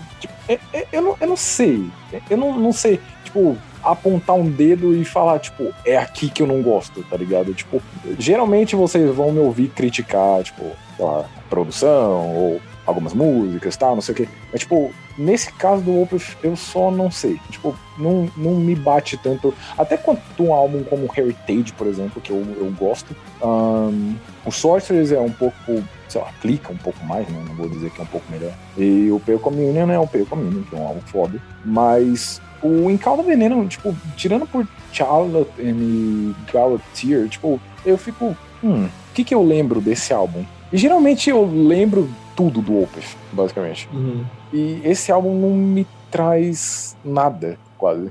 É- é- eu, não, eu não sei. Eu não, não sei, tipo, apontar um dedo e falar, tipo, é aqui que eu não gosto, tá ligado? Tipo, geralmente vocês vão me ouvir criticar, tipo, lá, produção ou algumas músicas, tal, não sei o quê. Mas, tipo, nesse caso do Opeth, eu só não sei. Tipo, não, não me bate tanto. Até quanto um álbum como Heritage, por exemplo, que eu, eu gosto. Ahn, o Sorcerers é um pouco, sei lá, clica um pouco mais, né? Não vou dizer que é um pouco melhor. E o Pale Communion é o Pale Communion, que é um álbum foda. Mas o Encalda Veneno, tipo, tirando por Charlotte e Galateer, tipo, eu fico, hum, o que que eu lembro desse álbum? E geralmente eu lembro tudo do Opeth, basicamente. Uhum. E esse álbum não me traz nada, quase.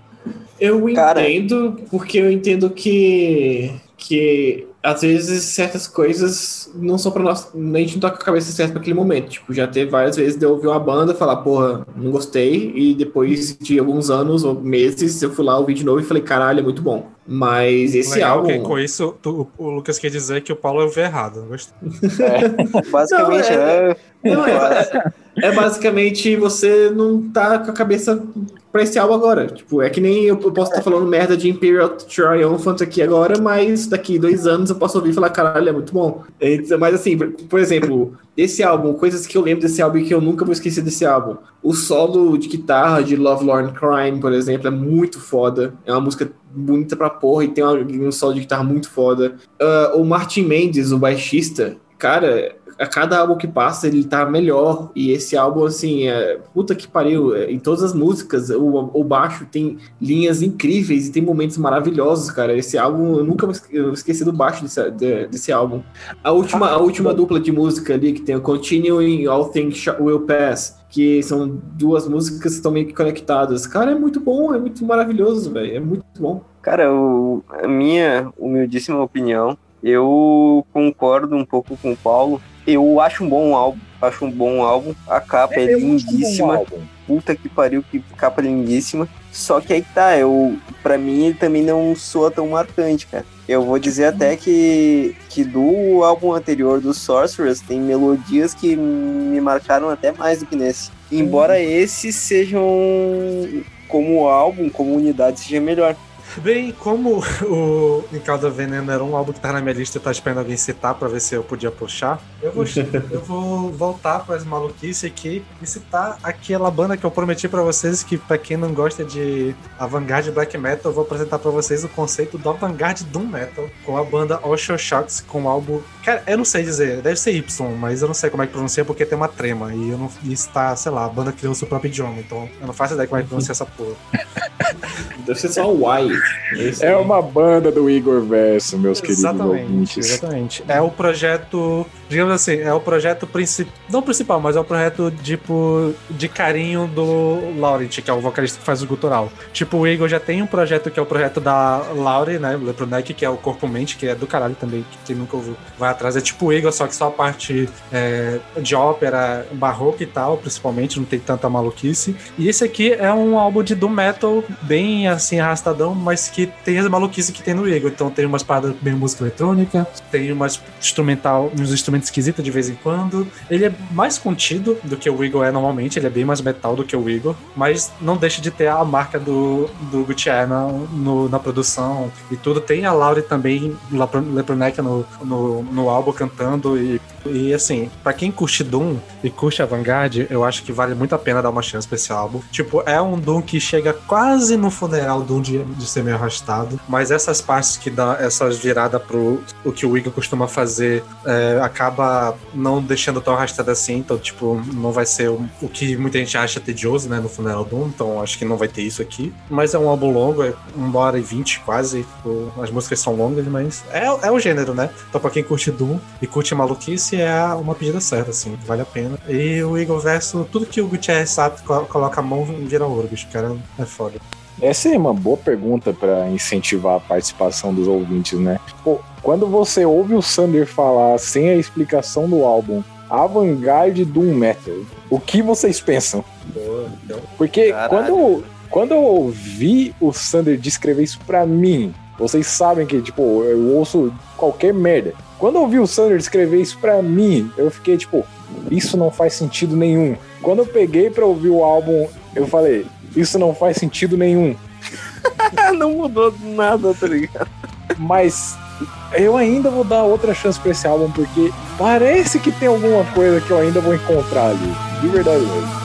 Eu Cara. entendo, porque eu entendo que, que às vezes certas coisas não são pra nós. A gente não tá com a cabeça certa pra aquele momento. Tipo, já teve várias vezes de eu ouvir uma banda falar, porra, não gostei, e depois de alguns anos ou meses eu fui lá ouvir de novo e falei, caralho, é muito bom. Mas esse Legal álbum. que com isso tu- o Lucas quer dizer que o Paulo é o errado. Eu Gostei. (laughs) Basicamente, Não, é- é. Não, é, é basicamente você não tá com a cabeça pra esse álbum agora. Tipo, é que nem eu posso estar falando merda de Imperial Triumphant aqui agora, mas daqui dois anos eu posso ouvir e falar, caralho, é muito bom. Mas assim, por- exemplo, desse álbum, coisas que eu lembro desse álbum e que eu nunca vou esquecer desse álbum. O solo de guitarra de Love Lorn Crime, por exemplo, é muito foda. É uma música bonita pra porra e tem um solo de guitarra muito foda. Ah, o Martin Mendes, o baixista, cara, a cada álbum que passa ele tá melhor. E esse álbum, assim, é, puta que pariu. é, Em todas as músicas, o, o baixo tem linhas incríveis e tem momentos maravilhosos, cara. Esse álbum, eu nunca eu esqueci do baixo desse, de- desse álbum. A última, a última dupla de música ali, que tem o Continuing All Things Will Pass. Que são duas músicas que estão meio que conectadas. Cara, é muito bom, é muito maravilhoso, velho. É muito bom. Cara, o- a minha humildíssima opinião, eu concordo um pouco com o Paulo. Eu acho um bom álbum, acho um bom álbum. A capa é, um bom lindíssima. Puta que pariu, que capa lindíssima. Só que aí tá, eu, pra mim ele também não soa tão marcante, cara. Eu vou dizer até que, que do álbum anterior do Sorcerers tem melodias que me marcaram até mais do que nesse. Embora esses sejam como álbum, como unidade, seja melhor. Bem, como (laughs) o Em Calda Veneno era um álbum que tá na minha lista, eu tava esperando alguém citar pra ver se eu podia puxar, eu vou, (laughs) eu vou voltar para as maluquices aqui e citar aquela banda que eu prometi pra vocês, que pra quem não gosta de avant-garde black metal, eu vou apresentar pra vocês o conceito do avant-garde doom metal, com a banda Osho Shocks, com o álbum... Cara, eu não sei dizer, deve ser Y, mas eu não sei como é que pronuncia porque tem uma trema, e eu não... E está, sei lá, a banda criou o seu próprio idioma, então eu não faço ideia como é que pronuncia essa porra. (laughs) Deve ser só o Y. Esse É aí. uma banda do Igor Verso, meus queridos Exatamente, ouvintes. exatamente. É o projeto, digamos assim, é o projeto principal, não principal, mas é o projeto tipo de carinho do Laurent, que é o vocalista que faz o gutural. Tipo, o Igor já tem um projeto que é o projeto da Laurie, né, Leproneck, que é o Corpo Mente, que é do caralho também, que quem nunca ouviu vai atrás. É tipo o só que só a parte é, de ópera barroca e tal, principalmente, não tem tanta maluquice. E esse aqui é um álbum de doom metal bem assim arrastadão, mas que tem as maluquices que tem no Igor. Então tem umas paradas bem música eletrônica, tem umas instrumental, uns instrumentos esquisitos de vez em quando. Ele é mais contido do que o Igor é normalmente, ele é bem mais metal do que o Igor, mas não deixa de ter a marca do, do Gutierrez na, na produção e tudo. Tem a Laurie também, Leproneca no, no, no álbum cantando e, e assim, pra quem curte Doom e curte Avantgarde, eu acho que vale muito a pena dar uma chance pra esse álbum. Tipo, é um Doom que chega quase no funeral Doom de, de ser meio arrastado, mas essas partes que dá essas viradas pro o que o Igor costuma fazer é, acaba não deixando tão arrastado assim, então, tipo, não vai ser o, o que muita gente acha tedioso, né, no funeral Doom, então acho que não vai ter isso aqui. Mas é um álbum longo, é uma hora e vinte quase, as músicas são longas, mas é, é o gênero, né? Então, pra quem curte Doom e curte maluquice, é uma pedida certa, assim, vale a pena. E o Igor Verso, tudo que o Gutierrez sabe, co- coloca a mão e vira ouro, bicho, o cara é foda. Essa é uma boa pergunta para incentivar a participação dos ouvintes, né? Pô, quando você ouve o Sander falar sem a explicação do álbum Avantgarde Doom Metal, o que vocês pensam? Porque Caralho. quando, quando eu ouvi o Sander descrever isso pra mim, vocês sabem que, tipo, eu ouço qualquer merda. Quando eu ouvi o Sander descrever isso pra mim, eu fiquei tipo, isso não faz sentido nenhum. Quando eu peguei pra ouvir o álbum, eu falei, isso não faz sentido nenhum. (laughs) não mudou nada, tá ligado? Mas eu ainda vou dar outra chance pra esse álbum, porque parece que tem alguma coisa que eu ainda vou encontrar ali. De verdade mesmo.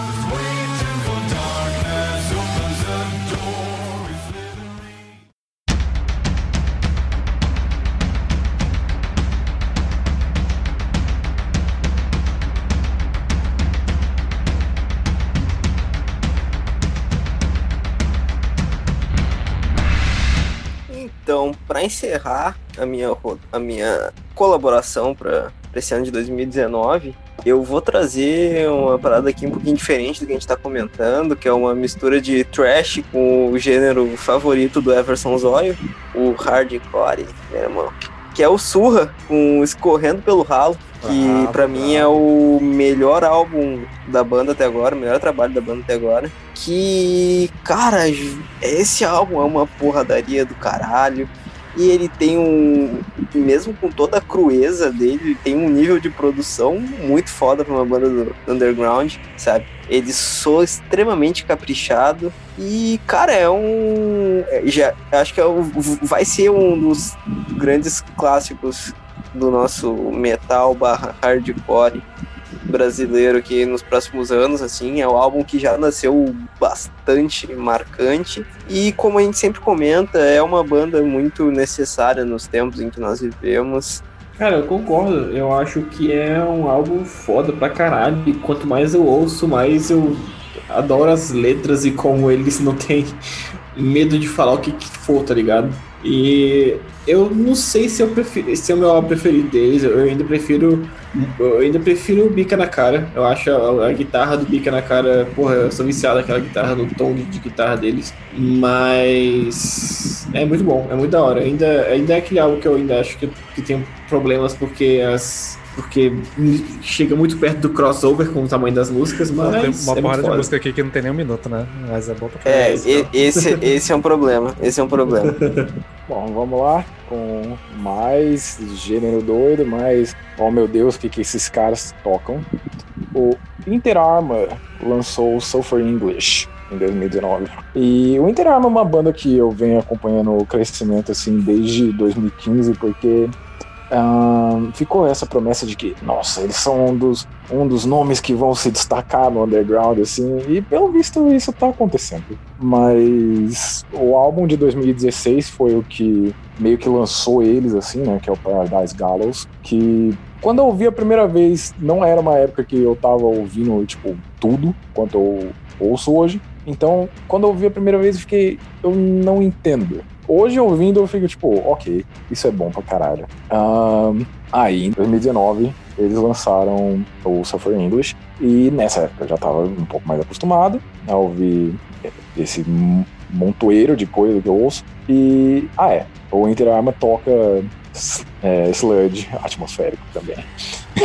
Para encerrar a minha, a minha colaboração para esse ano de 2019, eu vou trazer uma parada aqui um pouquinho diferente do que a gente está comentando, que é uma mistura de trash com o gênero favorito do Everson Zóio, o hardcore, meu irmão. Que é o Surra, com Escorrendo pelo Ralo, que Bravo, pra mim é o melhor álbum da banda até agora, o melhor trabalho da banda até agora. Que, cara, esse álbum é uma porradaria do caralho. E ele tem um. Mesmo com toda a crueza dele, ele tem um nível de produção muito foda pra uma banda do underground, sabe? Ele soa extremamente caprichado. E, cara, é um. Já, acho que é o- vai ser um dos grandes clássicos do nosso metal barra hardcore brasileiro aqui nos próximos anos, assim, é um álbum que já nasceu bastante marcante e como a gente sempre comenta, é uma banda muito necessária nos tempos em que nós vivemos. Cara, eu concordo. Eu acho que é um álbum foda pra caralho. E quanto mais eu ouço, mais eu adoro as letras e como eles não têm medo de falar o que, que for, tá ligado? E eu não sei se eu prefiro, se é o meu álbum preferido deles. Eu ainda prefiro, eu ainda prefiro o Bica na cara. Eu acho a, a guitarra do Bica na cara, porra, eu sou viciado naquela guitarra, no tom de, de guitarra deles. Mas é muito bom, é muito da hora. Ainda, ainda é aquele álbum que eu ainda acho que, que tem problemas porque as porque chega muito perto do crossover com o tamanho das músicas, mas tem uma é porrada de música aqui que não tem nem um minuto, né? Mas é bom pra É, e- esse, esse é um problema, esse é um problema. (laughs) Bom, vamos lá com mais gênero doido, mais. Oh meu Deus, o que, que esses caras tocam? O Inter Armour lançou o Sulfur English. em 2019. E o Inter Arma é uma banda que eu venho acompanhando o crescimento assim desde 2015, porque ah, ficou essa promessa de que, nossa, eles são um dos, um dos nomes que vão se destacar no underground, assim, e pelo visto isso tá acontecendo. Mas o álbum de 2016 foi o que meio que lançou eles, assim, né, que é o Paradise Gallows, que quando eu ouvi a primeira vez, não era uma época que eu tava ouvindo, tipo, tudo quanto eu ouço hoje. Então, quando eu ouvi a primeira vez, eu fiquei, eu não entendo. Hoje, ouvindo, eu fico tipo, ok, isso é bom pra caralho. Um, aí, em 2019, eles lançaram o Suffer English, e nessa época eu já tava um pouco mais acostumado a ouvir esse montoeiro de coisa que eu ouço. E, ah é, o Inter Arma toca é, sludge atmosférico também.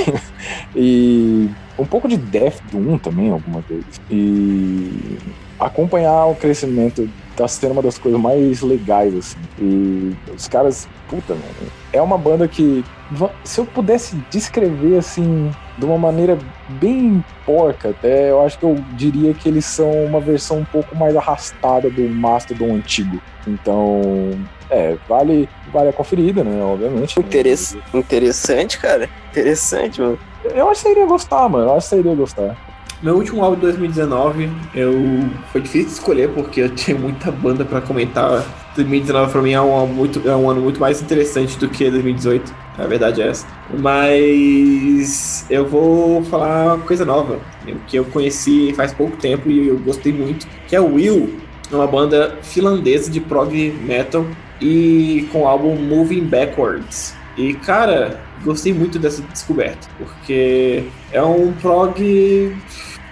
(laughs) e um pouco de Death Doom também, alguma vez. E acompanhar o crescimento tá sendo uma das coisas mais legais, assim. E os caras, puta, mano, é uma banda que, se eu pudesse descrever, assim, de uma maneira bem porca, até, eu acho que eu diria que eles são uma versão um pouco mais arrastada do Mastodon antigo. Então, é, vale, vale a conferida, né, obviamente. Interess interessante, cara. Interessante, mano. Eu acho que você iria gostar, mano. Eu acho que você iria gostar. Meu último álbum de 2019, eu foi difícil de escolher porque eu tinha muita banda pra comentar. 2019 pra mim é um, muito, é um ano muito mais interessante do que 2018. A verdade é essa. Mas eu vou falar uma coisa nova, que eu conheci faz pouco tempo e eu gostei muito, que é o Will, uma banda finlandesa de prog metal e com o álbum Moving Backwards. E cara, gostei muito dessa descoberta, porque é um prog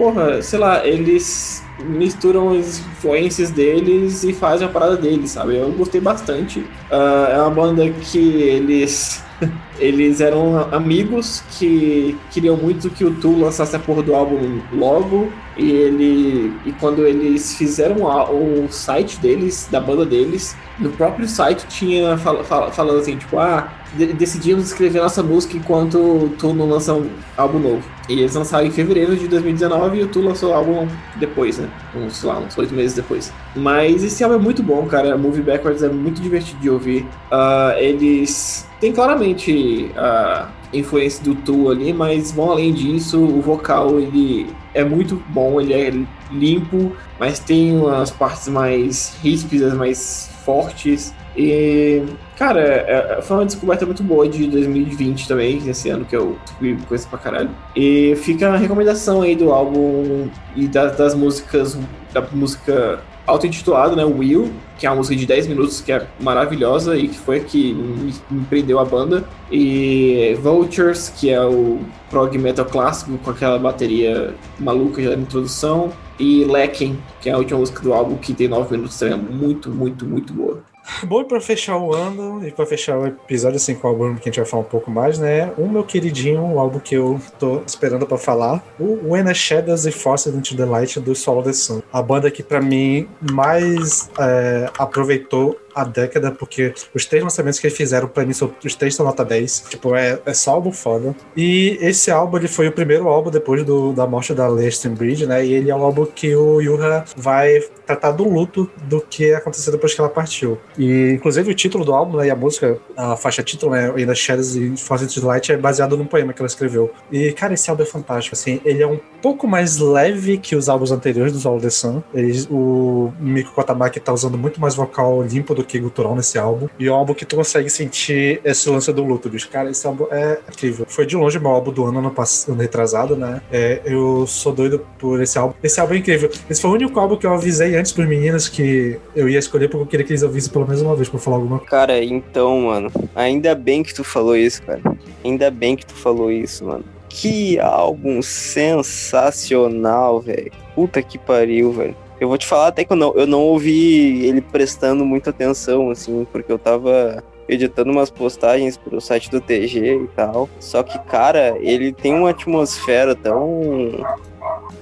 porra, sei lá, eles misturam as influências deles e fazem a parada deles, sabe? Eu gostei bastante. Uh, é uma banda que eles (laughs) eles eram amigos que queriam muito que o Tu lançasse a porra do álbum logo. E ele. E quando eles fizeram o, site deles, da banda deles, no próprio site tinha fal, fal, falando assim, tipo, ah, decidimos escrever nossa música enquanto Tu não lança um álbum novo. E eles lançaram em fevereiro de 2019 e o Tu lançou o álbum depois, né? Uns, sei lá, uns oito meses depois. Mas esse álbum é muito bom, cara. Movie Backwards é muito divertido de ouvir. Uh, eles têm claramente a influência do Tu ali, mas vão além disso. O vocal ele é muito bom, ele é limpo, mas tem umas partes mais ríspidas, mais fortes. E, cara, é, é, foi uma descoberta muito boa de 2020 também, esse ano que eu descobri coisa pra caralho. E fica a recomendação aí do álbum e das, das músicas, da música auto-intitulado, né, Will, que é uma música de 10 minutos que é maravilhosa e que foi a que me, me prendeu a banda. E Vultures, que é o prog metal clássico com aquela bateria maluca já na introdução. E Lacking, que é a última música do álbum, que tem 9 minutos também, é muito, muito, muito boa. Bom, para fechar o ano e para fechar o episódio assim com o álbum que a gente vai falar um pouco mais, né? O meu queridinho, o álbum que eu tô esperando para falar, o When a Shadows e Forced into the Light do Solo the Sun. A banda que para mim mais é, aproveitou a década, porque os três lançamentos que eles fizeram, pra mim, são, os três são nota 10. Tipo, é, é só álbum foda. E esse álbum, ele foi o primeiro álbum depois do, da morte da Lester Bridge, né? E ele é um álbum que o Yuha vai tratar do luto do que aconteceu depois que ela partiu. E, inclusive, o título do álbum, né, e a música, a faixa título, né, In the Shadows e of Light, é baseado num poema que ela escreveu. E, cara, esse álbum é fantástico, assim, ele é um pouco mais leve que os álbuns anteriores do All the Sun. O Miko Kotamaki tá usando muito mais vocal limpo do que gutural nesse álbum. E é um álbum que tu consegue sentir esse lance do luto, bicho. Cara, esse álbum é incrível. Foi de longe meu álbum do ano, ano passado, retrasado, né? É, eu sou doido por esse álbum. Esse álbum é incrível. Esse foi o único álbum que eu avisei antes pros meninos que eu ia escolher porque eu queria que eles ouvissem pelo menos uma vez pra falar alguma coisa. Cara, então, mano, ainda bem que tu falou isso, cara. Ainda bem que tu falou isso, mano. Que álbum sensacional, velho. Puta que pariu, velho. Eu vou te falar até que eu não, eu não ouvi ele prestando muita atenção, assim, porque eu tava editando umas postagens pro site do TG e tal. Só que, cara, ele tem uma atmosfera tão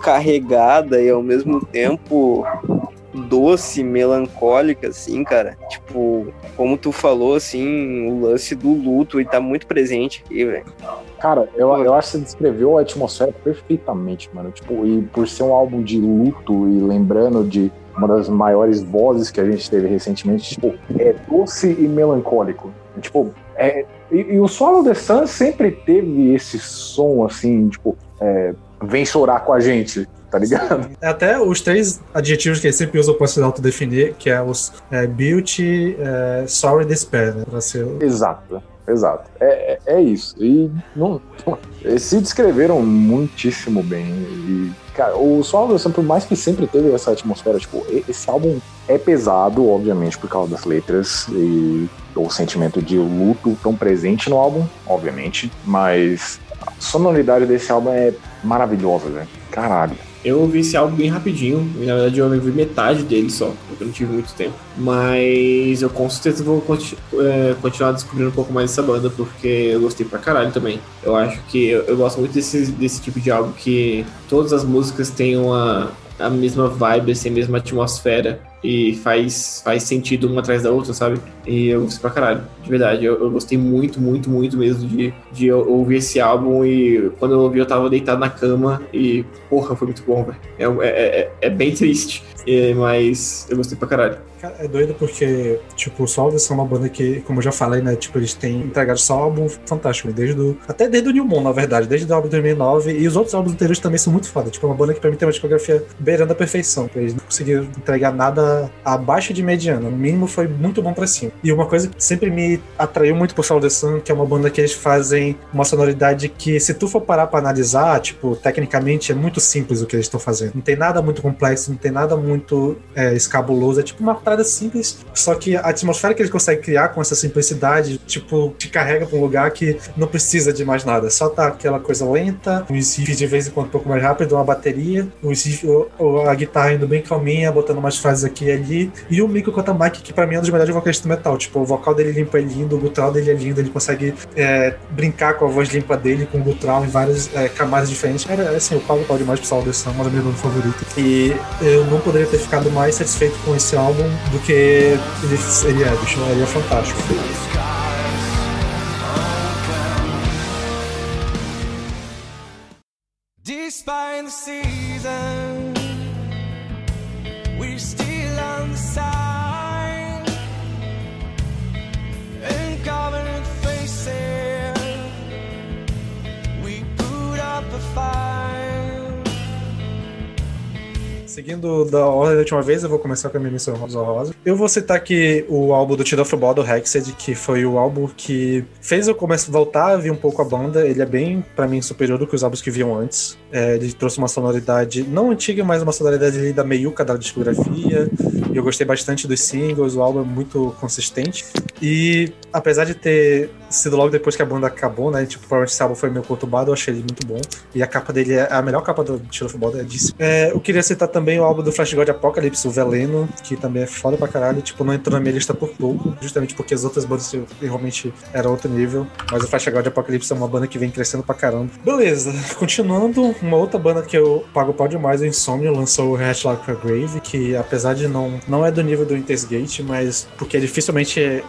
carregada e ao mesmo tempo doce, melancólica, assim, cara. Tipo, como tu falou, assim, o lance do luto, ele tá muito presente aqui, velho. Cara, eu, eu acho que você descreveu a atmosfera perfeitamente, mano. Tipo, e por ser um álbum de luto e lembrando de uma das maiores vozes que a gente teve recentemente, tipo, é doce e melancólico. Tipo, é, e, e o Swallow the Sun sempre teve esse som, assim, tipo, é, vem chorar com a gente, tá ligado? É Até os três adjetivos que ele sempre usa pra se autodefinir, que é os é, beauty, é, sorry, despair, né? Pra ser... Exato, exato. É, é, é isso. E não, (laughs) se descreveram muitíssimo bem. E, cara, o Swallow por mais que sempre teve essa atmosfera, tipo, esse álbum é pesado, obviamente, por causa das letras e o sentimento de luto tão presente no álbum, obviamente, mas a sonoridade desse álbum é maravilhosa, velho. Caralho. Eu ouvi esse álbum bem rapidinho, e na verdade eu ouvi metade dele só, porque eu não tive muito tempo. Mas eu com certeza vou conti- é, continuar descobrindo um pouco mais dessa banda, porque eu gostei pra caralho também. Eu acho que eu, eu gosto muito desse, desse tipo de álbum que todas as músicas têm uma, a mesma vibe, assim, a mesma atmosfera. E faz, faz sentido uma atrás da outra, sabe? E eu gostei pra caralho, de verdade. Eu, eu gostei muito, muito, muito mesmo de, de ouvir esse álbum. E quando eu ouvi, eu tava deitado na cama. E, porra, foi muito bom, velho. É, é, é, é bem triste, é, mas eu gostei pra caralho. Cara, é doido porque, tipo, o Solve são uma banda que, como eu já falei, né? Tipo, eles têm entregado só álbum fantástico, desde o, até desde o New Moon, na verdade, desde o álbum de 2009. E os outros álbuns anteriores também são muito foda. Tipo, é uma banda que pra mim tem uma discografia beirando a perfeição. Eles não conseguiram entregar nada abaixo de mediano. O mínimo foi muito bom pra cima. E uma coisa que sempre me atraiu muito pro Soul the Sun, que é uma banda que eles fazem uma sonoridade que, se tu for parar pra analisar, tipo, tecnicamente é muito simples o que eles estão fazendo. Não tem nada muito complexo, não tem nada muito é, escabuloso. É tipo uma parada simples, só que a atmosfera que eles conseguem criar com essa simplicidade, tipo, te carrega pra um lugar que não precisa de mais nada. Só tá aquela coisa lenta, um riff de vez em quando um pouco mais rápido, uma bateria, um riff, o- a guitarra indo bem calminha, botando umas frases aqui e ali, e o Miko Kotamaki, que pra mim é um dos melhores vocalistas do metal. Tipo, o vocal dele limpo é lindo, o gutural dele é lindo, ele consegue é, brincar com a voz limpa dele, com o gutural em várias é, camadas diferentes. Cara, assim, eu pago pau demais pro Soul The Sun, uma das minhas favoritas. E eu não poderia ter ficado mais satisfeito com esse álbum do que ele, ele é, bicho. Ele é fantástico. Despite the season, we're still on the side. Seguindo da ordem da última vez, eu vou começar com a minha missão Rosa Rosa. Eu vou citar aqui o álbum do of Ball do Hexed, que foi o álbum que fez eu começar a voltar a ver um pouco a banda. Ele é bem, pra mim, superior do que os álbuns que viam antes. É, ele trouxe uma sonoridade não antiga, mas uma sonoridade ali da meiuca da discografia. Eu gostei bastante dos singles, o álbum é muito consistente. E apesar de ter sido logo depois que a banda acabou, né? Tipo, provavelmente esse álbum foi meio conturbado, eu achei ele muito bom. E a capa dele é a melhor capa do of Ball, é disso. É, eu queria citar também o álbum do Flash God Apocalypse, o Veleno, que também é foda pra caralho. Tipo, não entrou na minha lista por pouco, justamente porque as outras bandas realmente eram outro nível. Mas o Flash God Apocalypse é uma banda que vem crescendo pra caramba. Beleza, continuando, uma outra banda que eu pago pau demais, o Insomnia, lançou o Hatch Like a Grave, que apesar de não, não é do nível do Intersgate, mas porque dificilmente (laughs)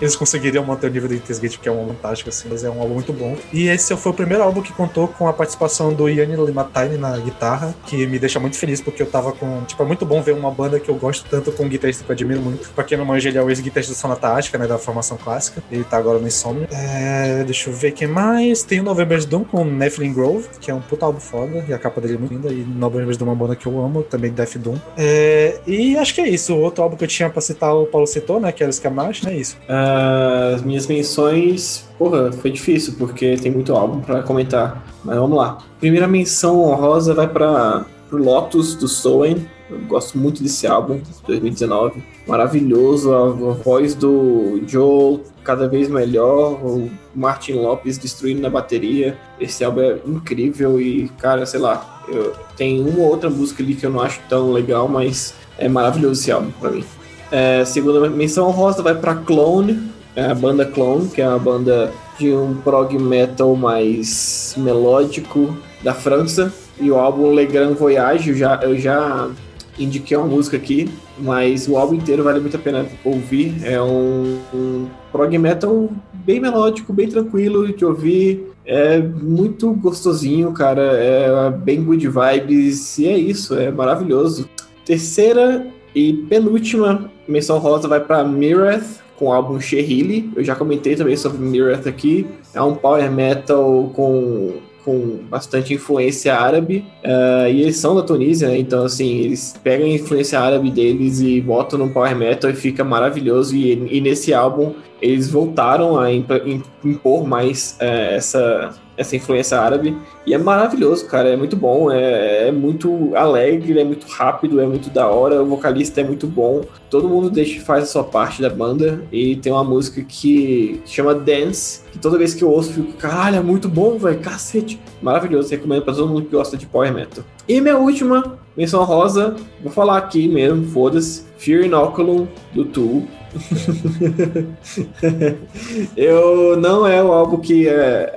eles conseguiriam manter o nível do Intersgate, porque é um álbum assim, mas é um álbum muito bom. E esse foi o primeiro álbum que contou com a participação do Yanni Limatine na guitarra, que me deixa muito feliz, porque eu tava com. Tipo, é muito bom ver uma banda que eu gosto tanto com um guitarrista que eu admiro muito. Pra quem não manja, ele é o ex-guitarrista do Sonata Ática, né, da formação clássica. Ele tá agora no Insomnia. É, deixa eu ver quem mais. Tem o November's Doom com Nephilim Grove, que é um puta álbum foda, e a capa dele é muito linda. E November's Doom é uma banda que eu amo, também Death Doom. É, e acho que é isso. O outro álbum que eu tinha pra citar, o Paulo citou, né, que era o Scamash, né, é isso. Ah, As minhas menções, porra, foi difícil, porque tem muito álbum pra comentar. Mas vamos lá. Primeira menção honrosa vai para pro Lotus do Soen. Eu gosto muito desse álbum, 2019. Maravilhoso, a a voz do Joe cada vez melhor, o Martin Lopes destruindo na bateria. Esse álbum é incrível e, cara, sei lá, eu, tem uma ou outra música ali que eu não acho tão legal, mas é maravilhoso esse álbum pra mim. É, segunda menção honrosa vai pra Clone, é a banda Clone, que é uma banda de um prog metal mais melódico da França. E o álbum Le Grand Voyage, eu já, eu já indiquei uma música aqui, mas o álbum inteiro vale muito a pena ouvir. É um, um prog metal bem melódico, bem tranquilo de ouvir. É muito gostosinho, cara. É bem good vibes. E é isso, é maravilhoso. Terceira e penúltima menção rosa vai para Mireth com o álbum Shehili. Eu já comentei também sobre Mireth aqui. É um power metal com com bastante influência árabe, uh, e eles são da Tunísia, né? então assim, eles pegam a influência árabe deles e botam no power metal e fica maravilhoso, e, e nesse álbum eles voltaram a impor mais uh, essa essa influência árabe. E é maravilhoso, cara. É muito bom, é, é, muito alegre, é muito rápido, é muito da hora. O vocalista é muito bom. Todo mundo deixa, faz a sua parte da banda. E tem uma música que, chama Dance, que toda vez que eu ouço, eu fico, caralho, é muito bom, velho. Cacete. Maravilhoso. Recomendo pra todo mundo que gosta de Power Metal. E minha última menção rosa, vou falar aqui mesmo, foda-se. Fear Inoculum do Tool. (laughs) eu não é o álbum que é,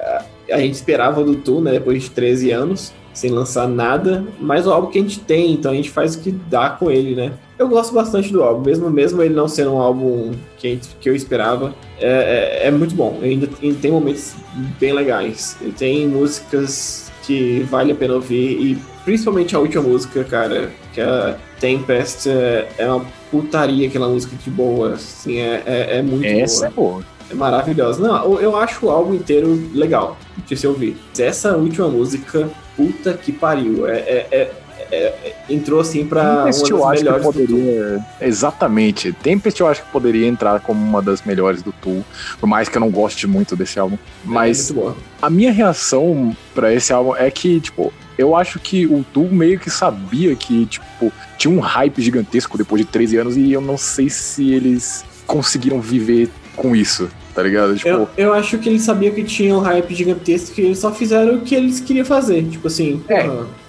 a gente esperava do Tu, né? Depois de 13 anos, sem lançar nada, mas o álbum que a gente tem, então a gente faz o que dá com ele, né? Eu gosto bastante do álbum, mesmo, mesmo ele não sendo um álbum que, gente, que eu esperava, é, é, é muito bom. Ainda, ainda tem momentos bem legais. Ele tem músicas que vale a pena ouvir, e principalmente a última música, cara, que é Tempest, é, é uma putaria aquela música de boa, assim, é, é, é muito Essa boa. é boa. É maravilhosa. Não, eu acho o álbum inteiro legal de se ouvir. Essa última música, puta que pariu. É, é, é, é entrou assim pra Tempest uma das melhores poderia... Exatamente. Tempest eu acho que poderia entrar como uma das melhores do Tool, por mais que eu não goste muito desse álbum. Mas a minha reação para esse álbum é que, tipo, eu acho que o Tool meio que sabia que, tipo, tinha um hype gigantesco depois de 13 anos e eu não sei se eles conseguiram viver com isso tá ligado? Tipo... Eu, eu acho que eles sabiam que tinha um hype gigantesco e eles só fizeram o que eles queriam fazer. Tipo assim, é.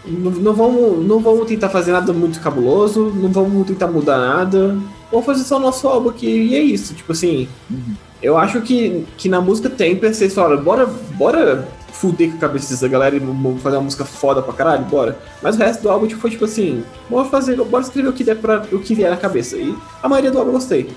não, não, vamos, não vamos tentar fazer nada muito cabuloso, não vamos tentar mudar nada. Vamos fazer só o nosso álbum aqui e é isso. Tipo assim, uhum. eu acho que, que na música Temper vocês falaram, bora, bora fuder com a cabeça da galera e vamos fazer uma música foda pra caralho, bora. Mas o resto do álbum tipo, foi tipo assim, bora fazer, bora escrever o que der pra, o que vier na cabeça. E a maioria do álbum eu gostei.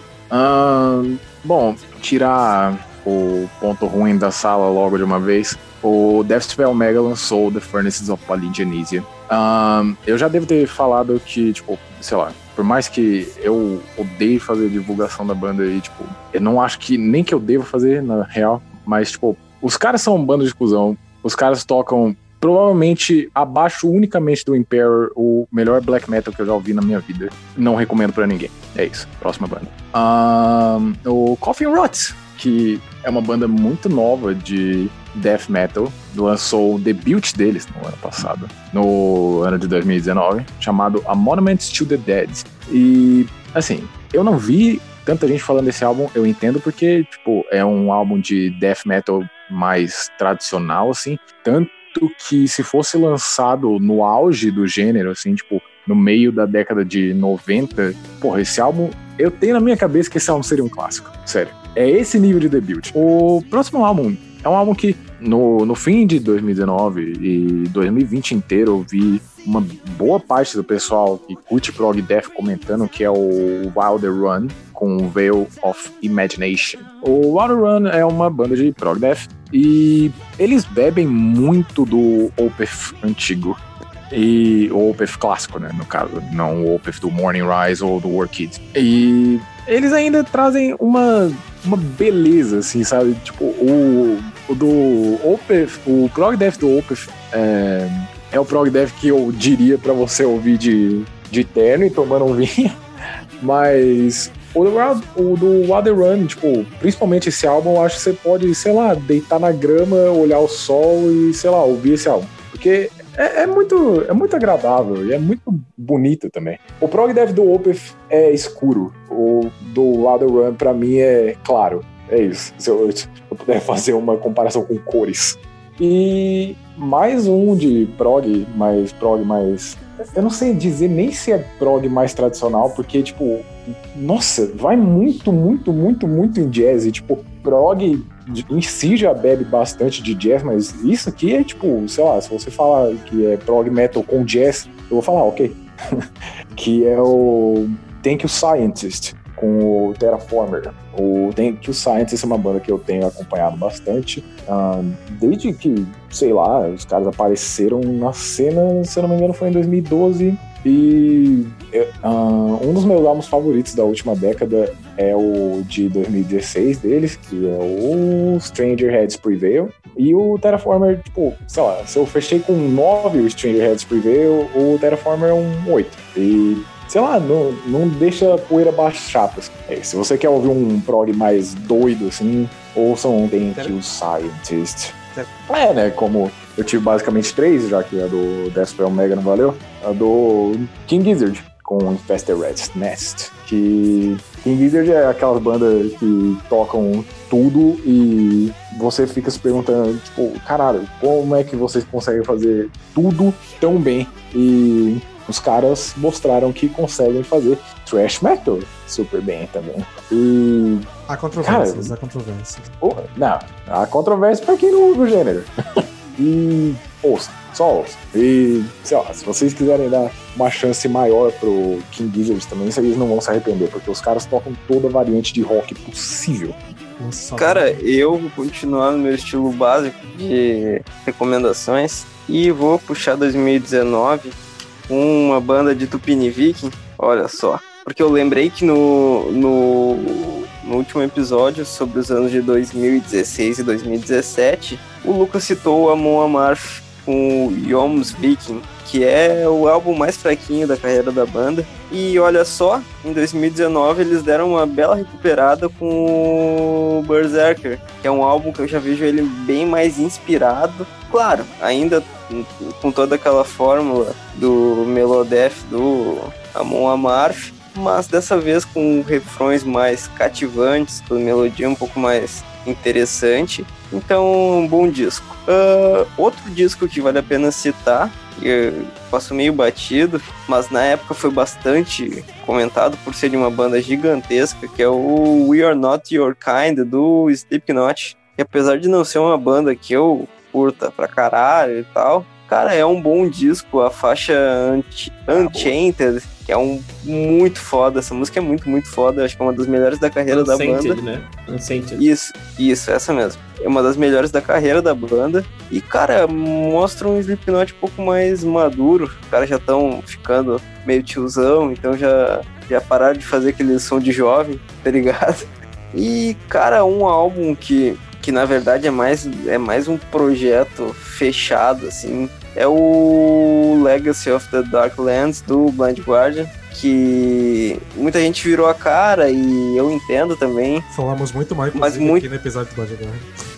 Bom, tirar o ponto ruim da sala logo de uma vez. O Deathspell Mega lançou The Furnaces of Polygenesia. Um, eu já devo ter falado que, tipo, sei lá, por mais que eu odeie fazer divulgação da banda e, tipo, eu não acho que nem que eu devo fazer, na real, mas, tipo, os caras são um bando de cuzão. Os caras tocam provavelmente abaixo unicamente do Emperor, o melhor black metal que eu já ouvi na minha vida. Não recomendo para ninguém. É isso. Próxima banda. Um, o Coffin Rot, que é uma banda muito nova de death metal, lançou o debut deles no ano passado, no ano de 2019, chamado A Monument to the Dead. E, assim, eu não vi tanta gente falando desse álbum, eu entendo porque, tipo, é um álbum de death metal mais tradicional, assim, tanto que se fosse lançado no auge do gênero, assim, tipo, no meio da década de 90, porra, esse álbum, eu tenho na minha cabeça que esse álbum seria um clássico, sério. É esse nível de debut. O próximo álbum é um álbum que no, no fim de 2019 e 2020 inteiro eu vi uma boa parte do pessoal que curte prog death comentando que é o Wilder Run com Veil of Imagination. O Wilder Run é uma banda de prog death e eles bebem muito do Opeth antigo. E o Opeth clássico, né? No caso, não o Opeth do Morning Rise ou do War Kids. E eles ainda trazem uma, uma beleza, assim, sabe? Tipo, o, o do Opeth, o prog death do Opeth é, é o prog death que eu diria para você ouvir de, de terno e tomando um vinho. (laughs) Mas o do, o do Run, tipo, principalmente esse álbum, eu acho que você pode, sei lá, deitar na grama, olhar o sol e, sei lá, ouvir esse álbum. Porque é, é muito, é muito agradável e é muito bonito também. O prog dev do Opeth é escuro, o do Water Run, pra mim, é claro. É isso. Se eu, se eu puder (laughs) fazer uma comparação com cores. E mais um de prog, mais prog mais. Eu não sei dizer nem se é prog mais tradicional, porque, tipo, nossa, vai muito, muito, muito, muito em jazz. E, tipo, prog em si já bebe bastante de jazz, mas isso aqui é tipo, sei lá, se você falar que é prog metal com jazz, eu vou falar, ok. (laughs) que é o Thank You Scientist com o Terraformer. O Thank You Scientist é uma banda que eu tenho acompanhado bastante. ah, desde que, sei lá, os caras apareceram na cena, se eu não me engano, foi em 2012. E ah, um dos meus álbuns favoritos da última década é o de 2016 deles, que é o Stranger Heads Prevail. E o Terraformer, tipo, sei lá, se eu fechei com um 9 o Stranger Heads Prevail, o Terraformer é um 8. E, sei lá, não, não deixa a poeira baixar. assim. É, se você quer ouvir um prog mais doido, assim, ouçam um Thank You Scientist. É, né, como eu tive basicamente três, já que a do Deathspell Mega não valeu, a do King Gizzard com Infested Rat's Nest, que King Gizzard é aquelas bandas que tocam tudo e você fica se perguntando, tipo, caralho, como é que vocês conseguem fazer tudo tão bem? E os caras mostraram que conseguem fazer thrash metal super bem também. E Há controvérsias, há controvérsias. Oh, não, há controvérsia pra quem não ouve o gênero. (laughs) e ouça, só ouça. E, sei lá, se vocês quiserem dar uma chance maior pro King Gizzard também, vocês não vão se arrepender, porque os caras tocam toda a variante de rock possível. Nossa, Cara, eu vou continuar no meu estilo básico de recomendações e vou puxar 2019 com uma banda de Tupini Viking. Olha só. Porque eu lembrei que no, no, no último episódio sobre os anos de 2016 e 2017, o Lucas citou o Amon Amarth com o Yoms Viking, que é o álbum mais fraquinho da carreira da banda. E olha só, em 2019 eles deram uma bela recuperada com o Berserker, que é um álbum que eu já vejo ele bem mais inspirado. Claro, ainda com toda aquela fórmula do Melodef do Amon Amarth, mas dessa vez com refrões mais cativantes, com melodia um pouco mais interessante. Então, um bom disco. Ah, outro disco que vale a pena citar, passo meio batido, mas na época foi bastante comentado por ser de uma banda gigantesca, que é o We Are Not Your Kind, do Slipknot. E apesar de não ser uma banda que eu curta pra caralho e tal, cara, é um bom disco. A faixa Unch- Unchainted, que é um muito foda. Essa música é muito, muito foda. Acho que é uma das melhores da carreira da banda. Né? Isso, isso, essa mesmo. É uma das melhores da carreira da banda. E, cara, mostra um Slipknot um pouco mais maduro. Os caras já estão ficando meio tiozão, então já, já pararam de fazer aquele som de jovem, (laughs) tá ligado? E, cara, um álbum que, que na verdade é mais, é mais um projeto fechado, assim. É o Legacy of the Darklands do Blind Guardian. Que muita gente virou a cara e eu entendo também. Falamos muito mais, Mas muito- aqui no episódio do Bodyguard.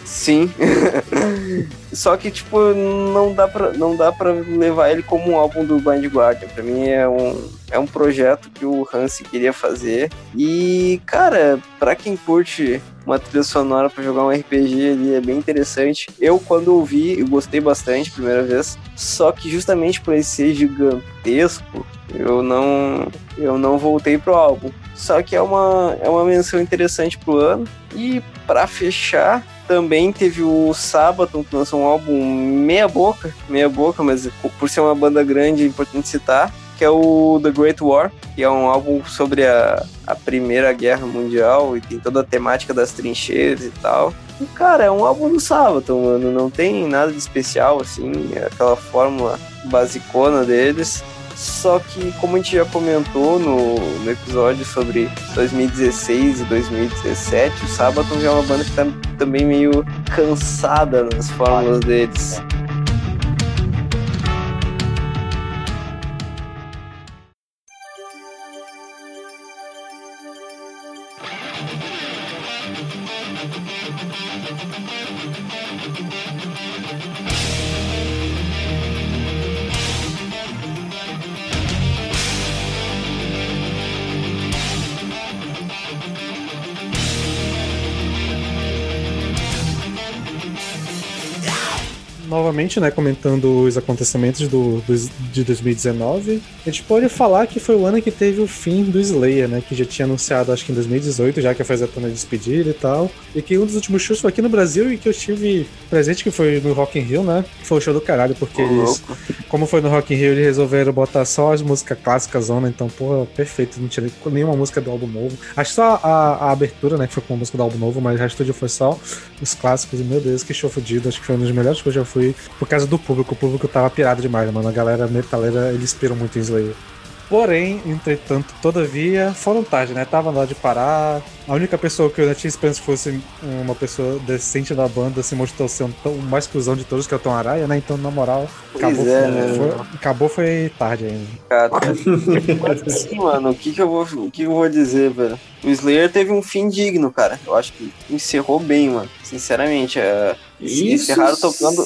Sim. (laughs) Só que, tipo, não dá, pra, não dá pra levar ele como um álbum do Blind Guardian. Pra mim é um, é um projeto que o Hansi queria fazer. E, cara, pra quem curte uma trilha sonora pra jogar um RPG ali é bem interessante. Eu, quando ouvi, eu gostei bastante primeira vez. Só que justamente por ele ser gigantesco, eu não, eu não voltei pro álbum. Só que é uma, é uma menção interessante pro ano. E pra fechar, também teve o Sabaton, que lançou um álbum meia boca, meia boca, mas por ser uma banda grande é importante citar, que é o The Great War, que é um álbum sobre a, a Primeira Guerra Mundial e tem toda a temática das trincheiras e tal. E, cara, é um álbum do Sabaton, mano, não tem nada de especial, assim, é aquela fórmula basicona deles. Só que, como a gente já comentou no, no episódio sobre 2016 e 2017, o Sabaton já é uma banda que tá também meio cansada nas fórmulas deles. Novamente, né, comentando os acontecimentos do, do- de 2019, a gente pode falar que foi o ano que teve o fim do Slayer, né, que já tinha anunciado, acho que em 2018, já que ia fazer a turnê de despedida e tal, e que um dos últimos shows foi aqui no Brasil e que eu tive presente, que foi no Rock in Rio, né, foi o show do caralho, porque Ô, eles, como foi no Rock in Rio, eles resolveram botar só as músicas clássicas, zona, então, porra, perfeito, não tinha nenhuma música do álbum novo. Acho que só a, a abertura, né, que foi com a música do álbum novo, mas o resto foi só os clássicos, e meu Deus, que show fodido, acho que foi um dos melhores que eu já fui, por causa do público, o público tava pirado demais, mano, a galera metaleira, eles inspiram muito em Slayer. Porém, entretanto, todavia, foram tarde, né? Tava na hora de parar. A única pessoa que eu ainda tinha esperança que fosse uma pessoa decente da banda se mostrou ser o mais cuzão de todos, que é o Tom Araya, né? Então, na moral, acabou, é, foi, né? foi- acabou foi tarde ainda. Cara. Mas assim, mano, o que que eu vou, o que eu vou dizer, velho? O Slayer teve um fim digno, cara. Eu acho que encerrou bem, mano. Sinceramente, é... Isso encerraram tocando.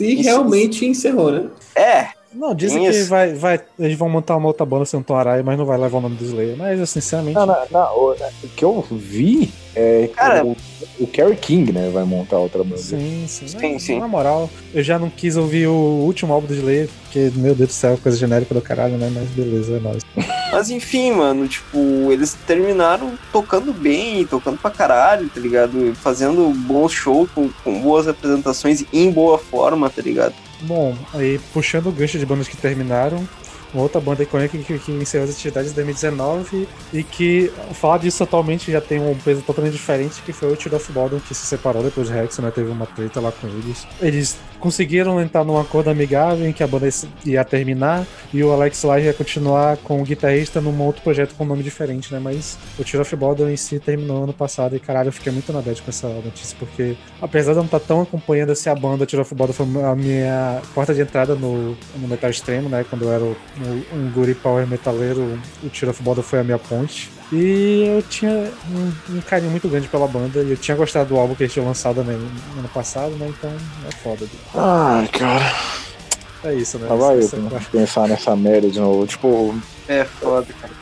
Se Isso- realmente encerrou, né? É, Não, dizem que vai, vai, eles vão montar uma outra banda sem o Tom Araya, mas não vai levar o nome do Slayer. Mas, eu, sinceramente, Não, não, não, o, o que eu vi é que Cara- o, o Kerry King, né, vai montar outra banda. sim, sim. Sim, Mas, sim. Na moral, eu já não quis ouvir o último álbum do Slayer, porque, meu Deus do céu, coisa genérica do caralho, né? Mas beleza, é nóis. (laughs) Mas enfim, mano, tipo, eles terminaram tocando bem, tocando pra caralho, tá ligado? Fazendo bons shows, com, com boas apresentações em boa forma, tá ligado? Bom, aí puxando o gancho de bandas que terminaram, uma outra banda icônica que, que encerrou as atividades em 2019 e que falar disso atualmente já tem um peso totalmente diferente, que foi o Tiro of Baldwin, que se separou depois de Rex, né? Teve uma treta lá com eles. Eles conseguiram entrar num acordo amigável em que a banda ia terminar e o Alex Lage ia continuar com o guitarrista num outro projeto com um nome diferente, né? Mas o Tiro of Baldwin em si terminou ano passado e caralho, eu fiquei muito na bad com essa notícia, porque apesar de eu não estar tão acompanhando assim a banda, Tiro of Baldwin foi a minha porta de entrada no, no metal extremo, né? Quando eu era um, um guri power metaleiro, o of Baldwin foi a minha ponte. E eu tinha um, um carinho muito grande pela banda e eu tinha gostado do álbum que eles tinham lançado né, no ano passado, né? Então é foda. Ai, cara. É isso, né? Lá vai eu Essa- pensar nessa merda de novo. Tipo, É foda, cara.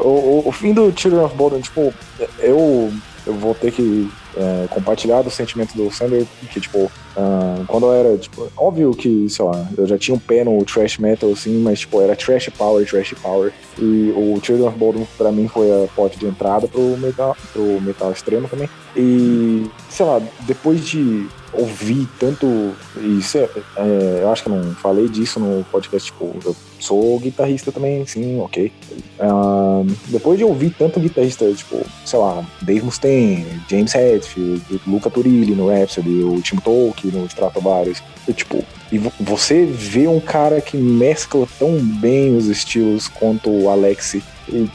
o, o- o fim do Children of Bodom, tipo, eu, eu vou ter que é, compartilhar do sentimento do Sander, que, tipo, ah, quando eu era, tipo, óbvio que, sei lá, eu já tinha um pé no trash metal, assim, mas, tipo, era trash power, trash power, e o Children of Bodom, pra mim, foi a porta de entrada pro metal, pro metal extremo também, e, sei lá, depois de ouvir tanto, e sei- é, eu acho que eu não falei disso no podcast, tipo, eu sou guitarrista também, sim, ok, ah, depois de ouvir tanto guitarrista, tipo, sei lá, Dave Mustaine, James Hetfield, Luca Turilli no Rhapsody, o Tim Tolkien no Stratovarius, e, tipo, e vo- você vê um cara que mescla tão bem os estilos quanto o Alex, e,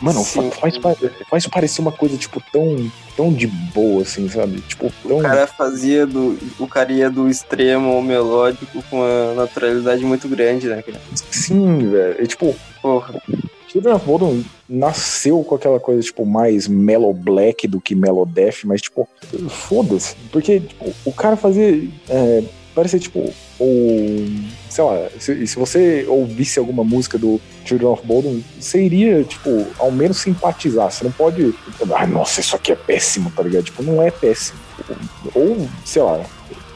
mano, Sim. faz, pa- faz parecer uma coisa, tipo, tão, tão de boa, assim, sabe? Tipo, tão... O cara fazia do. O cara ia do extremo ao melódico com uma naturalidade muito grande, né, cara? Sim, velho, e, tipo, Porra. Children of Bodom nasceu com aquela coisa, tipo, mais mellow black do que mellow death, mas, tipo, foda-se. Porque, tipo, o cara fazia. É, tipo, o. Sei lá, se, se você ouvisse alguma música do Children of Bodom, você iria, tipo, ao menos simpatizar. Você não pode. Ah, nossa, isso aqui é péssimo, tá ligado? Tipo, não é péssimo. Ou, sei lá,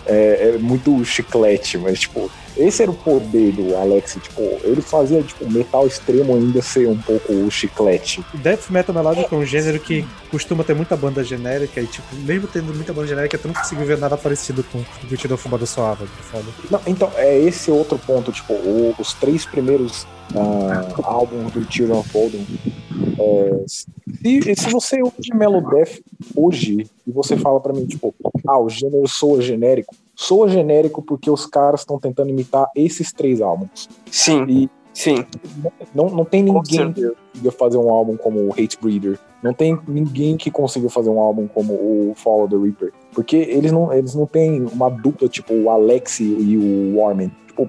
é, é muito chiclete, mas, tipo, esse era o poder do Alex, tipo, ele fazia, tipo, metal extremo ainda ser um pouco o chiclete. Death Metal Melodic é um gênero que costuma ter muita banda genérica e, tipo, mesmo tendo muita banda genérica, tu não conseguiu ver nada parecido com o que o Tiro Fumado soava. que Foda. Não, então, é esse outro ponto, tipo, o- os três primeiros ah, álbuns do Children of Bodom, é, se, se você ouve Melodeath hoje e você fala pra mim, tipo, ah, o gênero soa genérico, soa genérico porque os caras estão tentando imitar esses três álbuns. Sim, E sim. não, não tem ninguém que consiga fazer um álbum como o Hate Breeder. Não tem ninguém que consiga fazer um álbum como o Follow the Reaper. Porque eles não, eles não têm uma dupla tipo o Alex e o Warman. Tipo,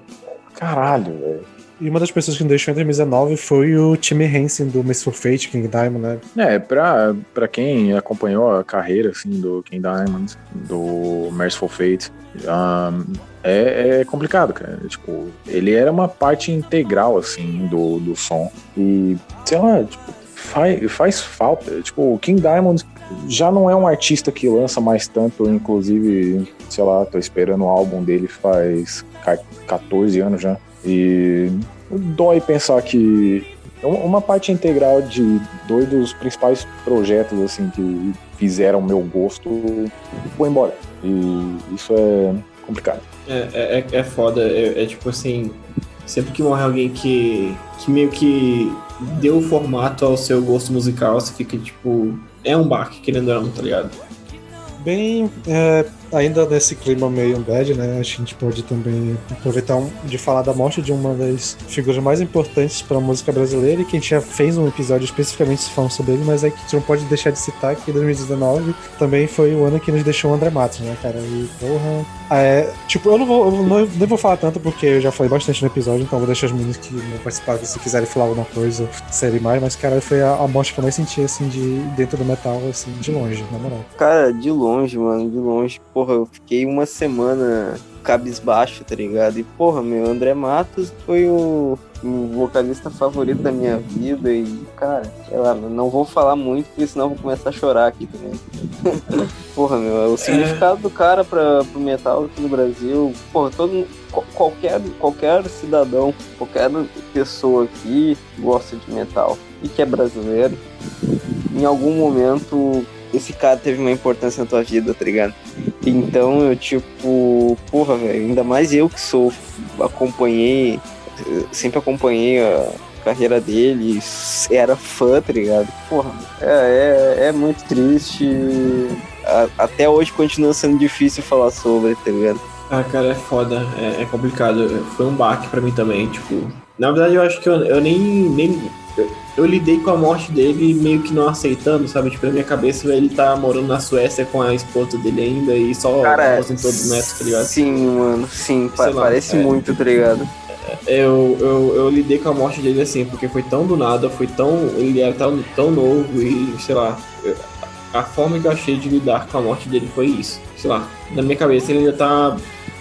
caralho, velho. E uma das pessoas que me deixou em 2019 foi o Timmy Hansen do for Fate, King Diamond, né? É, pra, pra quem acompanhou a carreira assim, do King Diamond, do Merciful Fate, um, é, é complicado, cara. Tipo, ele era uma parte integral assim do, do som. E, sei lá, tipo, faz, faz falta. Tipo, o King Diamond já não é um artista que lança mais tanto, inclusive, sei lá, tô esperando o álbum dele faz 14 anos já. E dói pensar que uma parte integral de dois dos principais projetos assim que fizeram meu gosto foi embora. E isso é complicado. É, é, é foda. É, é, tipo assim, sempre que morre alguém que, que meio que deu o formato ao seu gosto musical, você fica tipo. É um baque, querendo ou não, tá ligado? Bem, é, ainda nesse clima meio bad, né? A gente pode também aproveitar um, de falar da morte de uma das figuras mais importantes para a música brasileira e que a gente já fez um episódio especificamente falando sobre ele, mas é que a gente não pode deixar de citar que 2019 também foi o ano que nos deixou o André Matos, né, cara? E porra. É, tipo, eu não vou, eu não, nem vou falar tanto porque eu já falei bastante no episódio, então vou deixar os meninos que não participaram se quiserem falar alguma coisa, série mais, mas cara, foi a, a morte que eu mais senti assim de dentro do metal, assim, de longe, na moral. Cara, de longe, mano, de longe porra, eu fiquei uma semana cabisbaixo, tá ligado? E, porra, meu, André Matos foi o, o vocalista favorito da minha vida e, cara, sei lá, não vou falar muito, porque senão eu vou começar a chorar aqui também. (laughs) porra, meu, o significado é. do cara pra, pro metal aqui no Brasil, porra, todo qualquer, qualquer cidadão, qualquer pessoa aqui gosta de metal e que é brasileiro, em algum momento esse cara teve uma importância na tua vida, tá ligado? Então eu, tipo, porra, velho, ainda mais eu que sou, acompanhei, sempre acompanhei a carreira dele, era fã, tá ligado? Porra, é, é, é muito triste. até hoje continua sendo difícil falar sobre, tá ligado? Ah, cara, é foda, é, é complicado. Foi um baque pra mim também, tipo. Na verdade, eu acho que eu, eu nem, nem eu lidei com a morte dele meio que não aceitando, sabe? Tipo, na minha cabeça ele tá morando na Suécia com a esposa dele ainda e só Cara, aposentou do neto, tá ligado? Sim, mano, sim, pa lá, parece é, muito, tá ligado? Eu, eu, eu lidei com a morte dele assim, porque foi tão do nada, foi tão. Ele era tão, tão novo e, sei lá. A forma que eu achei de lidar com a morte dele foi isso. Sei lá, na minha cabeça ele ainda tá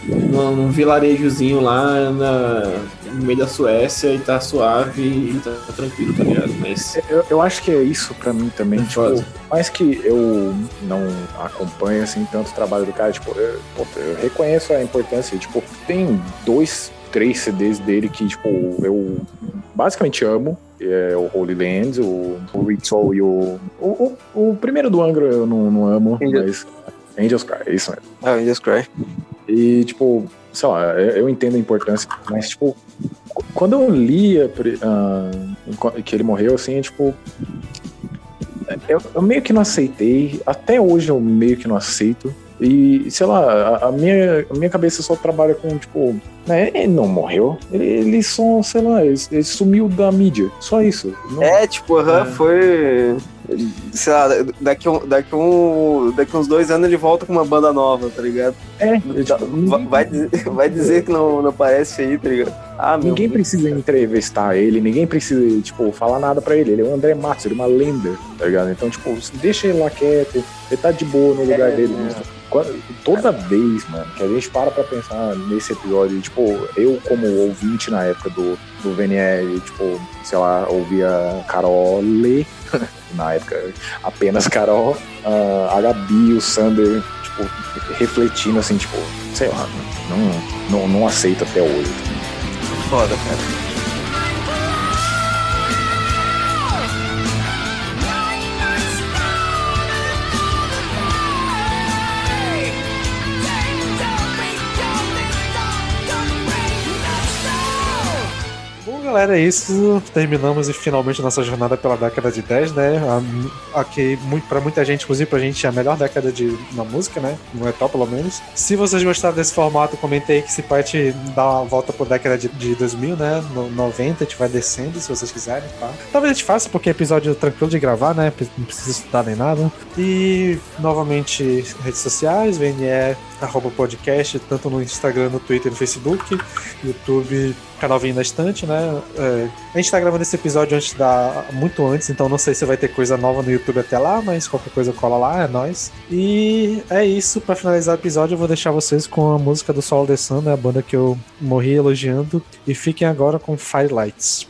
num, vilarejozinho lá na, no meio da Suécia e tá suave e tá, tá tranquilo, tá ligado? Mas. Eu, eu acho que é isso pra mim também. É tipo, mais que eu não acompanhe assim tanto o trabalho do cara, tipo, eu, eu reconheço a importância. Tipo, tem dois, três CDs dele que, tipo, eu basicamente amo. É o Holy Lands, o, o Ritual e o, o, o. O, primeiro do Angra eu não, não amo, mas. Angels Cry, é isso mesmo. Ah, Angels Cry. E, tipo, sei lá, eu entendo a importância, mas, tipo, quando eu lia uh, que ele morreu, assim, tipo. Eu, eu, meio que não aceitei, até hoje eu meio que não aceito. E, sei lá, a, a minha, a minha cabeça só trabalha com, tipo, né, ele não morreu, ele, ele só, sei lá, ele, ele sumiu da mídia, só isso. Não... É, tipo, uhum, é. foi sei lá, daqui, um, daqui, um, daqui uns dois anos ele volta com uma banda nova, tá ligado? É, tipo, vai, dizer, (laughs) vai dizer que não, não aparece aí, tá ligado? Ah, ninguém precisa entrevistar ele, ninguém precisa, tipo, falar nada pra ele. Ele é o André Matos, ele é uma lenda, tá ligado? Então, tipo, deixa ele lá quieto, ele tá de boa no lugar é, dele. É. Toda vez, mano, que a gente para pra pensar nesse episódio, tipo, eu como ouvinte na época do, do VNR, tipo, sei lá, ouvia Carol ler (laughs) na época apenas Carol, a Gabi, o Sander, tipo, refletindo assim, tipo, sei lá, não, não, não aceito até hoje. Foda, cara. Galera, é isso. Terminamos e finalmente nossa jornada pela década de 10, né? Aqui, pra muita gente, inclusive pra gente, é a melhor década de, na música, né? No metal, pelo menos. Se vocês gostaram desse formato, comentei que se pode dar uma volta por década de, de 2000, né? No 90, a gente vai descendo, se vocês quiserem, tá? Talvez a gente faça, porque é episódio tranquilo de gravar, né? Não precisa estudar nem nada. E, novamente, redes sociais, VNE arroba podcast, tanto no Instagram, no Twitter, no Facebook, YouTube, canal Vinho na Estante, né? É, a gente tá gravando esse episódio antes da. muito antes, então não sei se vai ter coisa nova no YouTube até lá, mas qualquer coisa cola lá, é nóis. E é isso, para finalizar o episódio, eu vou deixar vocês com a música do Sol The Sun, né? A banda que eu morri elogiando. E fiquem agora com Firelights.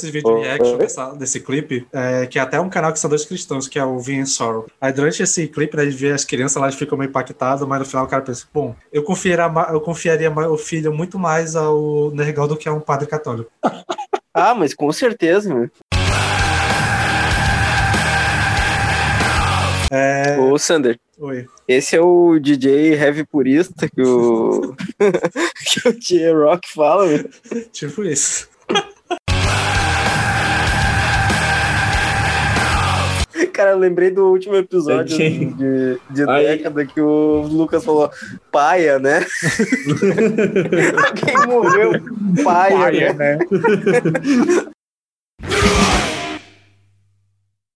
Desses vídeos Oh, reaction dessa- desse clipe, é, que é até um canal que são dois cristãos, que é o Vin Sorrow. Aí durante esse clipe, né, a gente vê as crianças lá, eles ficam meio impactados, mas no final o cara pensa, bom, eu confiaria, eu confiaria o filho muito mais ao Nergal do que a um padre católico. (laughs) Ah, mas com certeza, meu. É... Ô, Sander, Oi. esse é o DJ heavy purista que o. (laughs) que o J-Rock fala, meu. (laughs) Tipo isso. (laughs) Cara, eu lembrei do último episódio de, de Aí. década que o Lucas falou paia, né? (laughs) (laughs) Alguém morreu paia, Paia, né? né?